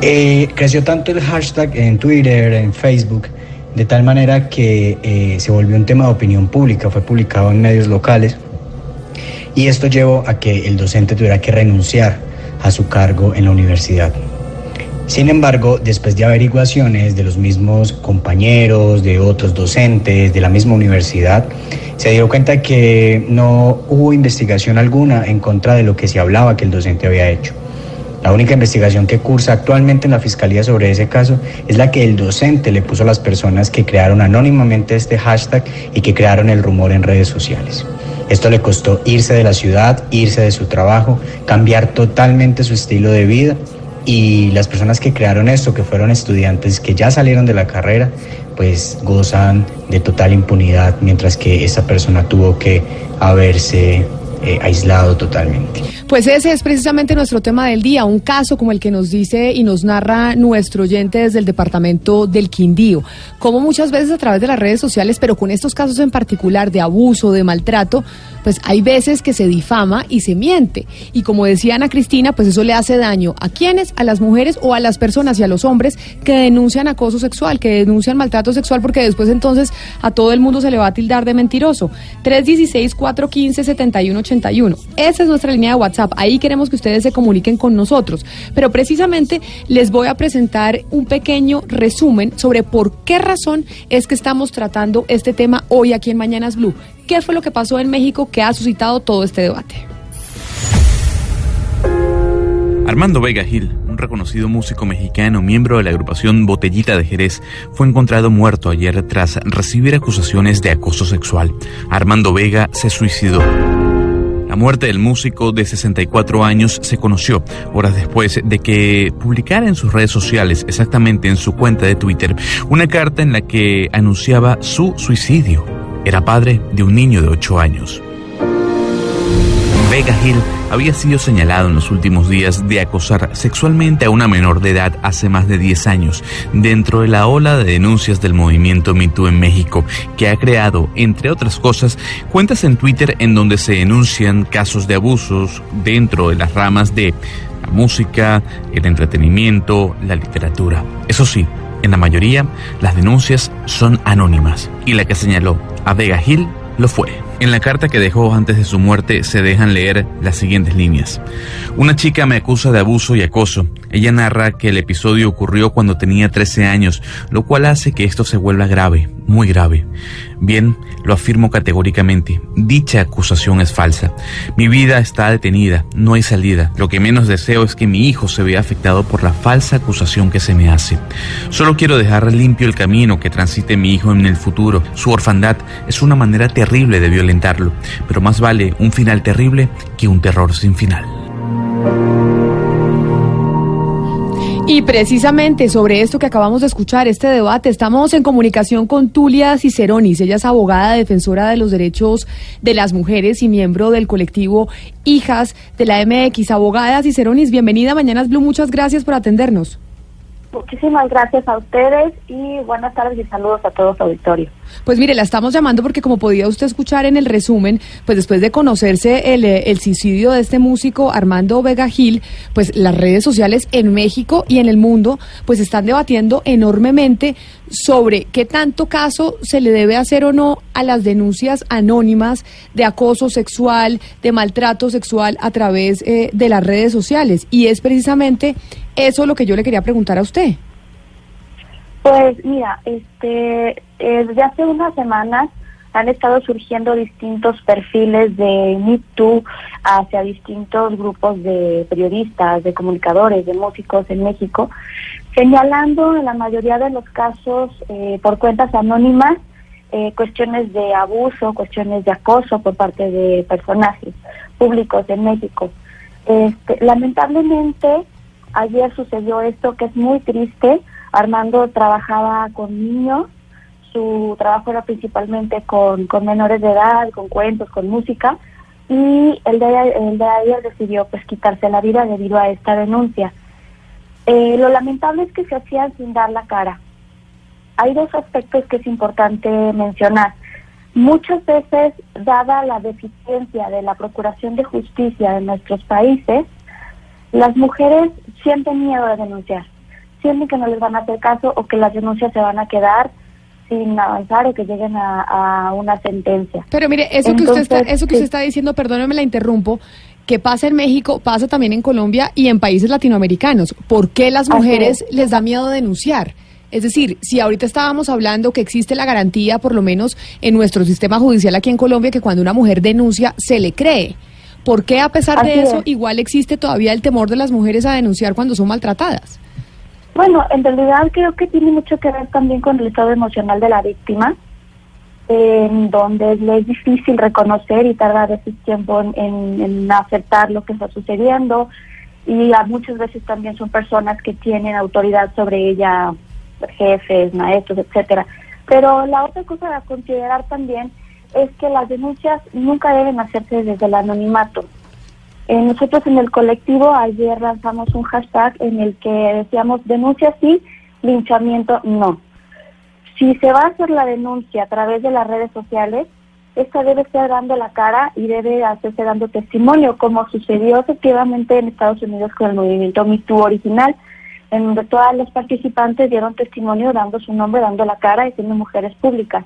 Eh, creció tanto el hashtag en Twitter, en Facebook, de tal manera que eh, se volvió un tema de opinión pública, fue publicado en medios locales y esto llevó a que el docente tuviera que renunciar a su cargo en la universidad. Sin embargo, después de averiguaciones de los mismos compañeros, de otros docentes, de la misma universidad, se dio cuenta que no hubo investigación alguna en contra de lo que se hablaba que el docente había hecho. La única investigación que cursa actualmente en la Fiscalía sobre ese caso es la que el docente le puso a las personas que crearon anónimamente este hashtag y que crearon el rumor en redes sociales. Esto le costó irse de la ciudad, irse de su trabajo, cambiar totalmente su estilo de vida y las personas que crearon esto, que fueron estudiantes que ya salieron de la carrera, pues gozan de total impunidad, mientras que esa persona tuvo que haberse eh, aislado totalmente. Pues ese es precisamente nuestro tema del día, un caso como el que nos dice y nos narra nuestro oyente desde el departamento del Quindío. Como muchas veces a través de las redes sociales, pero con estos casos en particular de abuso, de maltrato, pues hay veces que se difama y se miente. Y como decía Ana Cristina, pues eso le hace daño a quienes, a las mujeres o a las personas y a los hombres que denuncian acoso sexual, que denuncian maltrato sexual, porque después entonces a todo el mundo se le va a tildar de mentiroso. 316-415-71 esa es nuestra línea de WhatsApp. Ahí queremos que ustedes se comuniquen con nosotros. Pero precisamente les voy a presentar un pequeño resumen sobre por qué razón es que estamos tratando este tema hoy aquí en Mañanas Blue. ¿Qué fue lo que pasó en México que ha suscitado todo este debate? Armando Vega Gil, un reconocido músico mexicano, miembro de la agrupación Botellita de Jerez, fue encontrado muerto ayer tras recibir acusaciones de acoso sexual. Armando Vega se suicidó. La muerte del músico de 64 años se conoció horas después de que publicara en sus redes sociales, exactamente en su cuenta de Twitter, una carta en la que anunciaba su suicidio. Era padre de un niño de 8 años. Vega Hill había sido señalado en los últimos días de acosar sexualmente a una menor de edad hace más de 10 años, dentro de la ola de denuncias del movimiento MeToo en México, que ha creado, entre otras cosas, cuentas en Twitter en donde se denuncian casos de abusos dentro de las ramas de la música, el entretenimiento, la literatura. Eso sí, en la mayoría, las denuncias son anónimas, y la que señaló a Vega Hill lo fue. En la carta que dejó antes de su muerte se dejan leer las siguientes líneas. Una chica me acusa de abuso y acoso. Ella narra que el episodio ocurrió cuando tenía 13 años, lo cual hace que esto se vuelva grave, muy grave. Bien, lo afirmo categóricamente, dicha acusación es falsa. Mi vida está detenida, no hay salida. Lo que menos deseo es que mi hijo se vea afectado por la falsa acusación que se me hace. Solo quiero dejar limpio el camino que transite mi hijo en el futuro. Su orfandad es una manera terrible de violentarlo, pero más vale un final terrible que un terror sin final. Y precisamente sobre esto que acabamos de escuchar, este debate, estamos en comunicación con Tulia Ciceronis. Ella es abogada defensora de los derechos de las mujeres y miembro del colectivo Hijas de la MX. Abogada Ciceronis, bienvenida a Mañanas Blue. Muchas gracias por atendernos. Muchísimas gracias a ustedes y buenas tardes y saludos a todos auditorio. Pues mire, la estamos llamando porque como podía usted escuchar en el resumen, pues después de conocerse el, eh, el, suicidio de este músico Armando Vega Gil, pues las redes sociales en México y en el mundo pues están debatiendo enormemente sobre qué tanto caso se le debe hacer o no a las denuncias anónimas de acoso sexual, de maltrato sexual a través eh, de las redes sociales. Y es precisamente eso lo que yo le quería preguntar a usted. Pues mira, este, eh, desde hace unas semanas han estado surgiendo distintos perfiles de Me Too hacia distintos grupos de periodistas, de comunicadores, de músicos en México, señalando en la mayoría de los casos eh, por cuentas anónimas eh, cuestiones de abuso, cuestiones de acoso por parte de personajes públicos en México. Este, lamentablemente, ayer sucedió esto que es muy triste, Armando trabajaba con niños, su trabajo era principalmente con, menores de edad, con cuentos, con música, y el de, el de ayer decidió pues quitarse la vida debido a esta denuncia. Eh, lo lamentable es que se hacían sin dar la cara. Hay dos aspectos que es importante mencionar. Muchas veces, dada la deficiencia de la procuración de justicia en nuestros países, las mujeres sienten miedo de denunciar sienten que no les van a hacer caso o que las denuncias se van a quedar sin avanzar o que lleguen a, una sentencia. Pero mire, eso que usted está, eso que usted está diciendo, perdóneme la interrumpo, que pasa en México, pasa también en Colombia y en países latinoamericanos. ¿Por qué las mujeres les da miedo denunciar? Es decir, si ahorita estábamos hablando que existe la garantía, por lo menos en nuestro sistema judicial aquí en Colombia, que cuando una mujer denuncia se le cree. ¿Por qué a pesar de eso igual existe todavía el temor de las mujeres a denunciar cuando son maltratadas? Bueno, en realidad creo que tiene mucho que ver también con el estado emocional de la víctima, en donde le es difícil reconocer y tarda a veces tiempo en, aceptar lo que está sucediendo y a muchas veces también son personas que tienen autoridad sobre ella, jefes, maestros, etcétera. Pero la otra cosa a considerar también es que las denuncias nunca deben hacerse desde el anonimato. Eh, nosotros en el colectivo ayer lanzamos un hashtag en el que decíamos denuncia sí, linchamiento no. Si se va a hacer la denuncia a través de las redes sociales, esta debe estar dando la cara y debe hacerse dando testimonio, como sucedió efectivamente en Estados Unidos con el movimiento MeToo original, en donde todas las participantes dieron testimonio dando su nombre, dando la cara y siendo mujeres públicas.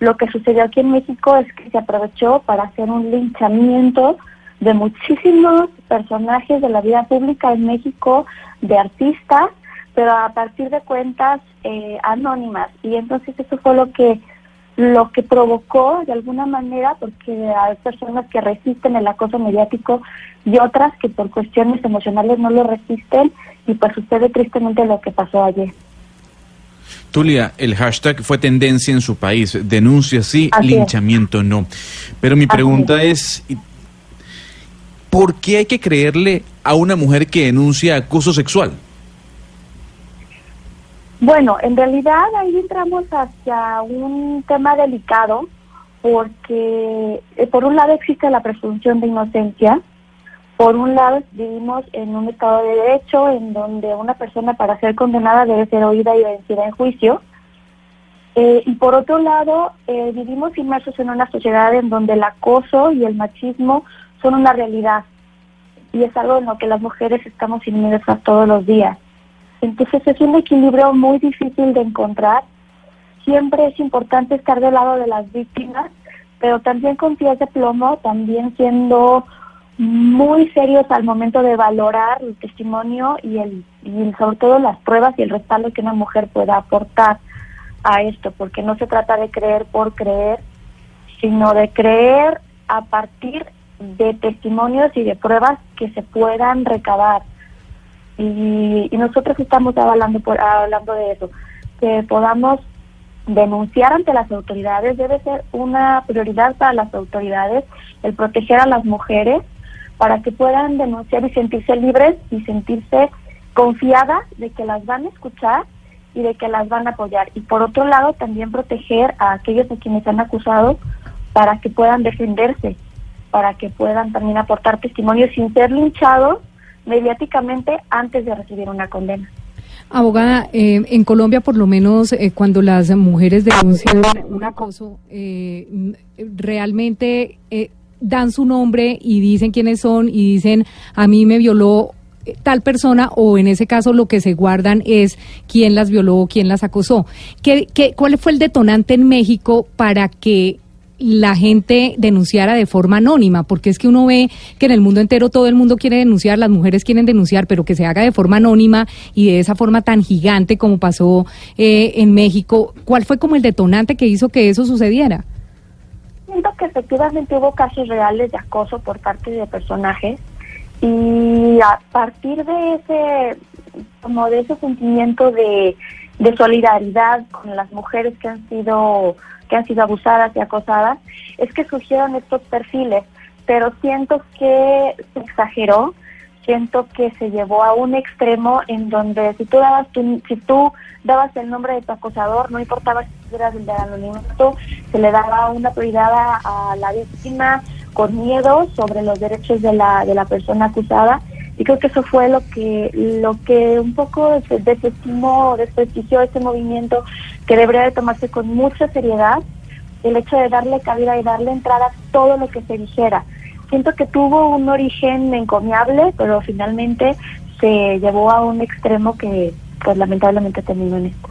Lo que sucedió aquí en México es que se aprovechó para hacer un linchamiento de muchísimos personajes de la vida pública en México, de artistas, pero a partir de cuentas eh, anónimas. Y entonces eso fue lo que lo que provocó de alguna manera, porque hay personas que resisten el acoso mediático y otras que por cuestiones emocionales no lo resisten y pues sucede tristemente lo que pasó ayer. Tulia, el hashtag fue tendencia en su país, denuncia sí, linchamiento no. Pero mi pregunta es, ¿por qué hay que creerle a una mujer que denuncia acoso sexual? Bueno, en realidad ahí entramos hacia un tema delicado porque eh, por un lado existe la presunción de inocencia, por un lado vivimos en un estado de derecho en donde una persona para ser condenada debe ser oída y vencida en juicio, eh, y por otro lado eh, vivimos inmersos en una sociedad en donde el acoso y el machismo son una realidad y es algo en lo que las mujeres estamos inmersas todos los días. Entonces es un equilibrio muy difícil de encontrar. Siempre es importante estar del lado de las víctimas, pero también con pies de plomo, también siendo muy serios al momento de valorar el testimonio y, el, y sobre todo las pruebas y el respaldo que una mujer pueda aportar a esto, porque no se trata de creer por creer, sino de creer a partir de testimonios y de pruebas que se puedan recabar. Y, nosotros estamos hablando, por, hablando de eso, que podamos denunciar ante las autoridades, debe ser una prioridad para las autoridades el proteger a las mujeres para que puedan denunciar y sentirse libres y sentirse confiadas de que las van a escuchar y de que las van a apoyar. Y por otro lado, también proteger a aquellos a quienes han acusado para que puedan defenderse para que puedan también aportar testimonio sin ser linchados mediáticamente antes de recibir una condena. Abogada, eh, en Colombia por lo menos eh, cuando las mujeres denuncian un acoso, eh, realmente dan su nombre y dicen quiénes son y dicen a mí me violó tal persona o en ese caso lo que se guardan es quién las violó quién las acosó. ¿Qué, qué, ¿Cuál fue el detonante en México para que la gente denunciara de forma anónima, porque es que uno ve que en el mundo entero todo el mundo quiere denunciar, las mujeres quieren denunciar, pero que se haga de forma anónima y de esa forma tan gigante como pasó eh, en México. ¿Cuál fue como el detonante que hizo que eso sucediera? Siento que efectivamente hubo casos reales de acoso por parte de personajes y a partir de ese como de ese sentimiento de, de solidaridad con las mujeres que han sido que han sido abusadas y acosadas, es que surgieron estos perfiles, pero siento que se exageró, siento que se llevó a un extremo en donde si tú dabas si tú dabas el nombre de tu acosador, no importaba si eras el de anonimato, se le daba una prioridad a, la víctima con miedo sobre los derechos de la, de la persona acusada y creo que eso fue lo que lo que un poco desestimó, desprestigió ese movimiento que debería de tomarse con mucha seriedad el hecho de darle cabida y darle entrada a todo lo que se dijera. Siento que tuvo un origen encomiable, pero finalmente se llevó a un extremo que pues lamentablemente terminó en esto.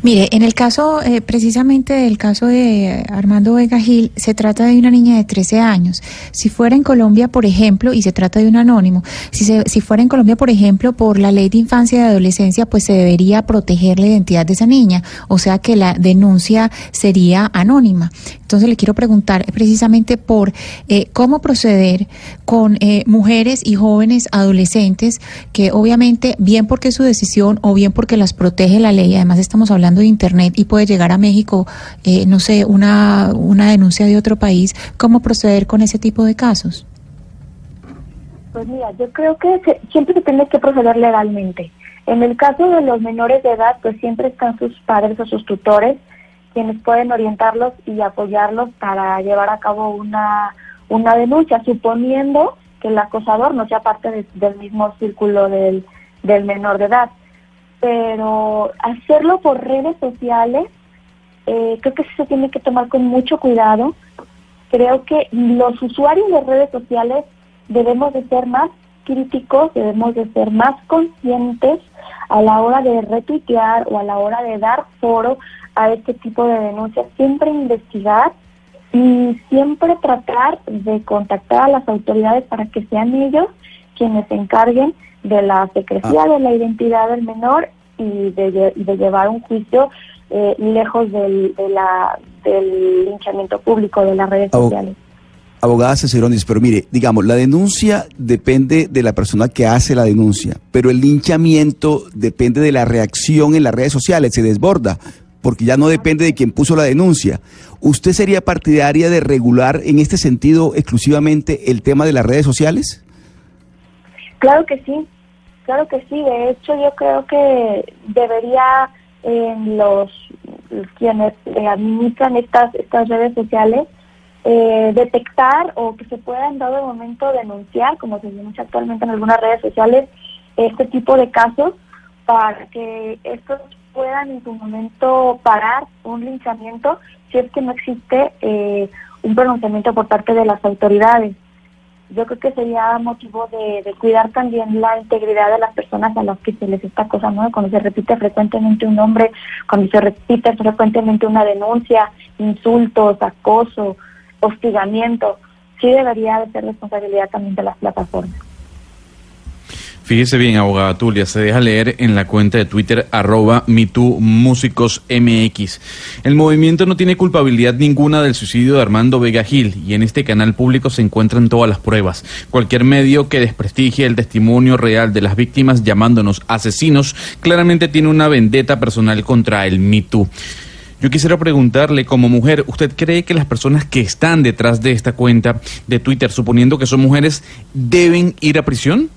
Mire, en el caso, eh, precisamente del caso de Armando Vega Gil, se trata de una niña de 13 años. Si fuera en Colombia, por ejemplo, y se trata de un anónimo, si, si fuera en Colombia, por ejemplo, por la ley de infancia y adolescencia, pues se debería proteger la identidad de esa niña, o sea que la denuncia sería anónima. Entonces le quiero preguntar precisamente por eh, cómo proceder con eh, mujeres y jóvenes adolescentes que obviamente, bien porque es su decisión o bien porque las protege la ley, además estamos hablando de Internet y puede llegar a México, eh, no sé, una, una denuncia de otro país, ¿cómo proceder con ese tipo de casos? Pues mira, yo creo que siempre se tiene que proceder legalmente. En el caso de los menores de edad, pues siempre están sus padres o sus tutores quienes pueden orientarlos y apoyarlos para llevar a cabo una, una denuncia, suponiendo que el acosador no sea parte del mismo círculo del, del menor de edad pero hacerlo por redes sociales, eh, creo que se tiene que tomar con mucho cuidado. Creo que los usuarios de redes sociales debemos de ser más críticos, debemos de ser más conscientes a la hora de retuitear o a la hora de dar foro a este tipo de denuncias, siempre investigar y siempre tratar de contactar a las autoridades para que sean ellos quienes se encarguen de la secrecía ah. de la identidad del menor y de, de llevar un juicio eh, lejos del, de la, del linchamiento público de las redes sociales. Abogada Ceceronis, pero mire, digamos, la denuncia depende de la persona que hace la denuncia, pero el linchamiento depende de la reacción en las redes sociales, se desborda, porque ya no depende de quien puso la denuncia. ¿Usted sería partidaria de regular en este sentido exclusivamente el tema de las redes sociales? Claro que sí, claro que sí. De hecho, yo creo que debería en los quienes administran estas estas redes sociales eh, detectar o que se pueda en dado momento denunciar, como se denuncia actualmente en algunas redes sociales, este tipo de casos para que estos puedan en su momento parar un linchamiento si es que no existe eh, un pronunciamiento por parte de las autoridades yo creo que sería motivo de, cuidar también la integridad de las personas a las que se les está acosando, cuando se repite frecuentemente un nombre, cuando se repite frecuentemente una denuncia, insultos, acoso, hostigamiento, sí debería de ser responsabilidad también de las plataformas. Fíjese bien, abogada Tulia, se deja leer en la cuenta de Twitter arroba MeTooMúsicosMX. El movimiento no tiene culpabilidad ninguna del suicidio de Armando Vega Gil y en este canal público se encuentran todas las pruebas. Cualquier medio que desprestigie el testimonio real de las víctimas llamándonos asesinos claramente tiene una vendetta personal contra el MeToo. Yo quisiera preguntarle, como mujer, ¿usted cree que las personas que están detrás de esta cuenta de Twitter, suponiendo que son mujeres, deben ir a prisión?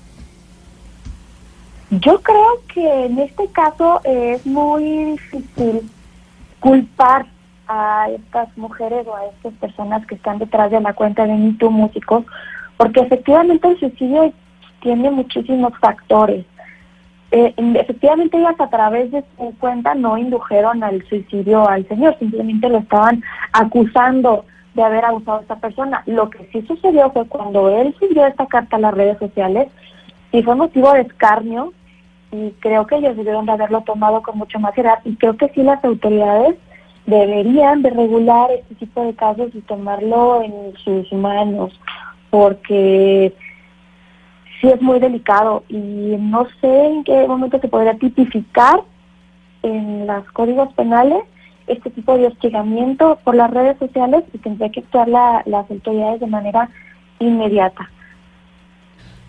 Yo creo que en este caso es muy difícil culpar a estas mujeres o a estas personas que están detrás de la cuenta de MeToo Músicos, porque efectivamente el suicidio tiene muchísimos factores. eh, efectivamente ellas a través de su cuenta no indujeron al suicidio al señor, simplemente lo estaban acusando de haber abusado a esta persona. Lo que sí sucedió fue cuando él subió esta carta a las redes sociales y fue motivo de escarnio y creo que ellos debieron de haberlo tomado con mucho más seriedad y creo que sí las autoridades deberían de regular este tipo de casos y tomarlo en sus manos porque sí es muy delicado y no sé en qué momento se podría tipificar en los códigos penales este tipo de hostigamiento por las redes sociales y tendría que actuar las autoridades de manera inmediata.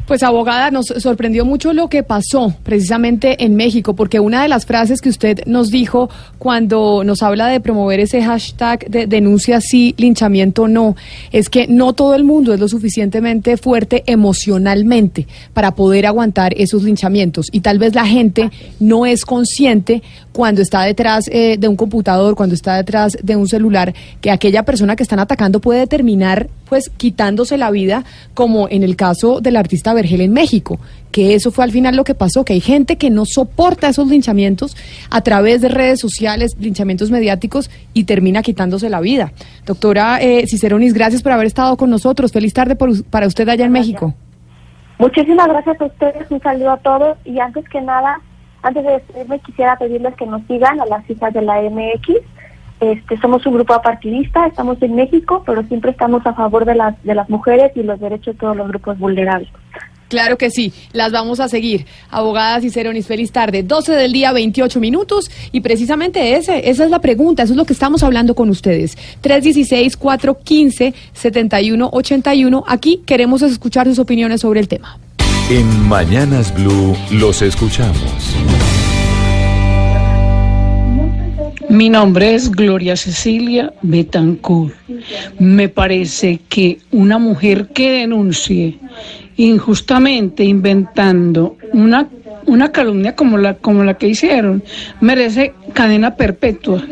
Pues abogada, nos sorprendió mucho lo que pasó precisamente en México, porque una de las frases que usted nos dijo cuando nos habla de promover ese hashtag de denuncia sí, linchamiento no, es que no todo el mundo es lo suficientemente fuerte emocionalmente para poder aguantar esos linchamientos. Y tal vez la gente no es consciente cuando está detrás eh, de un computador, cuando está detrás de un celular, que aquella persona que están atacando puede terminar pues quitándose la vida, como en el caso del artista Vergel en México, que eso fue al final lo que pasó, que hay gente que no soporta esos linchamientos a través de redes sociales, linchamientos mediáticos y termina quitándose la vida. Doctora eh, Ciceronis, gracias por haber estado con nosotros. Feliz tarde para usted allá en México. Muchísimas gracias a ustedes, un saludo a todos y antes que nada, antes de despedirme quisiera pedirles que nos sigan a las cifras de la MX este, somos un grupo apartidista, estamos en México, pero siempre estamos a favor de las, de las mujeres y los derechos de todos los grupos vulnerables. Claro que sí, las vamos a seguir. Abogadas y Ceronis, feliz tarde. 12 del día, 28 minutos. Y precisamente ese, esa es la pregunta, eso es lo que estamos hablando con ustedes. 316-415-7181. Aquí queremos escuchar sus opiniones sobre el tema. En Mañanas Blue los escuchamos. Mi nombre es Gloria Cecilia Betancourt. Me parece que una mujer que denuncie injustamente inventando una, una calumnia como la, como la que hicieron merece cadena perpetua.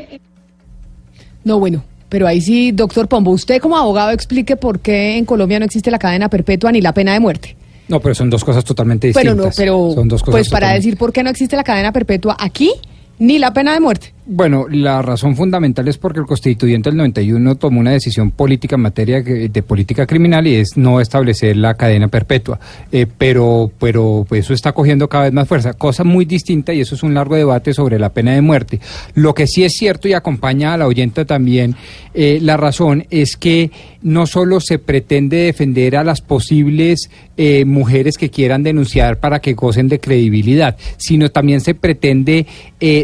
No, bueno, pero ahí sí, doctor Pombo, usted como abogado explique por qué en Colombia no existe la cadena perpetua ni la pena de muerte. No, pero son dos cosas totalmente distintas. Bueno, no, pero son dos cosas pues para decir por qué no existe la cadena perpetua aquí ni la pena de muerte. Bueno, la razón fundamental es porque el constituyente del 91 tomó una decisión política en materia de política criminal y es no establecer la cadena perpetua. Eh, pero, pero pues, eso está cogiendo cada vez más fuerza. Cosa muy distinta y eso es un largo debate sobre la pena de muerte. Lo que sí es cierto y acompaña a la oyente también, eh, la razón es que no solo se pretende defender a las posibles eh, mujeres que quieran denunciar para que gocen de credibilidad, sino también se pretende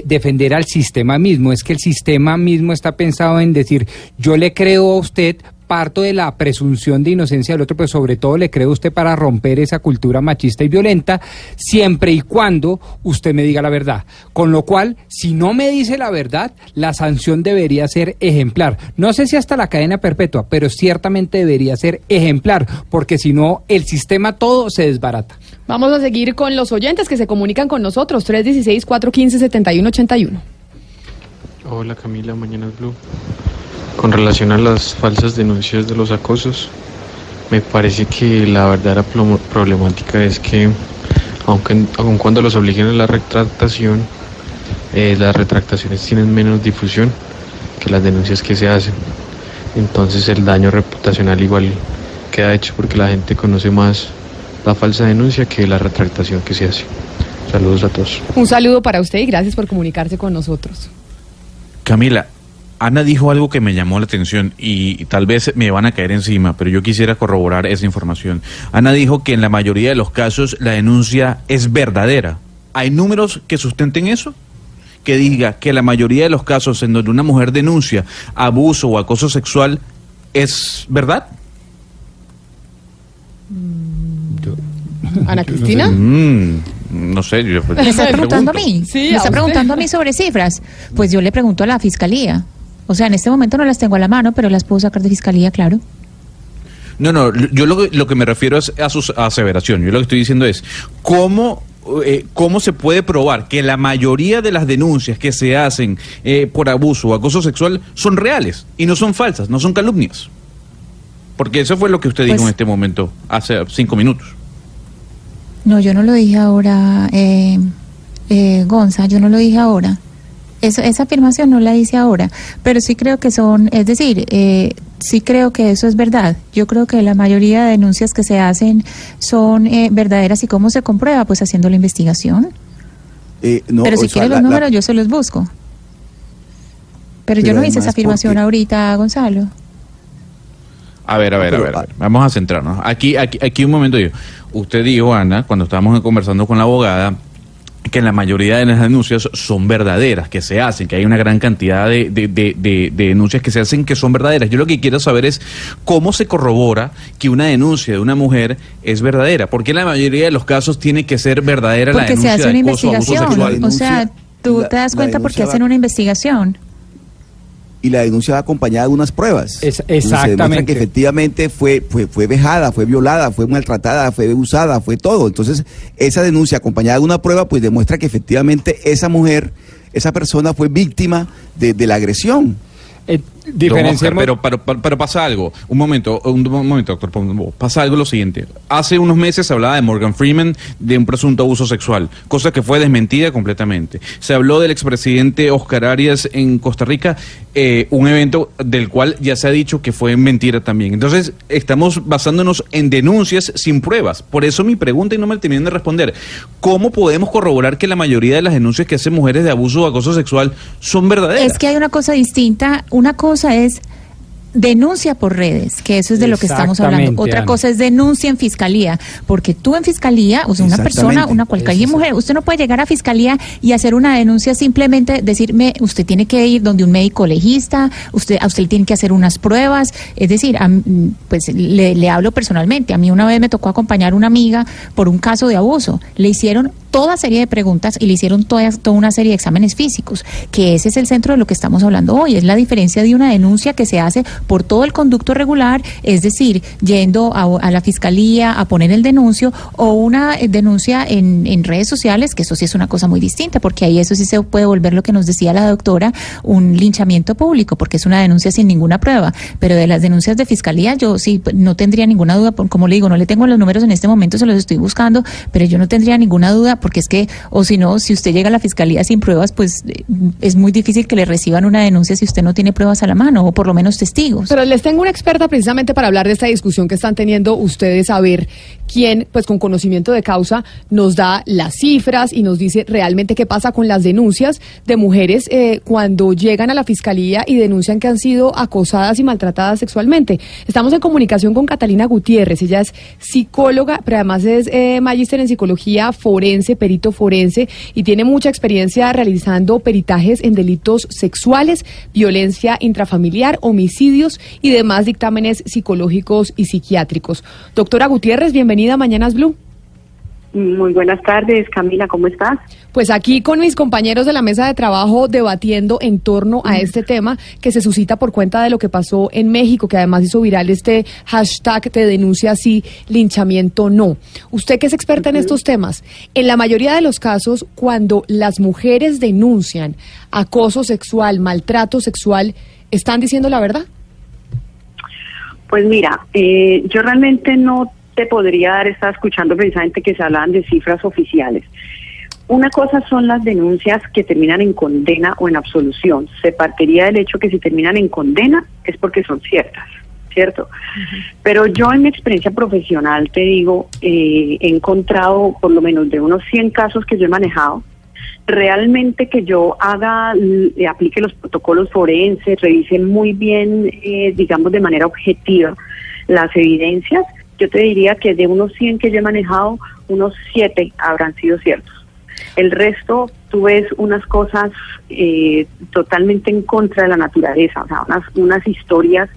defender al sistema mismo. Es que el sistema mismo está pensado en decir, yo le creo a usted parto de la presunción de inocencia del otro, pero sobre todo le creo a usted para romper esa cultura machista y violenta, siempre y cuando usted me diga la verdad. Con lo cual, si no me dice la verdad, la sanción debería ser ejemplar. No sé si hasta la cadena perpetua, pero ciertamente debería ser ejemplar, porque si no, el sistema todo se desbarata. Vamos a seguir con los oyentes que se comunican con nosotros, 316-415-7181. Hola Camila, Mañanas Blue. Con relación a las falsas denuncias de los acosos, me parece que la verdadera problemática es que, aunque aun cuando los obliguen a la retractación, eh, las retractaciones tienen menos difusión que las denuncias que se hacen. Entonces el daño reputacional igual queda hecho porque la gente conoce más la falsa denuncia que la retractación que se hace. Saludos a todos. Un saludo para usted y gracias por comunicarse con nosotros. Camila, Ana dijo algo que me llamó la atención y tal vez me van a caer encima, pero yo quisiera corroborar esa información. Ana dijo que en la mayoría de los casos la denuncia es verdadera. ¿Hay números que sustenten eso? Que diga que la mayoría de los casos en donde una mujer denuncia abuso o acoso sexual es verdad. Ana Cristina. Mm, no sé. Yo, pues, ¿Me está preguntando a mí? ¿Me está preguntando a mí sobre cifras? Pues yo le pregunto a la fiscalía. O sea, en este momento no las tengo a la mano, pero las puedo sacar de fiscalía, claro. No, no, yo lo, que me refiero es a su aseveración. Yo lo que estoy diciendo es, ¿cómo eh, ¿cómo se puede probar que la mayoría de las denuncias que se hacen eh, por abuso o acoso sexual son reales y no son falsas, no son calumnias? Porque eso fue lo que usted dijo pues en este momento, hace cinco minutos. No, yo no lo dije ahora. Eh, eh, Gonza, yo no lo dije ahora. Eso, esa afirmación no la hice ahora, pero sí creo que son, es decir, eh, sí creo que eso es verdad. Yo creo que la mayoría de denuncias que se hacen son eh, verdaderas y cómo se comprueba, pues haciendo la investigación. Eh, pero si quiere los números yo se los busco. Pero, yo no hice esa afirmación ahorita, Gonzalo. A ver, a ver, a ver, Vamos a centrarnos. Aquí, aquí, aquí un momento yo. Usted dijo, Ana, cuando estábamos conversando con la abogada, que la mayoría de las denuncias son verdaderas, que se hacen, que hay una gran cantidad de, de, denuncias que se hacen que son verdaderas. Yo lo que quiero saber es cómo se corrobora que una denuncia de una mujer es verdadera. ¿Por qué la mayoría de los casos tiene que ser verdadera la denuncia se hace una investigación. O sea, tú te das cuenta porque hacen una investigación y la denuncia va acompañada de unas pruebas. exactamente. Se que efectivamente fue, fue, fue vejada, fue violada, fue maltratada, fue usada, fue todo. Entonces, esa denuncia acompañada de una prueba, pues demuestra que efectivamente esa mujer, esa persona fue víctima de, de la agresión. Eh, pero, pero, pero, pasa algo. Un momento, un momento, doctor. Pasa algo lo siguiente. Hace unos meses se hablaba de Morgan Freeman de un presunto abuso sexual, cosa que fue desmentida completamente. Se habló del expresidente Oscar Arias en Costa Rica, eh, un evento del cual ya se ha dicho que fue mentira también. Entonces, estamos basándonos en denuncias sin pruebas. Por eso mi pregunta, y no me terminen de responder, ¿cómo podemos corroborar que la mayoría de las denuncias que hacen mujeres de abuso o acoso sexual son verdaderas? Es que hay una cosa distinta. Una cosa es denuncia por redes, que eso es de lo que estamos hablando. Otra cosa es denuncia en fiscalía, porque tú en fiscalía, o sea, una persona, una cualquier mujer, usted no puede llegar a fiscalía y hacer una denuncia simplemente decirme, usted tiene que ir donde un médico legista, usted a usted tiene que hacer unas pruebas, es decir, pues le, le hablo personalmente, a mí una vez me tocó acompañar a una amiga por un caso de abuso, le hicieron toda serie de preguntas y le hicieron toda, una serie de exámenes físicos, que ese es el centro de lo que estamos hablando hoy, es la diferencia de una denuncia que se hace por todo el conducto regular, es decir, yendo a, la fiscalía a poner el denuncio o una eh, denuncia en, en, redes sociales, que eso sí es una cosa muy distinta, porque ahí eso sí se puede volver lo que nos decía la doctora, un linchamiento público, porque es una denuncia sin ninguna prueba. Pero de las denuncias de fiscalía, yo sí no tendría ninguna duda, como le digo, no le tengo los números en este momento, se los estoy buscando, pero yo no tendría ninguna duda, porque es que, o si no, si usted llega a la fiscalía sin pruebas, pues eh, es muy difícil que le reciban una denuncia si usted no tiene pruebas a la mano, o por lo menos testigos. Pero les tengo una experta precisamente para hablar de esta discusión que están teniendo ustedes, a ver quién, pues con conocimiento de causa, nos da las cifras y nos dice realmente qué pasa con las denuncias de mujeres eh, cuando llegan a la fiscalía y denuncian que han sido acosadas y maltratadas sexualmente. Estamos en comunicación con Catalina Gutiérrez, ella es psicóloga, pero además es eh, magíster en psicología forense, perito forense y tiene mucha experiencia realizando peritajes en delitos sexuales, violencia intrafamiliar, homicidios y demás dictámenes psicológicos y psiquiátricos. Doctora Gutiérrez, bienvenida a Mañanas Blue. Muy buenas tardes, Camila, ¿cómo estás? Pues aquí con mis compañeros de la mesa de trabajo debatiendo en torno a este tema que se suscita por cuenta de lo que pasó en México, que además hizo viral este hashtag de denuncia así, linchamiento no. Usted que es experta en estos temas, en la mayoría de los casos, cuando las mujeres denuncian acoso sexual, maltrato sexual, ¿están diciendo la verdad? Pues mira, eh, yo realmente no te podría dar, estaba escuchando precisamente que se hablaban de cifras oficiales. Una cosa son las denuncias que terminan en condena o en absolución. Se partiría del hecho que si terminan en condena es porque son ciertas, ¿cierto? Pero yo en mi experiencia profesional te digo, eh, he encontrado por lo menos de unos 100 casos que yo he manejado, realmente que yo haga, aplique los protocolos forenses, revise muy bien, eh, digamos, de manera objetiva las evidencias, yo te diría que de unos 100 que yo he manejado, unos 7 habrán sido ciertos. El resto, tú ves unas cosas eh, totalmente en contra de la naturaleza, o sea, unas, unas historias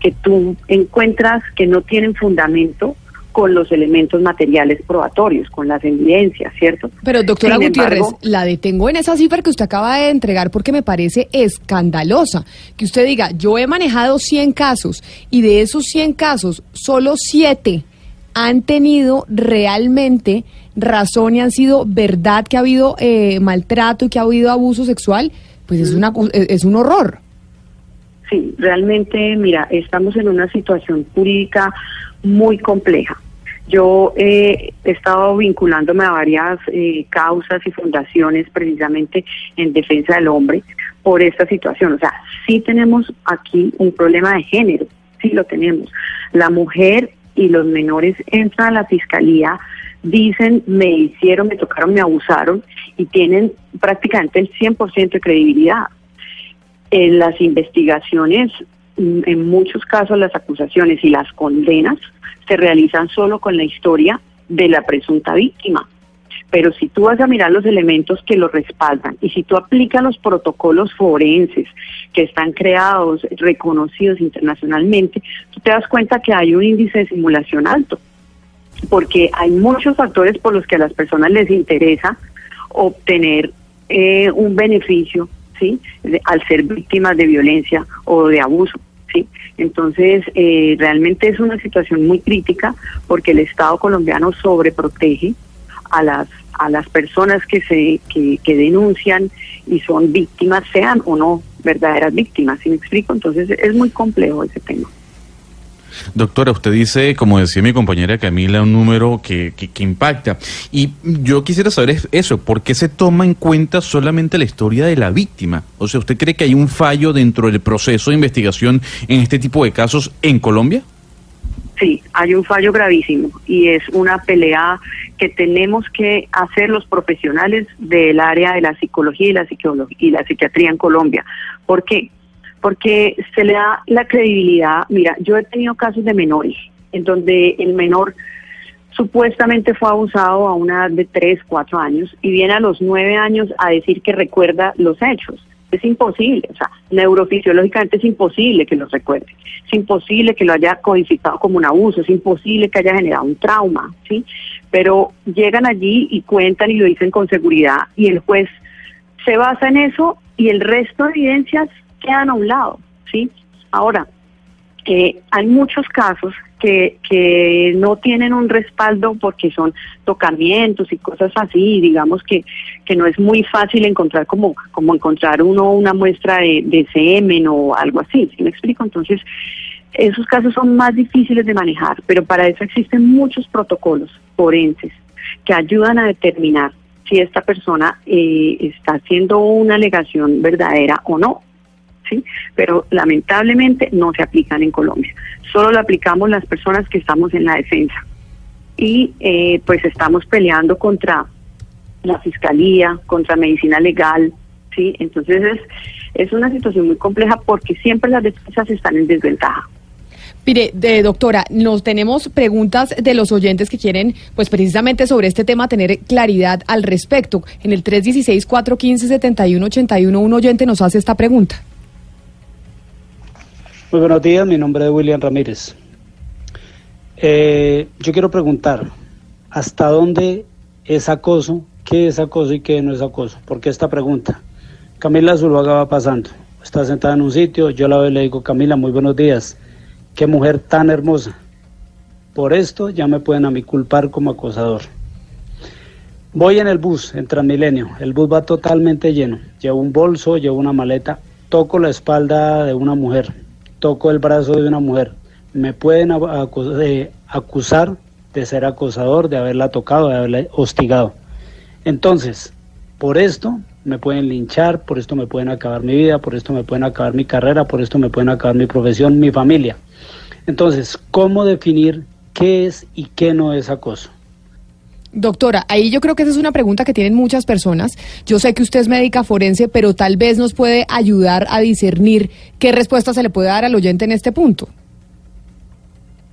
que tú encuentras que no tienen fundamento con los elementos materiales probatorios, con las evidencias, ¿cierto? Pero doctora Gutiérrez, la detengo en esa cifra que usted acaba de entregar porque me parece escandalosa. Que usted diga, yo he manejado 100 casos y de esos 100 casos, solo 7 han tenido realmente razón y han sido verdad que ha habido eh, maltrato y que ha habido abuso sexual, pues es, una, es un horror. Sí, realmente, mira, estamos en una situación jurídica muy compleja. Yo eh, he estado vinculándome a varias eh, causas y fundaciones precisamente en defensa del hombre por esta situación. O sea, sí tenemos aquí un problema de género, sí lo tenemos. La mujer y los menores entran a la fiscalía, dicen, me hicieron, me tocaron, me abusaron y tienen prácticamente el 100% de credibilidad. En las investigaciones, en muchos casos las acusaciones y las condenas se realizan solo con la historia de la presunta víctima. Pero si tú vas a mirar los elementos que lo respaldan y si tú aplicas los protocolos forenses que están creados, reconocidos internacionalmente, tú te das cuenta que hay un índice de simulación alto, porque hay muchos factores por los que a las personas les interesa obtener eh, un beneficio, ¿sí? al ser víctimas de violencia o de abuso. Entonces, eh, realmente es una situación muy crítica porque el Estado colombiano sobreprotege a las a las personas que se que, que denuncian y son víctimas sean o no verdaderas víctimas, ¿sí me explico? Entonces es muy complejo ese tema. Doctora, usted dice, como decía mi compañera Camila, un número que, que, impacta. Y yo quisiera saber eso, ¿por qué se toma en cuenta solamente la historia de la víctima? O sea, ¿usted cree que hay un fallo dentro del proceso de investigación en este tipo de casos en Colombia? Sí, hay un fallo gravísimo y es una pelea que tenemos que hacer los profesionales del área de la psicología y la, y la psiquiatría en Colombia. ¿Por qué? Porque se le da la credibilidad. Mira, yo he tenido casos de menores en donde el menor supuestamente fue abusado a una edad de 3, 4 años y viene a los 9 años a decir que recuerda los hechos. Es imposible, o sea, neurofisiológicamente es imposible que los recuerde. Es imposible que lo haya codificado como un abuso, es imposible que haya generado un trauma, ¿sí? Pero llegan allí y cuentan y lo dicen con seguridad y el juez se basa en eso y el resto de evidencias quedan a un lado, ¿sí? Ahora, eh, hay muchos casos que, que no tienen un respaldo porque son tocamientos y cosas así, digamos que, que no es muy fácil encontrar como, como encontrar uno una muestra de, de semen o algo así, ¿sí me explico? Entonces, esos casos son más difíciles de manejar, pero para eso existen muchos protocolos forenses que ayudan a determinar si esta persona eh, está haciendo una alegación verdadera o no. ¿Sí? Pero lamentablemente no se aplican en Colombia. Solo lo aplicamos las personas que estamos en la defensa. Y eh, pues estamos peleando contra la fiscalía, contra medicina legal, ¿sí? Entonces es, es una situación muy compleja porque siempre las defensas están en desventaja. Mire, de, doctora, nos tenemos preguntas de los oyentes que quieren, pues precisamente sobre este tema, tener claridad al respecto. En el 316-415-7181, un oyente nos hace esta pregunta. Muy buenos días, mi nombre es William Ramírez. Eh, yo quiero preguntar, ¿hasta dónde es acoso? ¿Qué es acoso y qué no es acoso? ¿Por qué esta pregunta? Camila Zuluaga va pasando, está sentada en un sitio, yo la veo y le digo, Camila, muy buenos días, qué mujer tan hermosa. Por esto ya me pueden a mí culpar como acosador. Voy en el bus, en Transmilenio, el bus va totalmente lleno, llevo un bolso, llevo una maleta, toco la espalda de una mujer, toco el brazo de una mujer, me pueden acusar de ser acosador, de haberla tocado, de haberla hostigado. Entonces, por esto me pueden linchar, por esto me pueden acabar mi vida, por esto me pueden acabar mi carrera, por esto me pueden acabar mi profesión, mi familia. Entonces, ¿cómo definir qué es y qué no es acoso? Doctora, ahí yo creo que esa es una pregunta que tienen muchas personas. Yo sé que usted es médica forense, pero tal vez nos puede ayudar a discernir qué respuesta se le puede dar al oyente en este punto.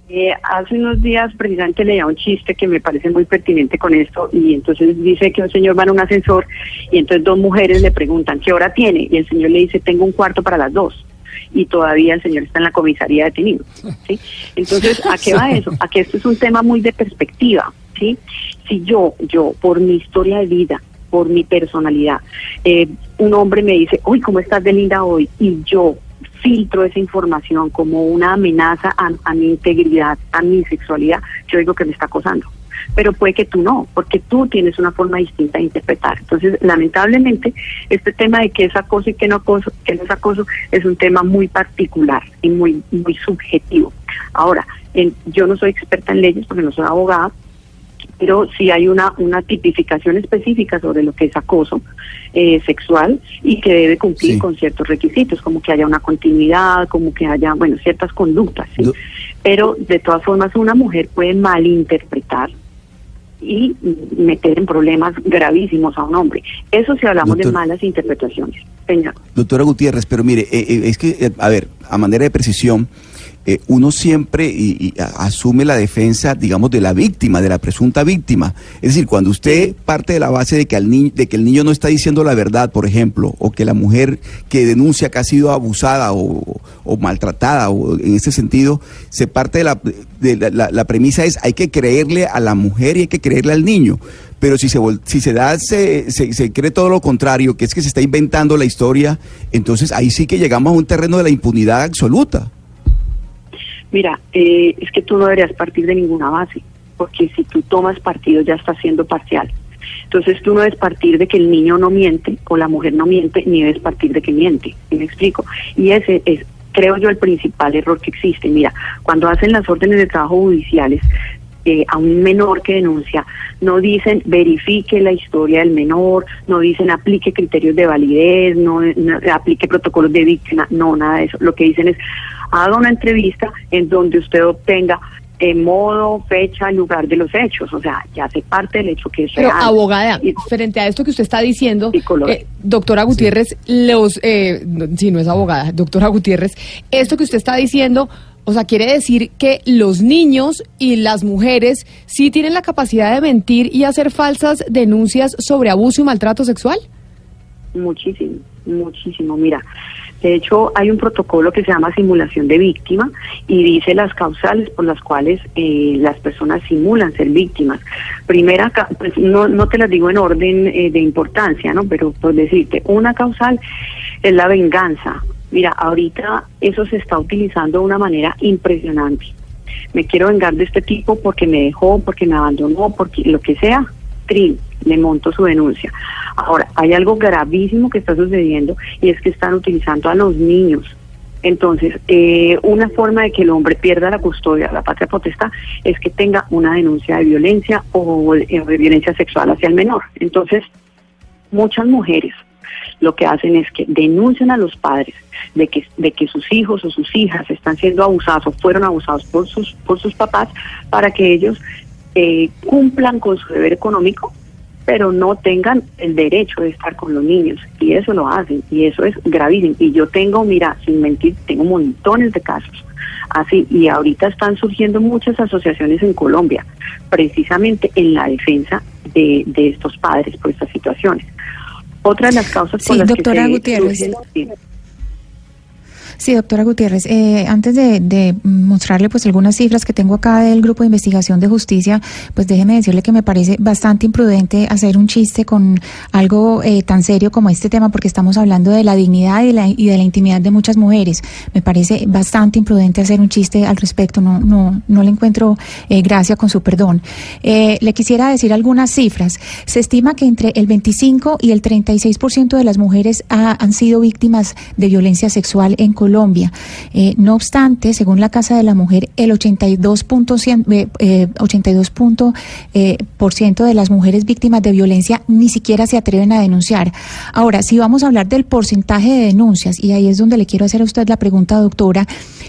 Eh, hace unos días precisamente leía un chiste que me parece muy pertinente con esto y entonces dice que un señor va en un ascensor y entonces dos mujeres le preguntan qué hora tiene y el señor le dice tengo un cuarto para las dos y todavía el señor está en la comisaría detenido. ¿sí? Entonces, ¿a qué va eso? A que esto es un tema muy de perspectiva. ¿Sí? Si yo, yo, por mi historia de vida, por mi personalidad, eh, un hombre me dice, uy, ¿cómo estás de linda hoy? Y yo filtro esa información como una amenaza a, mi integridad, a mi sexualidad, yo digo que me está acosando. pero puede que tú no, porque tú tienes una forma distinta de interpretar. Entonces, lamentablemente, este tema de qué es acoso y qué no, acoso, qué no es acoso es un tema muy particular y muy, muy subjetivo. Ahora, yo no soy experta en leyes porque no soy abogada, pero sí hay una, una tipificación específica sobre lo que es acoso eh, sexual y que debe cumplir con ciertos requisitos, como que haya una continuidad, como que haya, bueno, ciertas conductas. Pero de todas formas una mujer puede malinterpretar y meter en problemas gravísimos a un hombre. Eso si hablamos de malas interpretaciones. Doctora Gutiérrez, pero mire, eh, eh, es que, a ver, a manera de precisión, eh, uno siempre y, asume la defensa, digamos, de la víctima, de la presunta víctima. Es decir, cuando usted parte de la base de que, al niño, de que el niño no está diciendo la verdad, por ejemplo, o que la mujer que denuncia que ha sido abusada o, maltratada, o en ese sentido, se parte de, la, de la, premisa es hay que creerle a la mujer y hay que creerle al niño pero si se si se da se, se, se, cree todo lo contrario, que es que se está inventando la historia, entonces ahí sí que llegamos a un terreno de la impunidad absoluta. Mira, eh, es que tú no deberías partir de ninguna base, porque si tú tomas partido ya estás siendo parcial. Entonces tú no debes partir de que el niño no miente o la mujer no miente, ni debes partir de que miente. ¿Me explico? Y ese es, creo yo, el principal error que existe. Mira, cuando hacen las órdenes de trabajo judiciales, eh, a un menor que denuncia, no dicen verifique la historia del menor, no dicen aplique criterios de validez, no aplique protocolos de víctima, no, nada de eso. Lo que dicen es haga una entrevista en donde usted obtenga en modo, fecha, lugar de los hechos. O sea, ya hace parte del hecho que es Pero, abogada, frente a esto que usted está diciendo, eh, doctora Gutiérrez, los, eh, si no es abogada, doctora Gutiérrez, esto que usted está diciendo, o sea, quiere decir que los niños y las mujeres sí tienen la capacidad de mentir y hacer falsas denuncias sobre abuso y maltrato sexual. Muchísimo, muchísimo. Mira, de hecho, hay un protocolo que se llama simulación de víctima y dice las causales por las cuales eh, las personas simulan ser víctimas. Primera, pues no, no te las digo en orden eh, de importancia, ¿no? Pero por decirte, una causal es la venganza. Mira, ahorita eso se está utilizando de una manera impresionante. Me quiero vengar de este tipo porque me dejó, porque me abandonó, porque lo que sea, le monto su denuncia. Ahora, hay algo gravísimo que está sucediendo y es que están utilizando a los niños. Entonces, eh, una forma de que el hombre pierda la custodia, la patria potestad, es que tenga una denuncia de violencia o de violencia sexual hacia el menor. Entonces, muchas mujeres lo que hacen es que denuncian a los padres de que, de que sus hijos o sus hijas están siendo abusados o fueron abusados por sus, por sus papás para que ellos eh, cumplan con su deber económico pero no tengan el derecho de estar con los niños. Y eso lo hacen, y eso es gravísimo. Y yo tengo, mira, sin mentir, tengo montones de casos así, y ahorita están surgiendo muchas asociaciones en Colombia, precisamente en la defensa de, de estos padres por estas situaciones. Otra de las causas por las doctora que Gutiérrez. Sí, doctora Gutiérrez, eh, antes de, mostrarle pues algunas cifras que tengo acá del Grupo de Investigación de Justicia, pues déjeme decirle que me parece bastante imprudente hacer un chiste con algo eh, tan serio como este tema, porque estamos hablando de la dignidad y la, y de la intimidad de muchas mujeres. Me parece bastante imprudente hacer un chiste al respecto, no, no, no le encuentro eh, gracia con su perdón. le quisiera decir algunas cifras. Se estima que entre el 25 y el 36% de las mujeres han sido víctimas de violencia sexual en Colombia Colombia. Eh, no obstante, según la Casa de la Mujer, el 82%, eh, eh, 82 eh, por ciento de las mujeres víctimas de violencia ni siquiera se atreven a denunciar. Ahora, si vamos a hablar del porcentaje de denuncias, y ahí es donde le quiero hacer a usted la pregunta, doctora,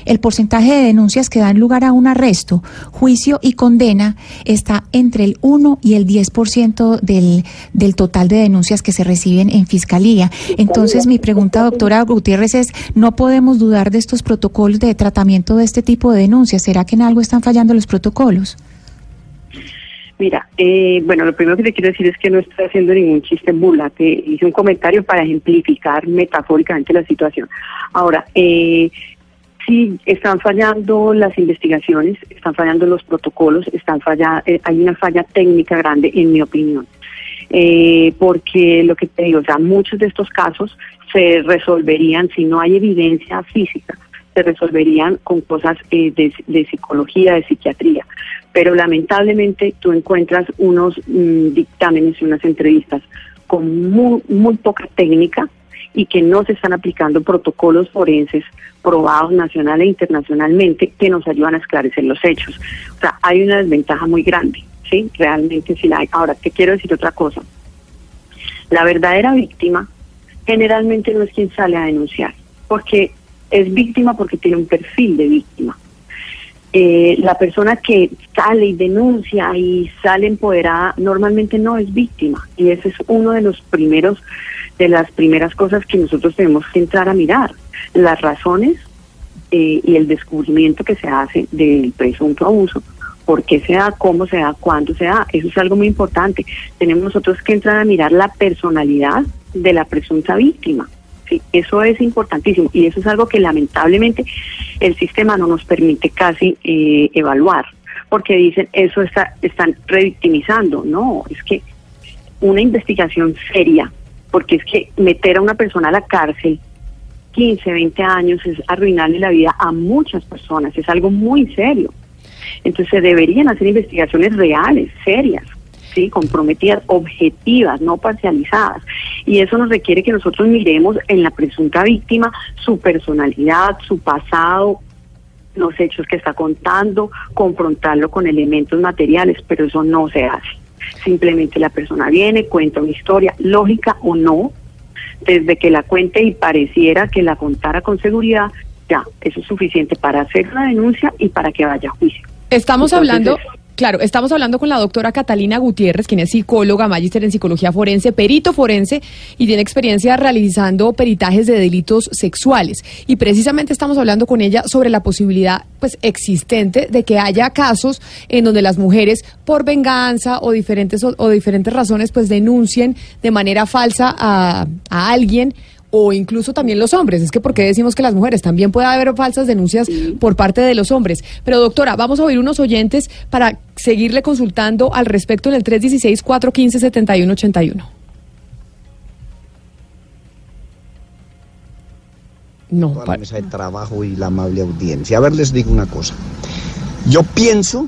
el porcentaje de denuncias que dan lugar a un arresto, juicio y condena está entre el 1 y el 10% del, del total de denuncias que se reciben en fiscalía. Entonces, mi pregunta, doctora Gutiérrez, es, no podemos dudar de estos protocolos de tratamiento de este tipo de denuncias? ¿Será que en algo están fallando los protocolos? Mira, eh, bueno, lo primero que te quiero decir es que no estoy haciendo ningún chiste en te hice un comentario para ejemplificar metafóricamente la situación. Ahora, eh, sí, están fallando las investigaciones, están fallando los protocolos, están falla, eh, hay una falla técnica grande, en mi opinión. Eh, porque lo que te digo, o sea, muchos de estos casos se resolverían si no hay evidencia física, se resolverían con cosas eh, de, psicología, de psiquiatría. pero lamentablemente tú encuentras unos mm, dictámenes y unas entrevistas con muy, muy poca técnica y que no se están aplicando protocolos forenses probados nacional e internacionalmente que nos ayudan a esclarecer los hechos. O sea, hay una desventaja muy grande, ¿sí? Realmente sí la hay. Ahora, te quiero decir otra cosa. La verdadera víctima generalmente no es quien sale a denunciar, porque es víctima porque tiene un perfil de víctima. Eh, la persona que sale y denuncia y sale empoderada normalmente no es víctima y ese es uno de los primeros de las primeras cosas que nosotros tenemos que entrar a mirar las razones eh, y el descubrimiento que se hace del presunto abuso por qué se da, cómo se da, cuándo se da. Eso es algo muy importante. Tenemos nosotros que entrar a mirar la personalidad de la presunta víctima. Sí, eso es importantísimo y eso es algo que lamentablemente el sistema no nos permite casi eh, evaluar, porque dicen eso está, están revictimizando. No, es que una investigación seria, porque es que meter a una persona a la cárcel 15, 20 años es arruinarle la vida a muchas personas, es algo muy serio. Entonces se deberían hacer investigaciones reales, serias, sí, comprometidas, objetivas, no parcializadas. Y eso nos requiere que nosotros miremos en la presunta víctima su personalidad, su pasado, los hechos que está contando, confrontarlo con elementos materiales, pero eso no se hace. Simplemente la persona viene, cuenta una historia, lógica o no, desde que la cuente y pareciera que la contara con seguridad, ya, eso es suficiente para hacer una denuncia y para que vaya a juicio. Estamos hablando... Claro, estamos hablando con la doctora Catalina Gutiérrez, quien es psicóloga, magíster en psicología forense, perito forense y tiene experiencia realizando peritajes de delitos sexuales. Y precisamente estamos hablando con ella sobre la posibilidad pues existente de que haya casos en donde las mujeres por venganza o diferentes o, diferentes razones pues denuncien de manera falsa a, a alguien o incluso también los hombres. Es que ¿por qué decimos que las mujeres? También puede haber falsas denuncias por parte de los hombres. Pero doctora, vamos a oír unos oyentes para seguirle consultando al respecto en el 316-415-7181. No. Para la mesa de trabajo y la amable audiencia. A ver, les digo una cosa. Yo pienso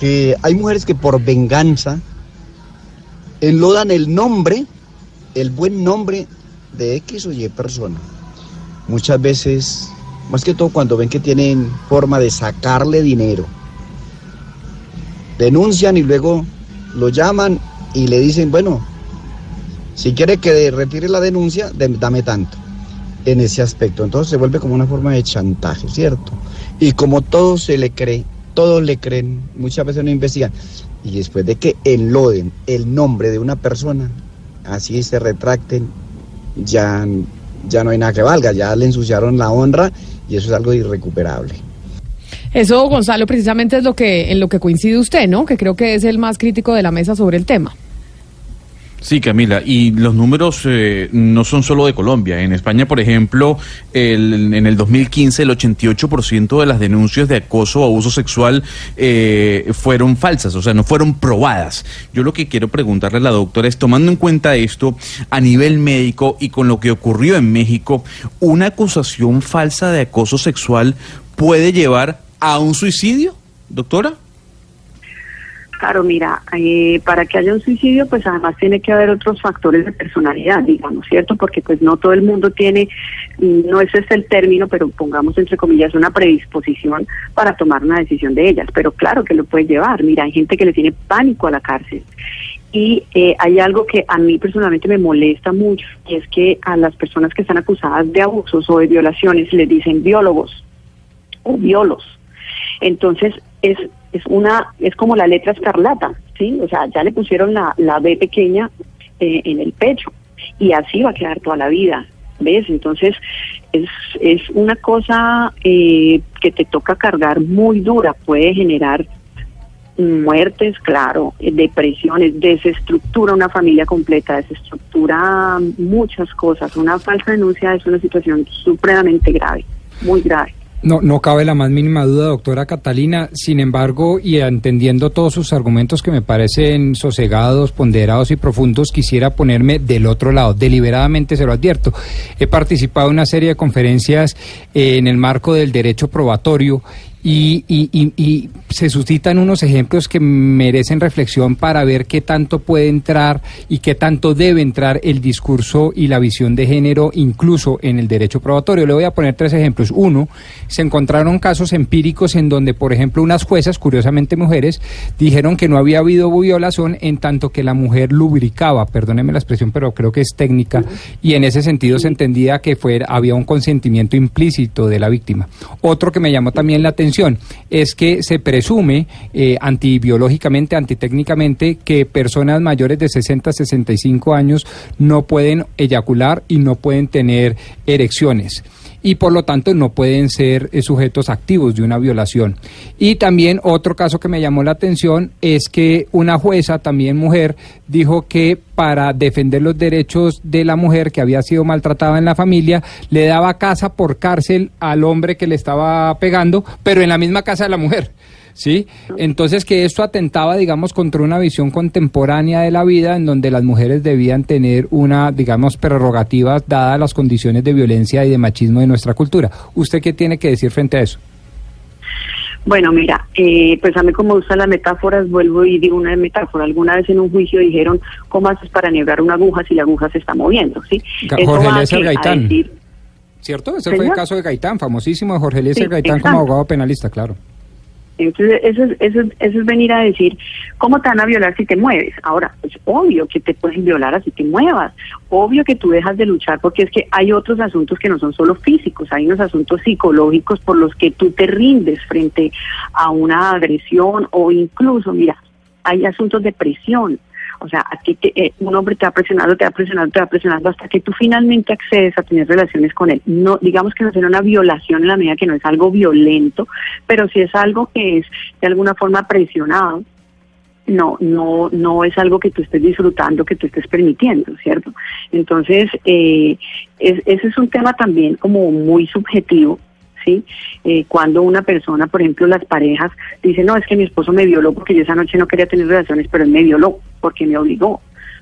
que hay mujeres que por venganza enlodan el nombre, el buen nombre de X o Y persona. Muchas veces, más que todo cuando ven que tienen forma de sacarle dinero, denuncian y luego lo llaman y le dicen, bueno, si quiere que retire la denuncia, dame tanto en ese aspecto. Entonces se vuelve como una forma de chantaje, ¿cierto? Y como todo se le cree, todos le creen, muchas veces no investigan. Y después de que enloden el nombre de una persona, así se retracten ya, ya no hay nada que valga, ya le ensuciaron la honra y eso es algo irrecuperable. Eso, Gonzalo, precisamente es lo que en lo que coincide usted, ¿no? Que creo que es el más crítico de la mesa sobre el tema. Sí, Camila, y los números eh, no son solo de Colombia. En España, por ejemplo, el, en el 2015 el 88% de las denuncias de acoso o abuso sexual eh, fueron falsas, o sea, no fueron probadas. Yo lo que quiero preguntarle a la doctora es, tomando en cuenta esto a nivel médico y con lo que ocurrió en México, ¿una acusación falsa de acoso sexual puede llevar a un suicidio, doctora? Claro, mira, eh, para que haya un suicidio, pues además tiene que haber otros factores de personalidad, digamos, ¿cierto? Porque pues no todo el mundo tiene, no ese es el término, pero pongamos entre comillas una predisposición para tomar una decisión de ellas. Pero claro que lo puede llevar. Mira, hay gente que le tiene pánico a la cárcel. Y eh, hay algo que a mí personalmente me molesta mucho, y es que a las personas que están acusadas de abusos o de violaciones les dicen biólogos o biolos. Entonces, es es una es como la letra escarlata, ¿sí? O sea, ya le pusieron la, la B pequeña eh, en el pecho y así va a quedar toda la vida, ¿ves? Entonces es, es una cosa eh, que te toca cargar muy dura, puede generar muertes, claro, depresiones, desestructura una familia completa, desestructura muchas cosas. Una falsa denuncia es una situación supremamente grave, muy grave. No, no cabe la más mínima duda, doctora Catalina. Sin embargo, y entendiendo todos sus argumentos que me parecen sosegados, ponderados y profundos, quisiera ponerme del otro lado. Deliberadamente se lo advierto. He participado en una serie de conferencias en el marco del derecho probatorio y, y, se suscitan unos ejemplos que merecen reflexión para ver qué tanto puede entrar y qué tanto debe entrar el discurso y la visión de género incluso en el derecho probatorio. Le voy a poner tres ejemplos. Uno, se encontraron casos empíricos en donde, por ejemplo, unas juezas, curiosamente mujeres, dijeron que no había habido violación en tanto que la mujer lubricaba, perdóneme la expresión, pero creo que es técnica, y en ese sentido se entendía que fuera, había un consentimiento implícito de la víctima. Otro que me llamó también la atención es que se presume eh, antibiológicamente, antitécnicamente, que personas mayores de 60 a 65 años no pueden eyacular y no pueden tener erecciones y por lo tanto no pueden ser eh, sujetos activos de una violación. Y también otro caso que me llamó la atención es que una jueza, también mujer, dijo que para defender los derechos de la mujer que había sido maltratada en la familia, le daba casa por cárcel al hombre que le estaba pegando, pero en la misma casa de la mujer. ¿Sí? Entonces que esto atentaba, digamos, contra una visión contemporánea de la vida en donde las mujeres debían tener una, digamos, prerrogativa dadas las condiciones de violencia y de machismo de nuestra cultura. ¿Usted qué tiene que decir frente a eso? Bueno, mira, eh, pues a mí como usa las metáforas, vuelvo y digo una metáfora. Alguna vez en un juicio dijeron, ¿cómo haces para negar una aguja si la aguja se está moviendo? ¿sí? Jorge Eliezer Gaitán, ¿cierto? Ese fue el caso de Gaitán, famosísimo de Jorge Eliezer Gaitán como abogado penalista, claro. Entonces, eso es, eso, eso es venir a decir, ¿cómo te van a violar si te mueves? Ahora, es obvio que te pueden violar así te muevas, obvio que tú dejas de luchar porque es que hay otros asuntos que no son solo físicos, hay unos asuntos psicológicos por los que tú te rindes frente a una agresión o incluso, mira, hay asuntos de presión, o sea, a ti eh, un hombre te va presionando, te va presionando, te va presionando hasta que tú finalmente accedes a tener relaciones con él. No, digamos que no será una violación en la medida que no es algo violento, pero si es algo que es de alguna forma presionado, no, no, no es algo que tú estés disfrutando, que tú estés permitiendo, ¿cierto? Entonces, eh, ese es un tema también como muy subjetivo ¿sí? Eh, cuando una persona, por ejemplo, las parejas dicen, no, es que mi esposo me violó porque yo esa noche no quería tener relaciones, pero él me violó porque me obligó.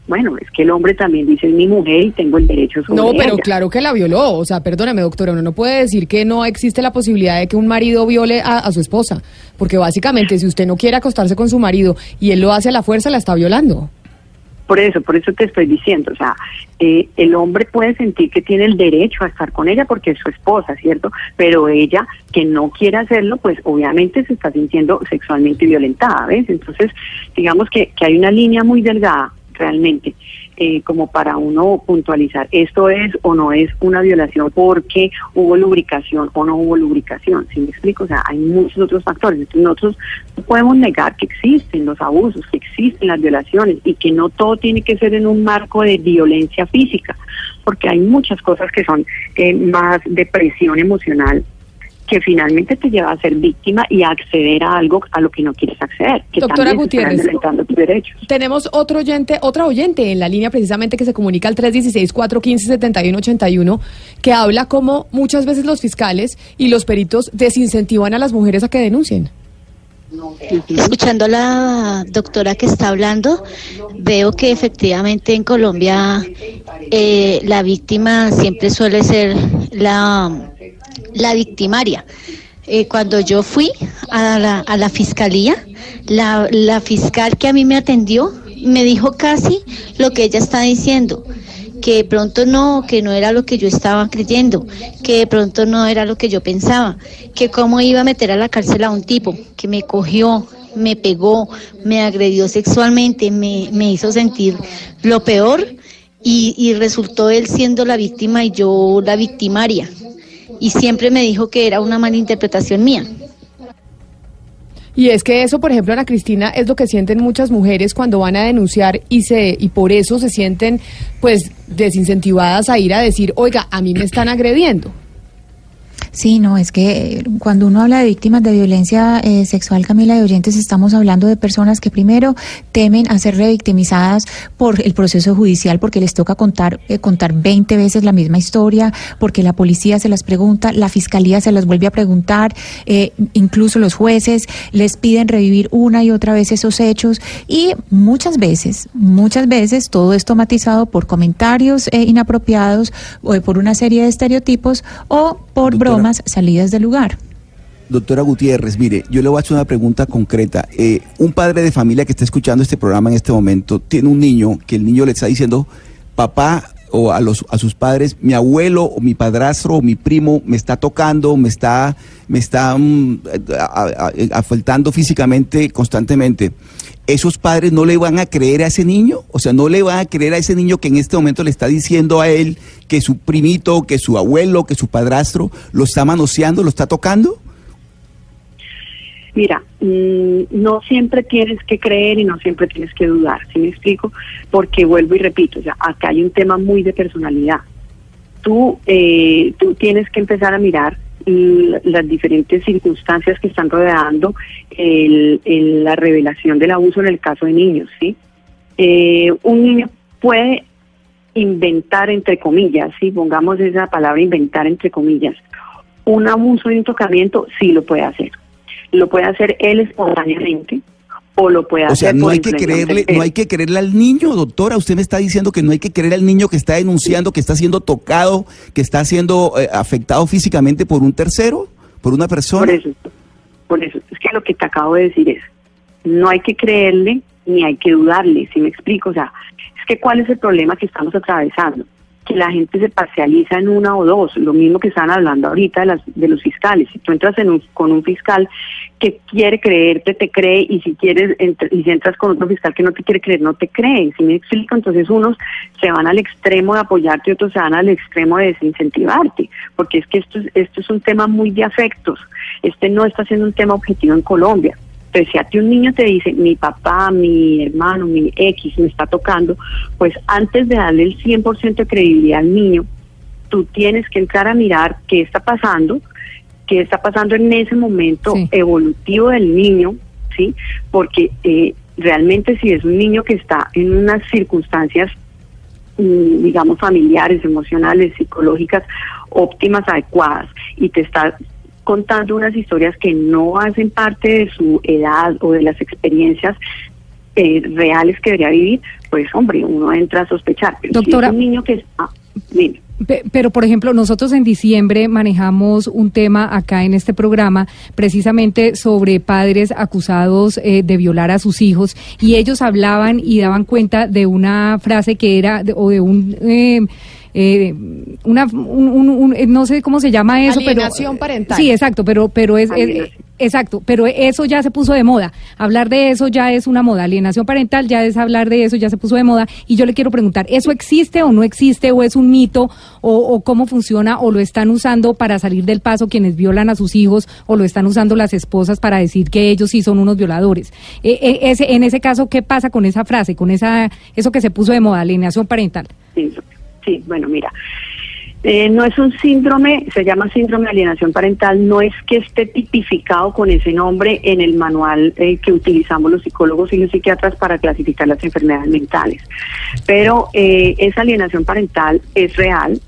Bueno, es que el hombre también dice, es mi mujer y tengo el derecho sobre No, pero claro que la violó. O sea, perdóname, doctora, uno no puede decir que no existe la posibilidad de que un marido viole a, a su esposa. Porque básicamente, si usted no quiere acostarse con su marido y él lo hace a la fuerza, la está violando. Por eso, por eso te estoy diciendo, o sea, eh, el hombre puede sentir que tiene el derecho a estar con ella porque es su esposa, ¿cierto? Pero ella que no quiere hacerlo, pues obviamente se está sintiendo sexualmente violentada, ¿ves? Entonces, digamos que, que hay una línea muy delgada realmente eh, como para uno puntualizar esto es o no es una violación porque hubo lubricación o no hubo lubricación, ¿sí me explico? O sea, hay muchos otros factores. Entonces nosotros no podemos negar que existen los abusos, que existen las violaciones y que no todo tiene que ser en un marco de violencia física, porque hay muchas cosas que son eh, más de presión emocional que finalmente te lleva a ser víctima y a acceder a algo a lo que no quieres acceder. Que Doctora Gutiérrez, tus derechos. tenemos otro oyente, otra oyente en la línea precisamente que se comunica al 316-415-7181, que habla como muchas veces los fiscales y los peritos desincentivan a las mujeres a que denuncien. Escuchando a la doctora que está hablando, veo que efectivamente en Colombia eh, la víctima siempre suele ser la la victimaria. Eh, cuando yo fui a la, a la fiscalía, la, la fiscal que a mí me atendió me dijo casi lo que ella está diciendo que de pronto no, que no era lo que yo estaba creyendo, que de pronto no era lo que yo pensaba, que cómo iba a meter a la cárcel a un tipo que me cogió, me pegó, me agredió sexualmente, me, me hizo sentir lo peor y, y resultó él siendo la víctima y yo la victimaria y siempre me dijo que era una mala interpretación mía. Y es que eso, por ejemplo, Ana Cristina, es lo que sienten muchas mujeres cuando van a denunciar y se y por eso se sienten pues desincentivadas a ir a decir, "Oiga, a mí me están agrediendo." Sí, no, es que cuando uno habla de víctimas de violencia eh, sexual, Camila de Oyentes, estamos hablando de personas que primero temen a ser revictimizadas por el proceso judicial, porque les toca contar, eh, contar 20 veces la misma historia, porque la policía se las pregunta, la fiscalía se las vuelve a preguntar, eh, incluso los jueces les piden revivir una y otra vez esos hechos. Y muchas veces, muchas veces todo esto matizado por comentarios inapropiados o por una serie de estereotipos o por bromas salidas del lugar. Doctora Gutiérrez, mire, yo le voy a hacer una pregunta concreta. Eh, un padre de familia que está escuchando este programa en este momento tiene un niño que el niño le está diciendo, papá o a, los, a sus padres, mi abuelo o mi padrastro o mi primo me está tocando, me está, me está afectando físicamente constantemente. ¿Esos padres no le van a creer a ese niño? O sea, no le van a creer a ese niño que en este momento le está diciendo a él que su primito, que su abuelo, que su padrastro lo está manoseando, lo está tocando? Mira, mm, no siempre tienes que creer y no siempre tienes que dudar, ¿sí me explico? Porque vuelvo y repito, o sea, acá hay un tema muy de personalidad. Tú, eh, tú tienes que empezar a mirar las diferentes circunstancias que están rodeando la revelación del abuso en el caso de niños, ¿sí? Eh, un niño puede inventar, entre comillas, ¿sí? Pongamos esa palabra, inventar, entre comillas. Un abuso de un tocamiento sí lo puede hacer lo puede hacer él espontáneamente o lo puede hacer. O sea, no hay que creerle, no hay que creerle al niño, doctora. Usted me está diciendo que no hay que creer al niño que está denunciando, que está siendo tocado, que está siendo eh, afectado físicamente por un tercero, por una persona. Por eso, por eso. Es que lo que te acabo de decir es, no hay que creerle ni hay que dudarle. Si me explico, o sea, es que cuál es el problema que estamos atravesando que la gente se parcializa en una o dos, lo mismo que están hablando ahorita de, las, de los fiscales. Si tú entras en con un fiscal que quiere creerte, te cree, y si quieres y si entras con otro fiscal que no te quiere creer, no te cree. Si me explico, entonces unos se van al extremo de apoyarte y otros se van al extremo de desincentivarte, porque es que esto, esto es un tema muy de afectos. Este no está siendo un tema objetivo en Colombia. Entonces, si a ti un niño te dice, mi papá, mi hermano, mi X me está tocando, pues antes de darle el 100% de credibilidad al niño, tú tienes que entrar a mirar qué está pasando, qué está pasando en ese momento evolutivo del niño, ¿sí? Porque eh, realmente si es un niño que está en unas circunstancias mm, digamos familiares, emocionales, psicológicas óptimas, adecuadas y te está contando unas historias que no hacen parte de su edad o de las experiencias eh, reales que debería vivir, pues hombre, uno entra a sospechar. Pero Doctora, si es un niño que está... Pero, por ejemplo, nosotros en diciembre manejamos un tema acá en este programa precisamente sobre padres acusados eh, de violar a sus hijos y ellos hablaban y daban cuenta de una frase que era, o de un... Eh, eh, una, un, no sé cómo se llama eso, Alienación parental. Sí, exacto, pero, pero es, exacto, pero eso ya se puso de moda. Hablar de eso ya es una moda. Alienación parental ya es hablar de eso, ya se puso de moda. Y yo le quiero preguntar, ¿eso existe o no existe o es un mito o, cómo funciona o lo están usando para salir del paso quienes violan a sus hijos o lo están usando las esposas para decir que ellos sí son unos violadores? Eh, eh, ese, en ese caso, ¿qué pasa con esa frase, con esa eso que se puso de moda, alienación parental? Sí, Sí, bueno, mira, eh, no es un síndrome, se llama síndrome de alienación parental, no es que esté tipificado con ese nombre en el manual eh, que utilizamos los psicólogos y los psiquiatras para clasificar las enfermedades mentales. Pero eh, esa alienación parental es real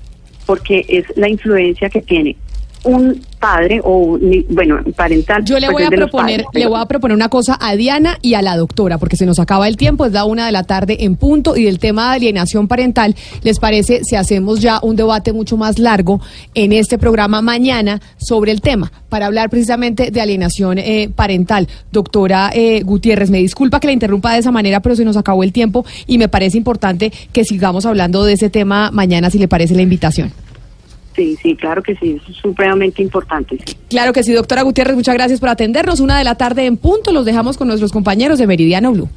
porque es la influencia que tiene un padre o bueno parental yo le pues, voy a proponer le voy a proponer una cosa a Diana y a la doctora porque se nos acaba el tiempo es la una de la tarde en punto y del tema de alienación parental les parece si hacemos ya un debate mucho más largo en este programa mañana sobre el tema para hablar precisamente de alienación eh, parental doctora eh, Gutiérrez me disculpa que la interrumpa de esa manera pero se nos acabó el tiempo y me parece importante que sigamos hablando de ese tema mañana si le parece la invitación Sí, sí, claro que sí, es supremamente importante. Claro que sí, doctora Gutiérrez, muchas gracias por atendernos. Una de la tarde en punto, los dejamos con nuestros compañeros de Meridiano Blue.